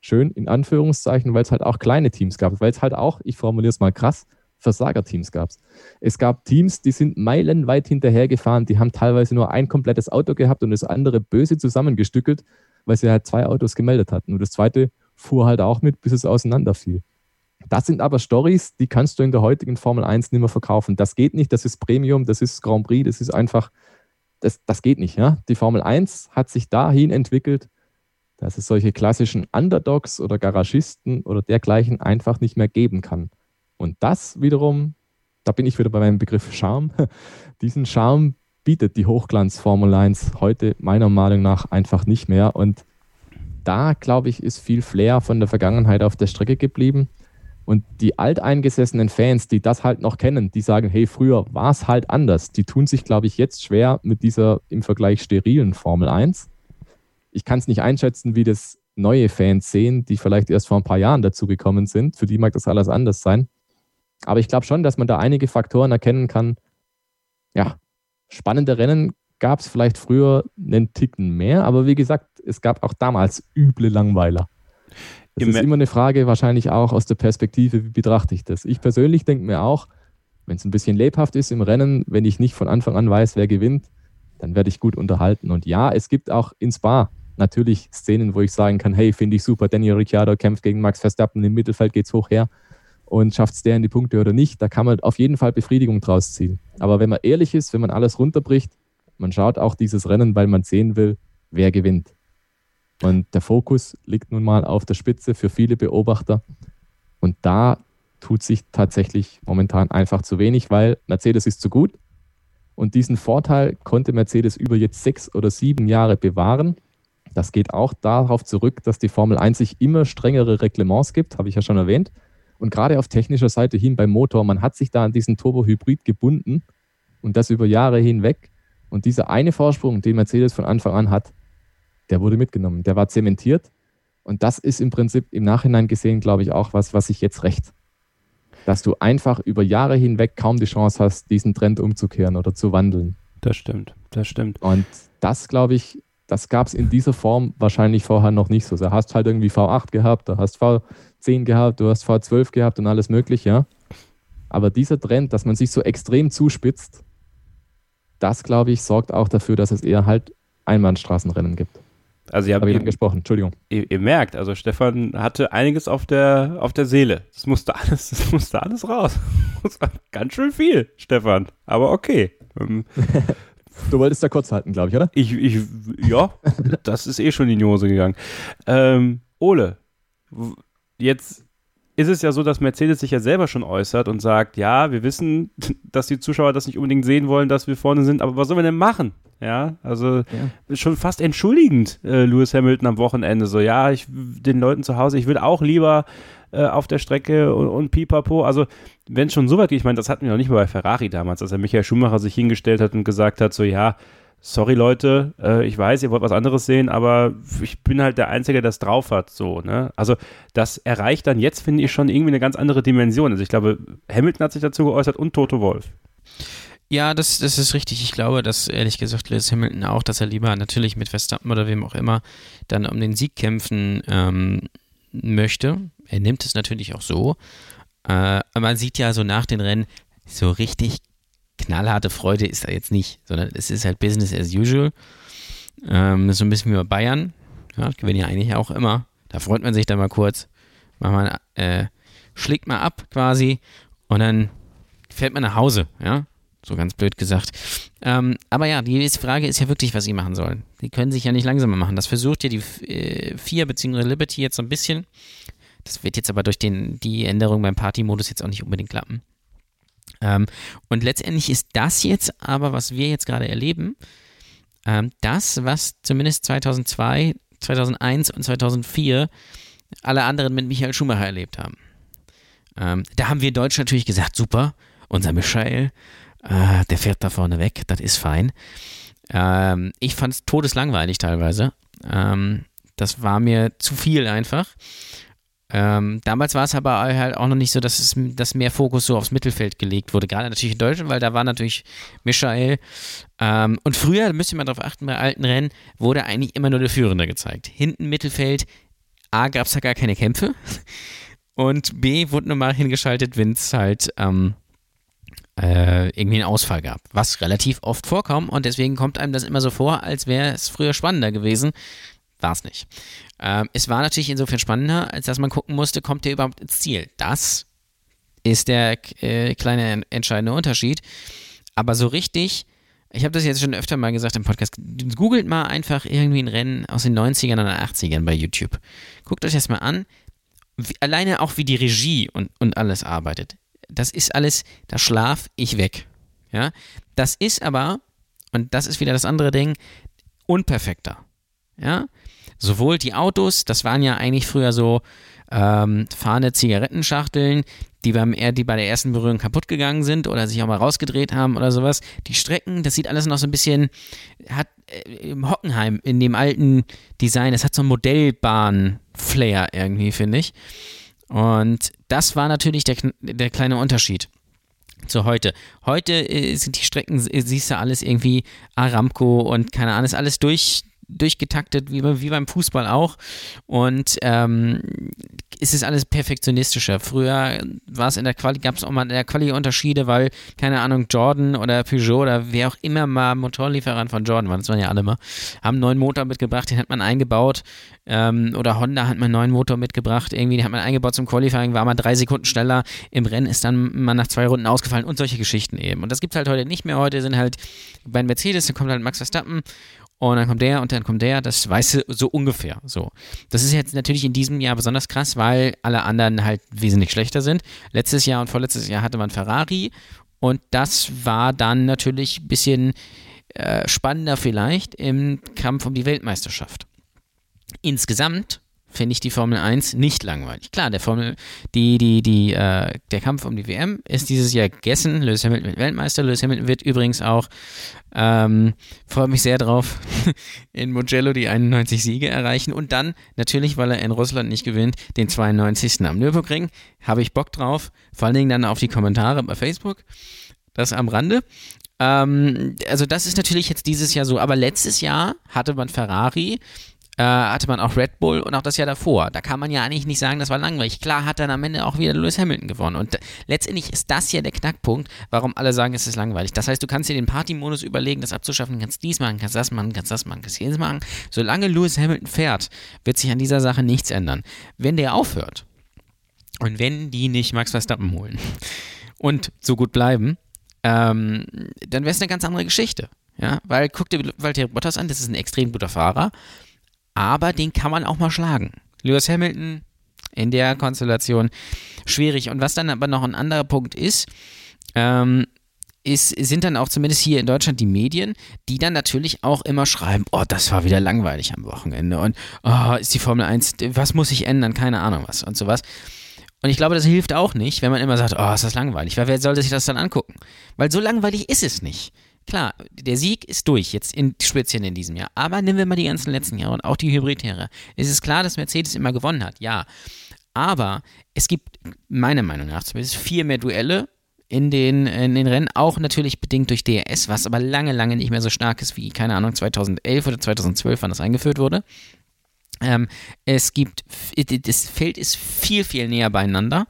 Schön in Anführungszeichen, weil es halt auch kleine Teams gab, weil es halt auch, ich formuliere es mal krass, Versagerteams gab es. Es gab Teams, die sind meilenweit hinterhergefahren, die haben teilweise nur ein komplettes Auto gehabt und das andere böse zusammengestückelt, weil sie halt zwei Autos gemeldet hatten. Und das zweite fuhr halt auch mit, bis es auseinanderfiel. Das sind aber Stories, die kannst du in der heutigen Formel 1 nicht mehr verkaufen. Das geht nicht, das ist Premium, das ist Grand Prix, das ist einfach, das, das geht nicht. Ja? Die Formel 1 hat sich dahin entwickelt, dass es solche klassischen Underdogs oder Garagisten oder dergleichen einfach nicht mehr geben kann. Und das wiederum, da bin ich wieder bei meinem Begriff Charme, diesen Charme bietet die Hochglanz Formel 1 heute meiner Meinung nach einfach nicht mehr. Und da, glaube ich, ist viel Flair von der Vergangenheit auf der Strecke geblieben. Und die alteingesessenen Fans, die das halt noch kennen, die sagen, hey, früher war es halt anders. Die tun sich, glaube ich, jetzt schwer mit dieser im Vergleich sterilen Formel 1. Ich kann es nicht einschätzen, wie das neue Fans sehen, die vielleicht erst vor ein paar Jahren dazugekommen sind. Für die mag das alles anders sein. Aber ich glaube schon, dass man da einige Faktoren erkennen kann. Ja, spannende Rennen gab es vielleicht früher einen Ticken mehr, aber wie gesagt, es gab auch damals üble Langweiler. Das ist immer eine Frage, wahrscheinlich auch aus der Perspektive, wie betrachte ich das? Ich persönlich denke mir auch, wenn es ein bisschen lebhaft ist im Rennen, wenn ich nicht von Anfang an weiß, wer gewinnt, dann werde ich gut unterhalten. Und ja, es gibt auch ins Bar natürlich Szenen, wo ich sagen kann, hey, finde ich super, Daniel Ricciardo kämpft gegen Max Verstappen, im Mittelfeld geht es hoch her und schafft es der in die Punkte oder nicht, da kann man auf jeden Fall Befriedigung draus ziehen. Aber wenn man ehrlich ist, wenn man alles runterbricht, man schaut auch dieses Rennen, weil man sehen will, wer gewinnt. Und der Fokus liegt nun mal auf der Spitze für viele Beobachter. Und da tut sich tatsächlich momentan einfach zu wenig, weil Mercedes ist zu gut. Und diesen Vorteil konnte Mercedes über jetzt sechs oder sieben Jahre bewahren. Das geht auch darauf zurück, dass die Formel 1 sich immer strengere Reglements gibt, habe ich ja schon erwähnt. Und gerade auf technischer Seite hin beim Motor, man hat sich da an diesen Turbo-Hybrid gebunden und das über Jahre hinweg. Und dieser eine Vorsprung, den Mercedes von Anfang an hat, der wurde mitgenommen, der war zementiert. Und das ist im Prinzip im Nachhinein gesehen, glaube ich, auch was, was sich jetzt rächt. Dass du einfach über Jahre hinweg kaum die Chance hast, diesen Trend umzukehren oder zu wandeln. Das stimmt, das stimmt. Und das, glaube ich, das gab es in dieser Form wahrscheinlich vorher noch nicht so. Du hast halt irgendwie V8 gehabt, du hast V10 gehabt, du hast V12 gehabt und alles mögliche, ja. Aber dieser Trend, dass man sich so extrem zuspitzt, das, glaube ich, sorgt auch dafür, dass es eher halt Einbahnstraßenrennen gibt. Also ihr habt ich eben, gesprochen, Entschuldigung. ihr, ihr merkt, also Stefan hatte einiges auf der, auf der Seele. Das musste alles, das musste alles raus. Das war ganz schön viel, Stefan. Aber okay. Du wolltest da kurz halten, glaube ich, oder? Ich, ich, ja, das ist eh schon in die Hose gegangen. Ähm, Ole, jetzt ist es ja so, dass Mercedes sich ja selber schon äußert und sagt, ja, wir wissen, dass die Zuschauer das nicht unbedingt sehen wollen, dass wir vorne sind, aber was sollen wir denn machen? Ja, also schon fast entschuldigend, äh, Lewis Hamilton am Wochenende so, ja, ich den Leuten zu Hause, ich will auch lieber äh, auf der Strecke und, und pipapo. Also, wenn es schon so weit geht, ich meine, das hatten wir noch nicht mal bei Ferrari damals, als der Michael Schumacher sich hingestellt hat und gesagt hat, so, ja, sorry Leute, äh, ich weiß, ihr wollt was anderes sehen, aber ich bin halt der Einzige, der das drauf hat, so, ne? Also, das erreicht dann jetzt, finde ich, schon irgendwie eine ganz andere Dimension. Also, ich glaube, Hamilton hat sich dazu geäußert und Toto Wolf. Ja, das, das ist richtig. Ich glaube, dass ehrlich gesagt Lewis Hamilton auch, dass er lieber natürlich mit Verstappen oder wem auch immer dann um den Sieg kämpfen ähm, möchte. Er nimmt es natürlich auch so. Äh, man sieht ja so nach den Rennen, so richtig knallharte Freude ist da jetzt nicht, sondern es ist halt Business as usual. Ähm, so ein bisschen wie bei Bayern. Ja, gewinnen ja eigentlich auch immer. Da freut man sich dann mal kurz. Man, äh, schlägt mal ab quasi und dann fährt man nach Hause, ja. So ganz blöd gesagt. Ähm, aber ja, die Frage ist ja wirklich, was sie machen sollen. Die können sich ja nicht langsamer machen. Das versucht ja die äh, vier bzw. Liberty jetzt so ein bisschen. Das wird jetzt aber durch den, die Änderung beim Party-Modus jetzt auch nicht unbedingt klappen. Ähm, und letztendlich ist das jetzt aber, was wir jetzt gerade erleben, ähm, das, was zumindest 2002, 2001 und 2004 alle anderen mit Michael Schumacher erlebt haben. Ähm, da haben wir in Deutsch natürlich gesagt, super, unser Michael, äh, der fährt da vorne weg, das ist fein. Ähm, ich fand es todeslangweilig teilweise. Ähm, das war mir zu viel einfach. Ähm, damals war es aber halt auch noch nicht so, dass, es, dass mehr Fokus so aufs Mittelfeld gelegt wurde. Gerade natürlich in Deutschland, weil da war natürlich Michael. Ähm, und früher, da müsst ihr mal drauf achten, bei alten Rennen wurde eigentlich immer nur der Führende gezeigt. Hinten Mittelfeld, A, gab es da gar keine Kämpfe. Und B, wurde normal hingeschaltet, wenn es halt ähm, äh, irgendwie einen Ausfall gab. Was relativ oft vorkommt und deswegen kommt einem das immer so vor, als wäre es früher spannender gewesen. War es nicht. Ähm, es war natürlich insofern spannender, als dass man gucken musste, kommt der überhaupt ins Ziel. Das ist der äh, kleine entscheidende Unterschied. Aber so richtig, ich habe das jetzt schon öfter mal gesagt im Podcast, googelt mal einfach irgendwie ein Rennen aus den 90ern oder 80ern bei YouTube. Guckt euch das mal an. Wie, alleine auch wie die Regie und, und alles arbeitet. Das ist alles, da schlaf ich weg. Ja, das ist aber, und das ist wieder das andere Ding, unperfekter. Ja, sowohl die Autos, das waren ja eigentlich früher so ähm, fahrende Zigarettenschachteln, die beim die bei der ersten Berührung kaputt gegangen sind oder sich auch mal rausgedreht haben oder sowas. Die Strecken, das sieht alles noch so ein bisschen, hat äh, im Hockenheim in dem alten Design, das hat so einen Modellbahn-Flair irgendwie, finde ich. Und das war natürlich der, der kleine Unterschied zu heute. Heute äh, sind die Strecken, äh, siehst du alles irgendwie Aramco und keine Ahnung, ist alles durch, durchgetaktet, wie, wie beim Fußball auch. Und ähm, ist es alles perfektionistischer. Früher war es in der Quali, gab es auch mal in der Quali Unterschiede, weil, keine Ahnung, Jordan oder Peugeot oder wer auch immer mal Motorlieferant von Jordan war, das waren ja alle mal, haben einen neuen Motor mitgebracht, den hat man eingebaut. Ähm, oder Honda hat man einen neuen Motor mitgebracht, irgendwie, den hat man eingebaut zum Qualifying, war man drei Sekunden schneller. Im Rennen ist dann mal nach zwei Runden ausgefallen und solche Geschichten eben. Und das gibt es halt heute nicht mehr. Heute sind halt bei Mercedes, da kommt halt Max Verstappen und dann kommt der und dann kommt der, das weißt du so ungefähr. So. Das ist jetzt natürlich in diesem Jahr besonders krass, weil alle anderen halt wesentlich schlechter sind. Letztes Jahr und vorletztes Jahr hatte man Ferrari und das war dann natürlich ein bisschen äh, spannender vielleicht im Kampf um die Weltmeisterschaft. Insgesamt finde ich die Formel 1 nicht langweilig. Klar, der Formel, die, die, die, äh, der Kampf um die WM ist dieses Jahr gegessen. Lewis Hamilton wird Weltmeister. Lewis Hamilton wird übrigens auch, ähm, freue mich sehr drauf, in Mugello die 91 Siege erreichen und dann natürlich, weil er in Russland nicht gewinnt, den 92. am Nürburgring. Habe ich Bock drauf. Vor allen Dingen dann auf die Kommentare bei Facebook. Das am Rande. Ähm, also das ist natürlich jetzt dieses Jahr so, aber letztes Jahr hatte man Ferrari, hatte man auch Red Bull und auch das Jahr davor. Da kann man ja eigentlich nicht sagen, das war langweilig. Klar hat dann am Ende auch wieder Lewis Hamilton gewonnen. Und letztendlich ist das ja der Knackpunkt, warum alle sagen, es ist langweilig. Das heißt, du kannst dir den Party-Modus überlegen, das abzuschaffen, kannst dies machen, kannst das machen, kannst das machen, kannst jenes machen. Solange Lewis Hamilton fährt, wird sich an dieser Sache nichts ändern. Wenn der aufhört und wenn die nicht Max Verstappen holen und so gut bleiben, ähm, dann wäre es eine ganz andere Geschichte. Ja, weil guck dir Valtteri Bottas an, das ist ein extrem guter Fahrer, aber den kann man auch mal schlagen. Lewis Hamilton in der Konstellation schwierig. Und was dann aber noch ein anderer Punkt ist, ähm, ist, sind dann auch zumindest hier in Deutschland die Medien, die dann natürlich auch immer schreiben, oh, das war wieder langweilig am Wochenende und oh, ist die Formel 1, was muss ich ändern, keine Ahnung was und sowas. Und ich glaube, das hilft auch nicht, wenn man immer sagt, oh, ist das langweilig, weil wer sollte sich das dann angucken? Weil so langweilig ist es nicht. Klar, der Sieg ist durch, jetzt in, speziell in diesem Jahr. Aber nehmen wir mal die ganzen letzten Jahre und auch die Hybridjahre. Es ist klar, dass Mercedes immer gewonnen hat, ja. Aber es gibt meiner Meinung nach zumindest vier mehr Duelle in den, in den Rennen, auch natürlich bedingt durch DRS, was aber lange, lange nicht mehr so stark ist wie, keine Ahnung, 2011 oder 2012, wann das eingeführt wurde. Ähm, es gibt, das Feld ist viel, viel näher beieinander.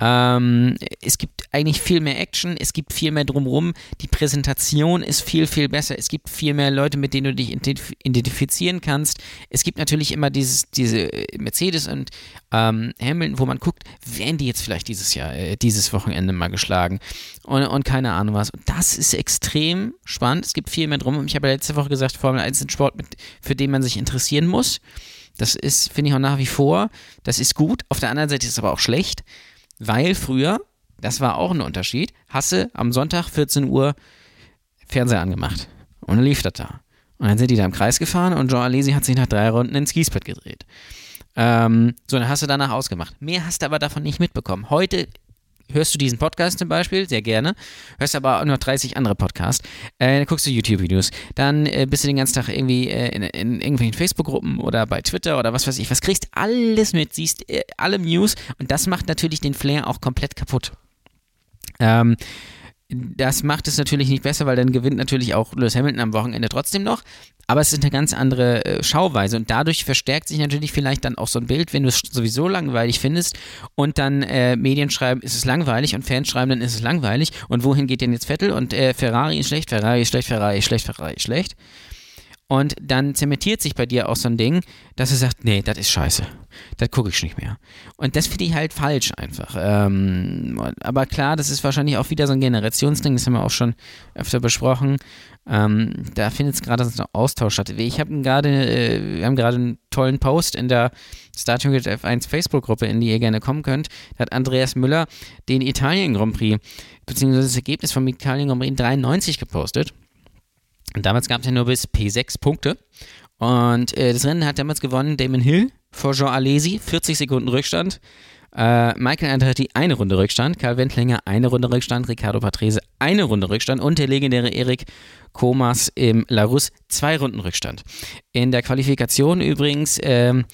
Ähm, es gibt eigentlich viel mehr Action, es gibt viel mehr drumherum. Die Präsentation ist viel, viel besser. Es gibt viel mehr Leute, mit denen du dich identifizieren kannst. Es gibt natürlich immer dieses, diese Mercedes und ähm, Hamilton, wo man guckt, werden die jetzt vielleicht dieses Jahr, äh, dieses Wochenende mal geschlagen und, und keine Ahnung was. Und das ist extrem spannend. Es gibt viel mehr drum. Ich habe ja letzte Woche gesagt, Formel 1 ist ein Sport, mit, für den man sich interessieren muss. Das ist, finde ich auch nach wie vor, das ist gut. Auf der anderen Seite ist es aber auch schlecht, weil früher, das war auch ein Unterschied, Hasse am Sonntag 14 Uhr Fernseher angemacht. Und dann lief das da. Und dann sind die da im Kreis gefahren und Jean Alesi hat sich nach drei Runden ins Gießbett gedreht. Ähm, so, dann hast du danach ausgemacht. Mehr hast du aber davon nicht mitbekommen. Heute hörst du diesen Podcast zum Beispiel, sehr gerne, hörst aber auch noch 30 andere Podcasts, äh, dann guckst du YouTube-Videos, dann äh, bist du den ganzen Tag irgendwie äh, in, in, irgendwelchen Facebook-Gruppen oder bei Twitter oder was weiß ich, was kriegst alles mit, siehst äh, alle News. Und das macht natürlich den Flair auch komplett kaputt. Ähm, das macht es natürlich nicht besser, weil dann gewinnt natürlich auch Lewis Hamilton am Wochenende trotzdem noch. Aber es ist eine ganz andere äh, Schauweise und dadurch verstärkt sich natürlich vielleicht dann auch so ein Bild, wenn du es sowieso langweilig findest und dann äh, Medien schreiben, ist es langweilig und Fans schreiben, dann ist es langweilig und wohin geht denn jetzt Vettel und äh, Ferrari ist schlecht, Ferrari ist schlecht, Ferrari ist schlecht, Ferrari ist schlecht. Und dann zementiert sich bei dir auch so ein Ding, dass du sagst, nee, das ist scheiße. Das gucke ich nicht mehr. Und das finde ich halt falsch einfach. Ähm, aber klar, das ist wahrscheinlich auch wieder so ein Generationsding, das haben wir auch schon öfter besprochen. Ähm, da findet es gerade so ein Austausch statt. Ich habe gerade, äh, wir haben gerade einen tollen Post in der Starting with F1 Facebook-Gruppe, in die ihr gerne kommen könnt. Da hat Andreas Müller den Italien Grand Prix, beziehungsweise das Ergebnis vom Italien Grand Prix 93 gepostet. Und damals gab es ja nur bis P6 Punkte. Und äh, das Rennen hat damals gewonnen Damon Hill vor Jean Alesi, 40 Sekunden Rückstand. Äh, Michael Andretti eine Runde Rückstand, Karl Wendlinger eine Runde Rückstand, Ricardo Patrese eine Runde Rückstand und der legendäre Erik Komas im Larus zwei Runden Rückstand. In der Qualifikation übrigens ähm,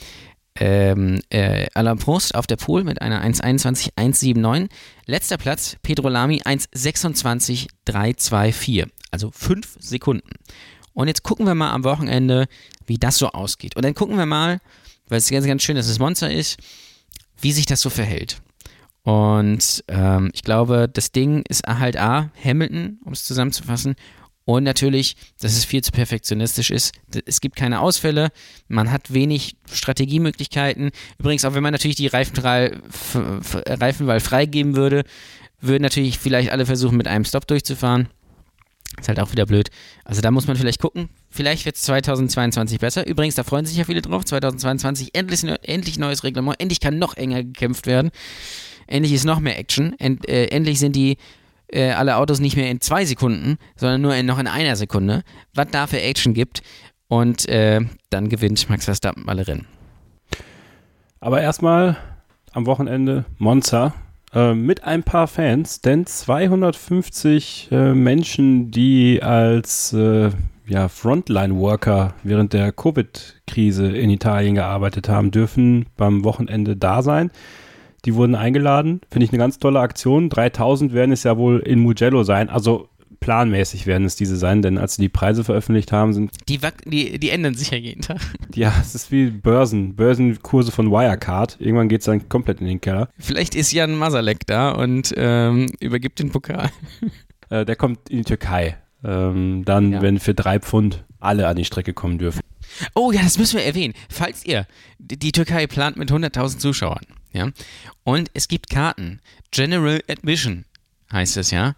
ähm, äh, Alain Prost auf der Pool mit einer 1,21, 1,79. Letzter Platz Pedro Lamy 1,26, 3,24 also fünf Sekunden. Und jetzt gucken wir mal am Wochenende, wie das so ausgeht. Und dann gucken wir mal, weil es ganz, ganz schön, dass es Monster ist, wie sich das so verhält. Und ähm, ich glaube, das Ding ist halt A, Hamilton, um es zusammenzufassen, und natürlich, dass es viel zu perfektionistisch ist. Es gibt keine Ausfälle, man hat wenig Strategiemöglichkeiten. Übrigens, auch wenn man natürlich die Reifenwahl, Reifenwahl freigeben würde, würden natürlich vielleicht alle versuchen, mit einem Stop durchzufahren. Ist halt auch wieder blöd. Also da muss man vielleicht gucken. Vielleicht wird es 2022 besser. Übrigens, da freuen sich ja viele drauf. 2022 endlich, endlich neues Reglement. Endlich kann noch enger gekämpft werden. Endlich ist noch mehr Action. End, äh, endlich sind die äh, alle Autos nicht mehr in zwei Sekunden, sondern nur in, noch in einer Sekunde. Was da für Action gibt. Und äh, dann gewinnt Max Verstappen alle Rennen. Aber erstmal am Wochenende Monza äh, mit ein paar Fans, denn 250 äh, Menschen, die als äh, ja, Frontline-Worker während der Covid-Krise in Italien gearbeitet haben, dürfen beim Wochenende da sein. Die wurden eingeladen. Finde ich eine ganz tolle Aktion. 3000 werden es ja wohl in Mugello sein. Also planmäßig werden es diese sein, denn als sie die Preise veröffentlicht haben, sind. Die, die, die ändern sich ja jeden Tag. Ja, es ist wie Börsen, Börsenkurse von Wirecard. Irgendwann geht es dann komplett in den Keller. Vielleicht ist Jan Masalek da und ähm, übergibt den Pokal. Äh, der kommt in die Türkei. Ähm, dann, ja. wenn für drei Pfund alle an die Strecke kommen dürfen. Oh ja, das müssen wir erwähnen. Falls ihr, die Türkei plant mit 100.000 Zuschauern, ja, und es gibt Karten, General Admission heißt es ja,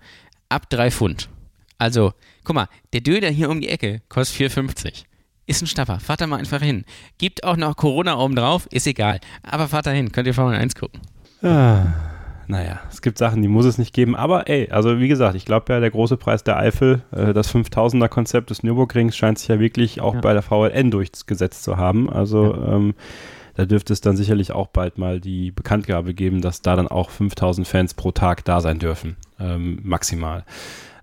ab 3 Pfund. Also, guck mal, der Döner hier um die Ecke kostet 4,50. Ist ein Stapper. Fahrt da mal einfach hin. Gibt auch noch Corona oben drauf, ist egal. Aber fahrt da hin, könnt ihr Formel 1 gucken. Ah, naja, es gibt Sachen, die muss es nicht geben. Aber ey, also wie gesagt, ich glaube ja, der große Preis der Eifel, äh, das 5000er Konzept des Nürburgrings scheint sich ja wirklich auch ja. bei der VLN durchgesetzt zu haben. Also, ja. ähm, da dürfte es dann sicherlich auch bald mal die Bekanntgabe geben, dass da dann auch 5000 Fans pro Tag da sein dürfen, ähm, maximal.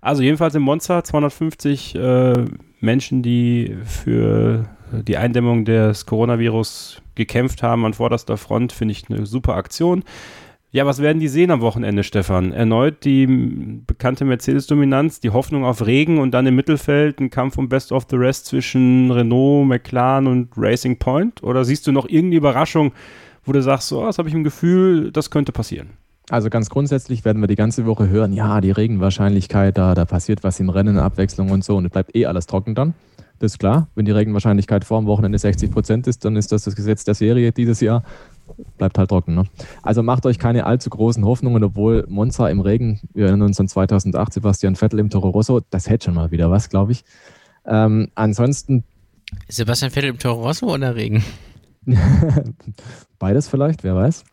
Also jedenfalls im Monster 250 äh, Menschen, die für die Eindämmung des Coronavirus gekämpft haben an vorderster Front, finde ich eine super Aktion. Ja, was werden die sehen am Wochenende, Stefan? Erneut die bekannte Mercedes-Dominanz, die Hoffnung auf Regen und dann im Mittelfeld ein Kampf um Best of the Rest zwischen Renault, McLaren und Racing Point? Oder siehst du noch irgendeine Überraschung, wo du sagst, so, das habe ich im Gefühl, das könnte passieren? Also ganz grundsätzlich werden wir die ganze Woche hören, ja, die Regenwahrscheinlichkeit, da, da passiert was im Rennen, Abwechslung und so und es bleibt eh alles trocken dann. Das ist klar. Wenn die Regenwahrscheinlichkeit vor dem Wochenende 60 Prozent ist, dann ist das das Gesetz der Serie dieses Jahr bleibt halt trocken. Ne? Also macht euch keine allzu großen Hoffnungen, obwohl Monza im Regen, wir erinnern uns an 2008, Sebastian Vettel im Toro Rosso, das hätte schon mal wieder was, glaube ich. Ähm, ansonsten. Sebastian Vettel im Toro Rosso oder Regen? Beides vielleicht, wer weiß.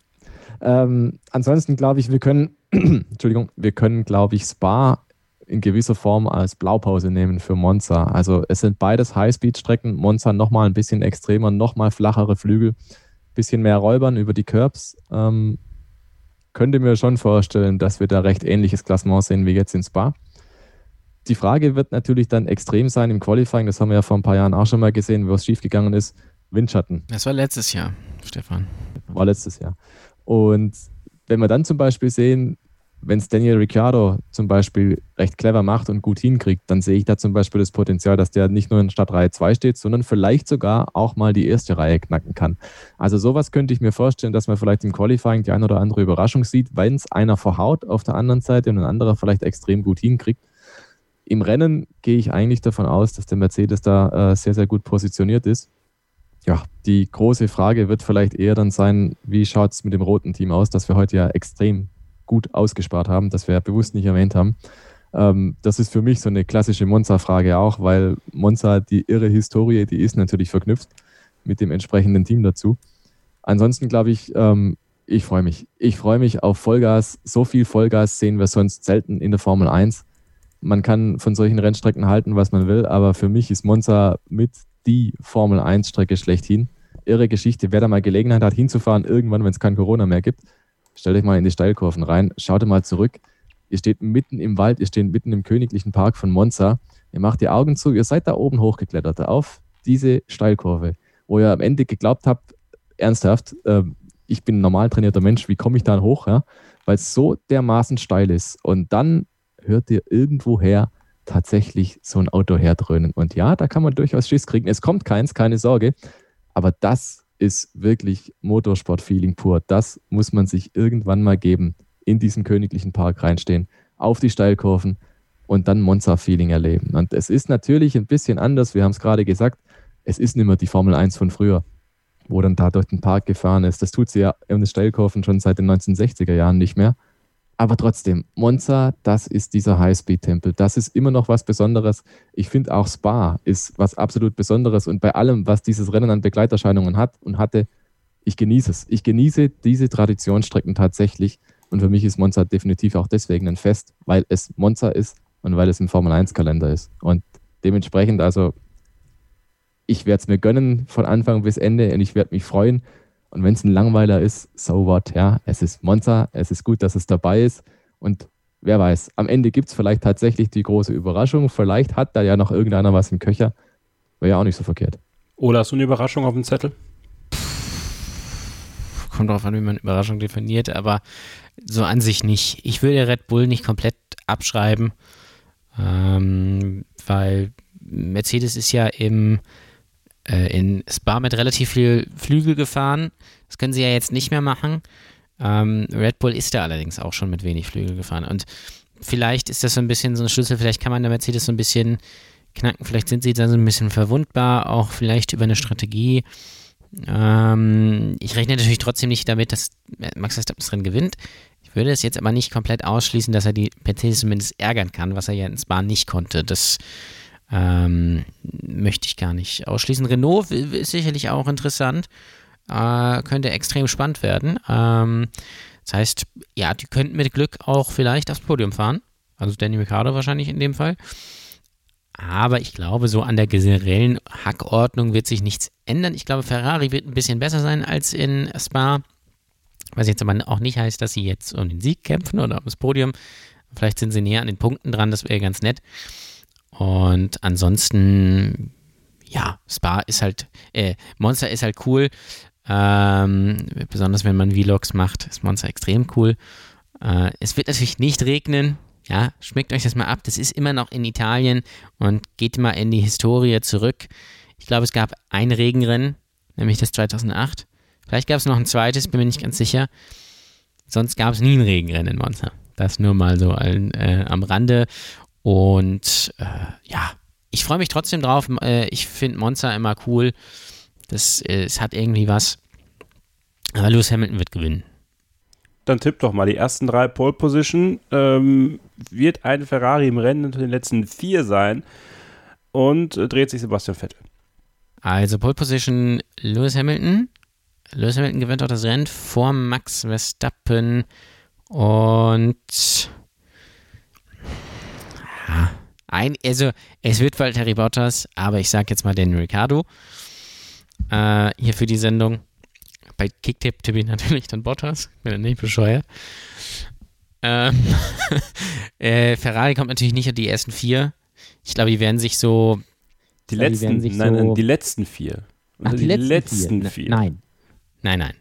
Ähm, ansonsten glaube ich, wir können, Entschuldigung, wir können, glaube ich, Spa in gewisser Form als Blaupause nehmen für Monza. Also es sind beides Highspeed-Strecken. Monza nochmal ein bisschen extremer, nochmal flachere Flügel bisschen mehr räubern über die Curbs. Ähm, könnte mir schon vorstellen, dass wir da recht ähnliches Klassement sehen wie jetzt in Spa. Die Frage wird natürlich dann extrem sein im Qualifying, das haben wir ja vor ein paar Jahren auch schon mal gesehen, wo es schiefgegangen ist. Windschatten. Das war letztes Jahr, Stefan. War letztes Jahr. Und wenn wir dann zum Beispiel sehen, wenn es Daniel Ricciardo zum Beispiel recht clever macht und gut hinkriegt, dann sehe ich da zum Beispiel das Potenzial, dass der nicht nur in Stadtreihe 2 steht, sondern vielleicht sogar auch mal die erste Reihe knacken kann. Also sowas könnte ich mir vorstellen, dass man vielleicht im Qualifying die ein oder andere Überraschung sieht, wenn es einer verhaut auf der anderen Seite und ein anderer vielleicht extrem gut hinkriegt. Im Rennen gehe ich eigentlich davon aus, dass der Mercedes da äh, sehr, sehr gut positioniert ist. Ja, die große Frage wird vielleicht eher dann sein, wie schaut es mit dem roten Team aus, das wir heute ja extrem gut ausgespart haben, das wir bewusst nicht erwähnt haben. Ähm, das ist für mich so eine klassische Monza-Frage auch, weil Monza, die irre Historie, die ist natürlich verknüpft mit dem entsprechenden Team dazu. Ansonsten glaube ich, ähm, ich freue mich. Ich freue mich auf Vollgas. So viel Vollgas sehen wir sonst selten in der Formel 1. Man kann von solchen Rennstrecken halten, was man will, aber für mich ist Monza mit die Formel 1-Strecke schlechthin. Irre Geschichte. Wer da mal Gelegenheit hat, hinzufahren, irgendwann, wenn es kein Corona mehr gibt, Stellt euch mal in die Steilkurven rein, schaut mal zurück. Ihr steht mitten im Wald, ihr steht mitten im königlichen Park von Monza. Ihr macht die Augen zu, ihr seid da oben hochgeklettert auf diese Steilkurve, wo ihr am Ende geglaubt habt, ernsthaft, äh, ich bin ein normal trainierter Mensch, wie komme ich da hoch? Ja? Weil es so dermaßen steil ist. Und dann hört ihr irgendwoher tatsächlich so ein Auto herdröhnen. Und ja, da kann man durchaus Schiss kriegen. Es kommt keins, keine Sorge. Aber das ist wirklich Motorsport-Feeling pur. Das muss man sich irgendwann mal geben. In diesen königlichen Park reinstehen, auf die Steilkurven und dann Monza-Feeling erleben. Und es ist natürlich ein bisschen anders. Wir haben es gerade gesagt. Es ist nicht mehr die Formel 1 von früher, wo dann da durch den Park gefahren ist. Das tut sie ja in den Steilkurven schon seit den 1960er Jahren nicht mehr. Aber trotzdem, Monza, das ist dieser Highspeed-Tempel. Das ist immer noch was Besonderes. Ich finde auch Spa ist was absolut Besonderes. Und bei allem, was dieses Rennen an Begleiterscheinungen hat und hatte, ich genieße es. Ich genieße diese Traditionsstrecken tatsächlich. Und für mich ist Monza definitiv auch deswegen ein Fest, weil es Monza ist und weil es im Formel-1-Kalender ist. Und dementsprechend, also, ich werde es mir gönnen von Anfang bis Ende und ich werde mich freuen. Und wenn es ein Langweiler ist, so what, ja. Es ist Monza, es ist gut, dass es dabei ist. Und wer weiß, am Ende gibt es vielleicht tatsächlich die große Überraschung. Vielleicht hat da ja noch irgendeiner was im Köcher. Wäre ja auch nicht so verkehrt. Oder hast du eine Überraschung auf dem Zettel? Kommt drauf an, wie man Überraschung definiert, aber so an sich nicht. Ich würde Red Bull nicht komplett abschreiben, ähm, weil Mercedes ist ja im in Spa mit relativ viel Flügel gefahren. Das können sie ja jetzt nicht mehr machen. Ähm, Red Bull ist da allerdings auch schon mit wenig Flügel gefahren. Und vielleicht ist das so ein bisschen so ein Schlüssel, vielleicht kann man der Mercedes so ein bisschen knacken, vielleicht sind sie dann so ein bisschen verwundbar, auch vielleicht über eine Strategie. Ähm, ich rechne natürlich trotzdem nicht damit, dass Max Verstappen das Rennen gewinnt. Ich würde es jetzt aber nicht komplett ausschließen, dass er die Mercedes zumindest ärgern kann, was er ja in Spa nicht konnte. Das ähm, möchte ich gar nicht ausschließen. Renault ist sicherlich auch interessant. Äh, könnte extrem spannend werden. Ähm, das heißt, ja, die könnten mit Glück auch vielleicht aufs Podium fahren. Also Danny Ricciardo wahrscheinlich in dem Fall. Aber ich glaube, so an der generellen Hackordnung wird sich nichts ändern. Ich glaube, Ferrari wird ein bisschen besser sein als in Spa. Was jetzt aber auch nicht heißt, dass sie jetzt um den Sieg kämpfen oder ums Podium. Vielleicht sind sie näher an den Punkten dran, das wäre ganz nett. Und ansonsten, ja, Spa ist halt, äh, Monster ist halt cool. Ähm, besonders wenn man Vlogs macht, ist Monster extrem cool. Äh, es wird natürlich nicht regnen. Ja, schmeckt euch das mal ab. Das ist immer noch in Italien und geht mal in die Historie zurück. Ich glaube, es gab ein Regenrennen, nämlich das 2008. Vielleicht gab es noch ein zweites, bin mir nicht ganz sicher. Sonst gab es nie ein Regenrennen in Monza. Das nur mal so ein, äh, am Rande. Und äh, ja, ich freue mich trotzdem drauf. Äh, ich finde Monza immer cool. Das, äh, es hat irgendwie was. Aber Lewis Hamilton wird gewinnen. Dann tipp doch mal die ersten drei Pole Position. Ähm, wird ein Ferrari im Rennen unter den letzten vier sein und äh, dreht sich Sebastian Vettel. Also Pole Position Lewis Hamilton. Lewis Hamilton gewinnt auch das Rennen vor Max Verstappen und ein, also es wird Valtteri Bottas, aber ich sage jetzt mal den Ricardo äh, hier für die Sendung. Bei Kicktip tippe ich natürlich dann Bottas, bin dann nicht bescheuert. Ähm, äh, Ferrari kommt natürlich nicht an die ersten vier. Ich glaube, die werden sich so. Die letzten, die nein, so nein, die letzten vier. Ach, Also die, letzten, vier. vier. Nein. Nein, nein.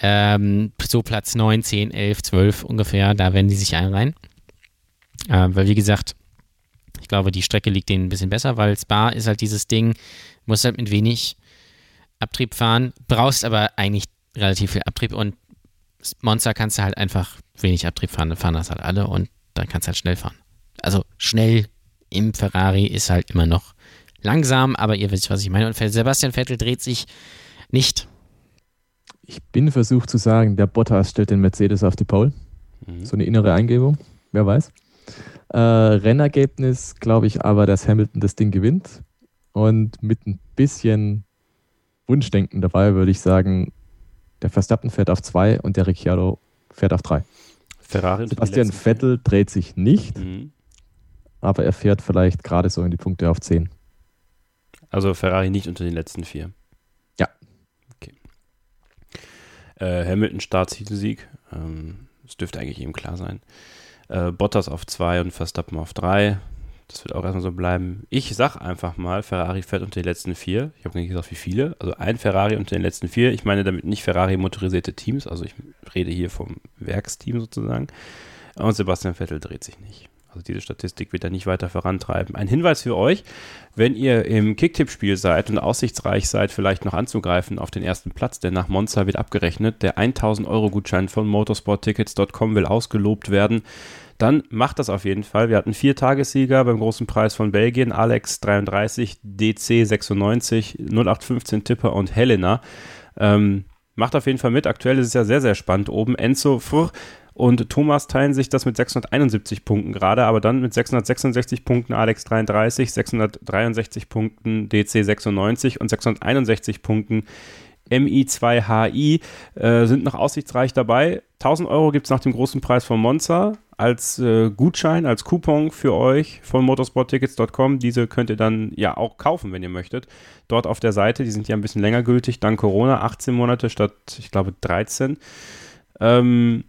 Ähm, so Platz 9, 10, 11, 12 ungefähr, da werden die sich einreihen. Ähm, weil, wie gesagt, ich glaube, die Strecke liegt denen ein bisschen besser, weil Spa ist halt dieses Ding, musst halt mit wenig Abtrieb fahren, brauchst aber eigentlich relativ viel Abtrieb und Monster kannst du halt einfach wenig Abtrieb fahren, dann fahren das halt alle und dann kannst du halt schnell fahren. Also schnell im Ferrari ist halt immer noch langsam, aber ihr wisst, was ich meine. Und Sebastian Vettel dreht sich nicht. Ich bin versucht zu sagen, der Bottas stellt den Mercedes auf die Pole. Mhm. So eine innere Eingebung, wer weiß. Äh, Rennergebnis glaube ich aber, dass Hamilton das Ding gewinnt. Und mit ein bisschen Wunschdenken dabei würde ich sagen, der Verstappen fährt auf zwei und der Ricciardo fährt auf drei. Ferrari unter die Sebastian letzten Vettel dreht sich nicht. Mhm. aber er fährt vielleicht gerade so in die Punkte auf zehn. Also Ferrari nicht unter den letzten vier. Ja. Okay. Äh, Hamilton Startsieg. Ähm, das dürfte eigentlich eben klar sein. Äh, Bottas auf zwei und Verstappen auf drei. Das wird auch erstmal so bleiben. Ich sag einfach mal, Ferrari fährt unter die letzten vier. Ich habe nicht gesagt, wie viele. Also ein Ferrari unter den letzten vier. Ich meine damit nicht Ferrari motorisierte Teams. Also ich rede hier vom Werksteam sozusagen. Und Sebastian Vettel dreht sich nicht. Also diese Statistik wird er nicht weiter vorantreiben. Ein Hinweis für euch, wenn ihr im Kicktipp-Spiel seid und aussichtsreich seid, vielleicht noch anzugreifen auf den ersten Platz, denn nach Monza wird abgerechnet. Der 1000-Euro-Gutschein von motorsporttickets.com will ausgelobt werden. Dann macht das auf jeden Fall. Wir hatten vier Tagessieger beim großen Preis von Belgien. Alex 33, DC 96, 0815 Tipper und Helena. Ähm, macht auf jeden Fall mit. Aktuell ist es ja sehr, sehr spannend oben. Enzo Frr und Thomas teilen sich das mit 671 Punkten gerade, aber dann mit 666 Punkten Alex 33, 663 Punkten DC 96 und 661 Punkten MI2HI äh, sind noch aussichtsreich dabei. 1000 Euro gibt es nach dem großen Preis von Monza als äh, Gutschein, als Coupon für euch von motorsporttickets.com. Diese könnt ihr dann ja auch kaufen, wenn ihr möchtet. Dort auf der Seite, die sind ja ein bisschen länger gültig, dank Corona, 18 Monate statt, ich glaube, 13. Ähm,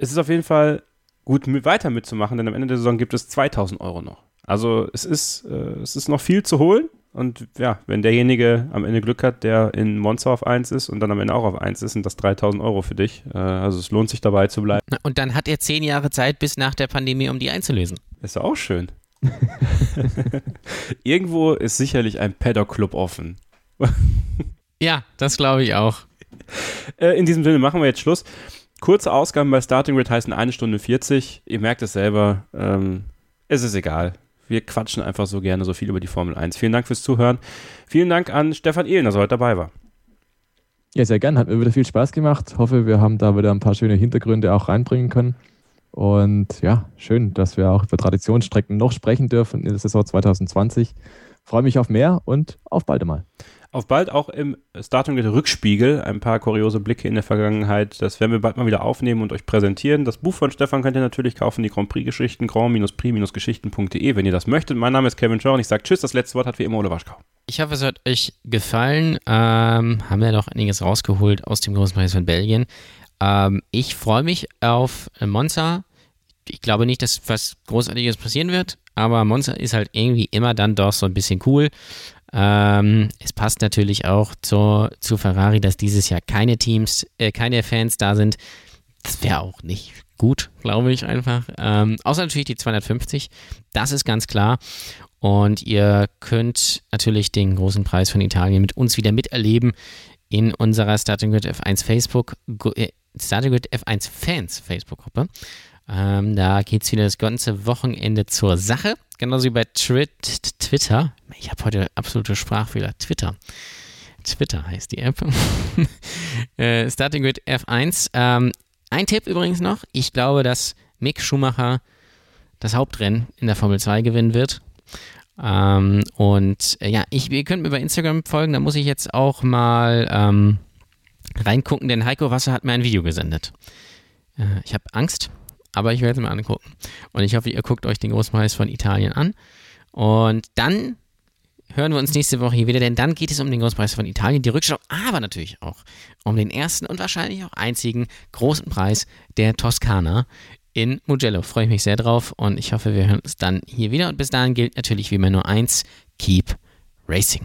es ist auf jeden Fall gut mit, weiter mitzumachen, denn am Ende der Saison gibt es 2000 Euro noch. Also es ist, äh, es ist noch viel zu holen. Und ja, wenn derjenige am Ende Glück hat, der in Monster auf 1 ist und dann am Ende auch auf 1 ist, sind das 3000 Euro für dich. Äh, also es lohnt sich dabei zu bleiben. Und dann hat er zehn Jahre Zeit bis nach der Pandemie, um die einzulösen. Ist auch schön. Irgendwo ist sicherlich ein Paddock-Club offen. ja, das glaube ich auch. Äh, in diesem Sinne machen wir jetzt Schluss. Kurze Ausgaben bei Starting Grid heißen eine Stunde 40. Ihr merkt es selber. Ähm, es ist egal. Wir quatschen einfach so gerne so viel über die Formel 1. Vielen Dank fürs Zuhören. Vielen Dank an Stefan Ehlen, dass er heute dabei war. Ja, sehr gern. Hat mir wieder viel Spaß gemacht. Hoffe, wir haben da wieder ein paar schöne Hintergründe auch reinbringen können. Und ja, schön, dass wir auch über Traditionsstrecken noch sprechen dürfen in der Saison 2020. Freue mich auf mehr und auf bald einmal. Auf bald auch im Starting mit Rückspiegel. Ein paar kuriose Blicke in der Vergangenheit. Das werden wir bald mal wieder aufnehmen und euch präsentieren. Das Buch von Stefan könnt ihr natürlich kaufen, die Grand Prix-Geschichten, grand-prix-geschichten.de, wenn ihr das möchtet. Mein Name ist Kevin Shaw und ich sage Tschüss. Das letzte Wort hat wie immer Ole Waschkau. Ich hoffe, es hat euch gefallen. Ähm, haben wir doch einiges rausgeholt aus dem Großen von Belgien. Ähm, ich freue mich auf Monza. Ich glaube nicht, dass was Großartiges passieren wird, aber Monza ist halt irgendwie immer dann doch so ein bisschen cool. Ähm, es passt natürlich auch zu, zu Ferrari, dass dieses Jahr keine Teams, äh, keine Fans da sind. Das wäre auch nicht gut, glaube ich einfach. Ähm, außer natürlich die 250, das ist ganz klar. Und ihr könnt natürlich den großen Preis von Italien mit uns wieder miterleben in unserer Starting Grid F1 Facebook, äh, Starting Grid F1 Fans Facebook-Gruppe. Ähm, da geht es wieder das ganze Wochenende zur Sache. Genauso wie bei Twitter. Ich habe heute absolute Sprachfehler. Twitter. Twitter heißt die App. äh, Starting Grid F1. Ähm, ein Tipp übrigens noch. Ich glaube, dass Mick Schumacher das Hauptrennen in der Formel 2 gewinnen wird. Ähm, und äh, ja, ich, ihr könnt mir bei Instagram folgen. Da muss ich jetzt auch mal ähm, reingucken, denn Heiko Wasser hat mir ein Video gesendet. Äh, ich habe Angst aber ich werde es mir angucken. Und ich hoffe, ihr guckt euch den Großpreis von Italien an. Und dann hören wir uns nächste Woche hier wieder, denn dann geht es um den Großpreis von Italien, die Rückschau, aber natürlich auch um den ersten und wahrscheinlich auch einzigen großen Preis der Toskana in Mugello. Freue ich mich sehr drauf und ich hoffe, wir hören uns dann hier wieder. Und bis dahin gilt natürlich wie immer nur eins: Keep Racing.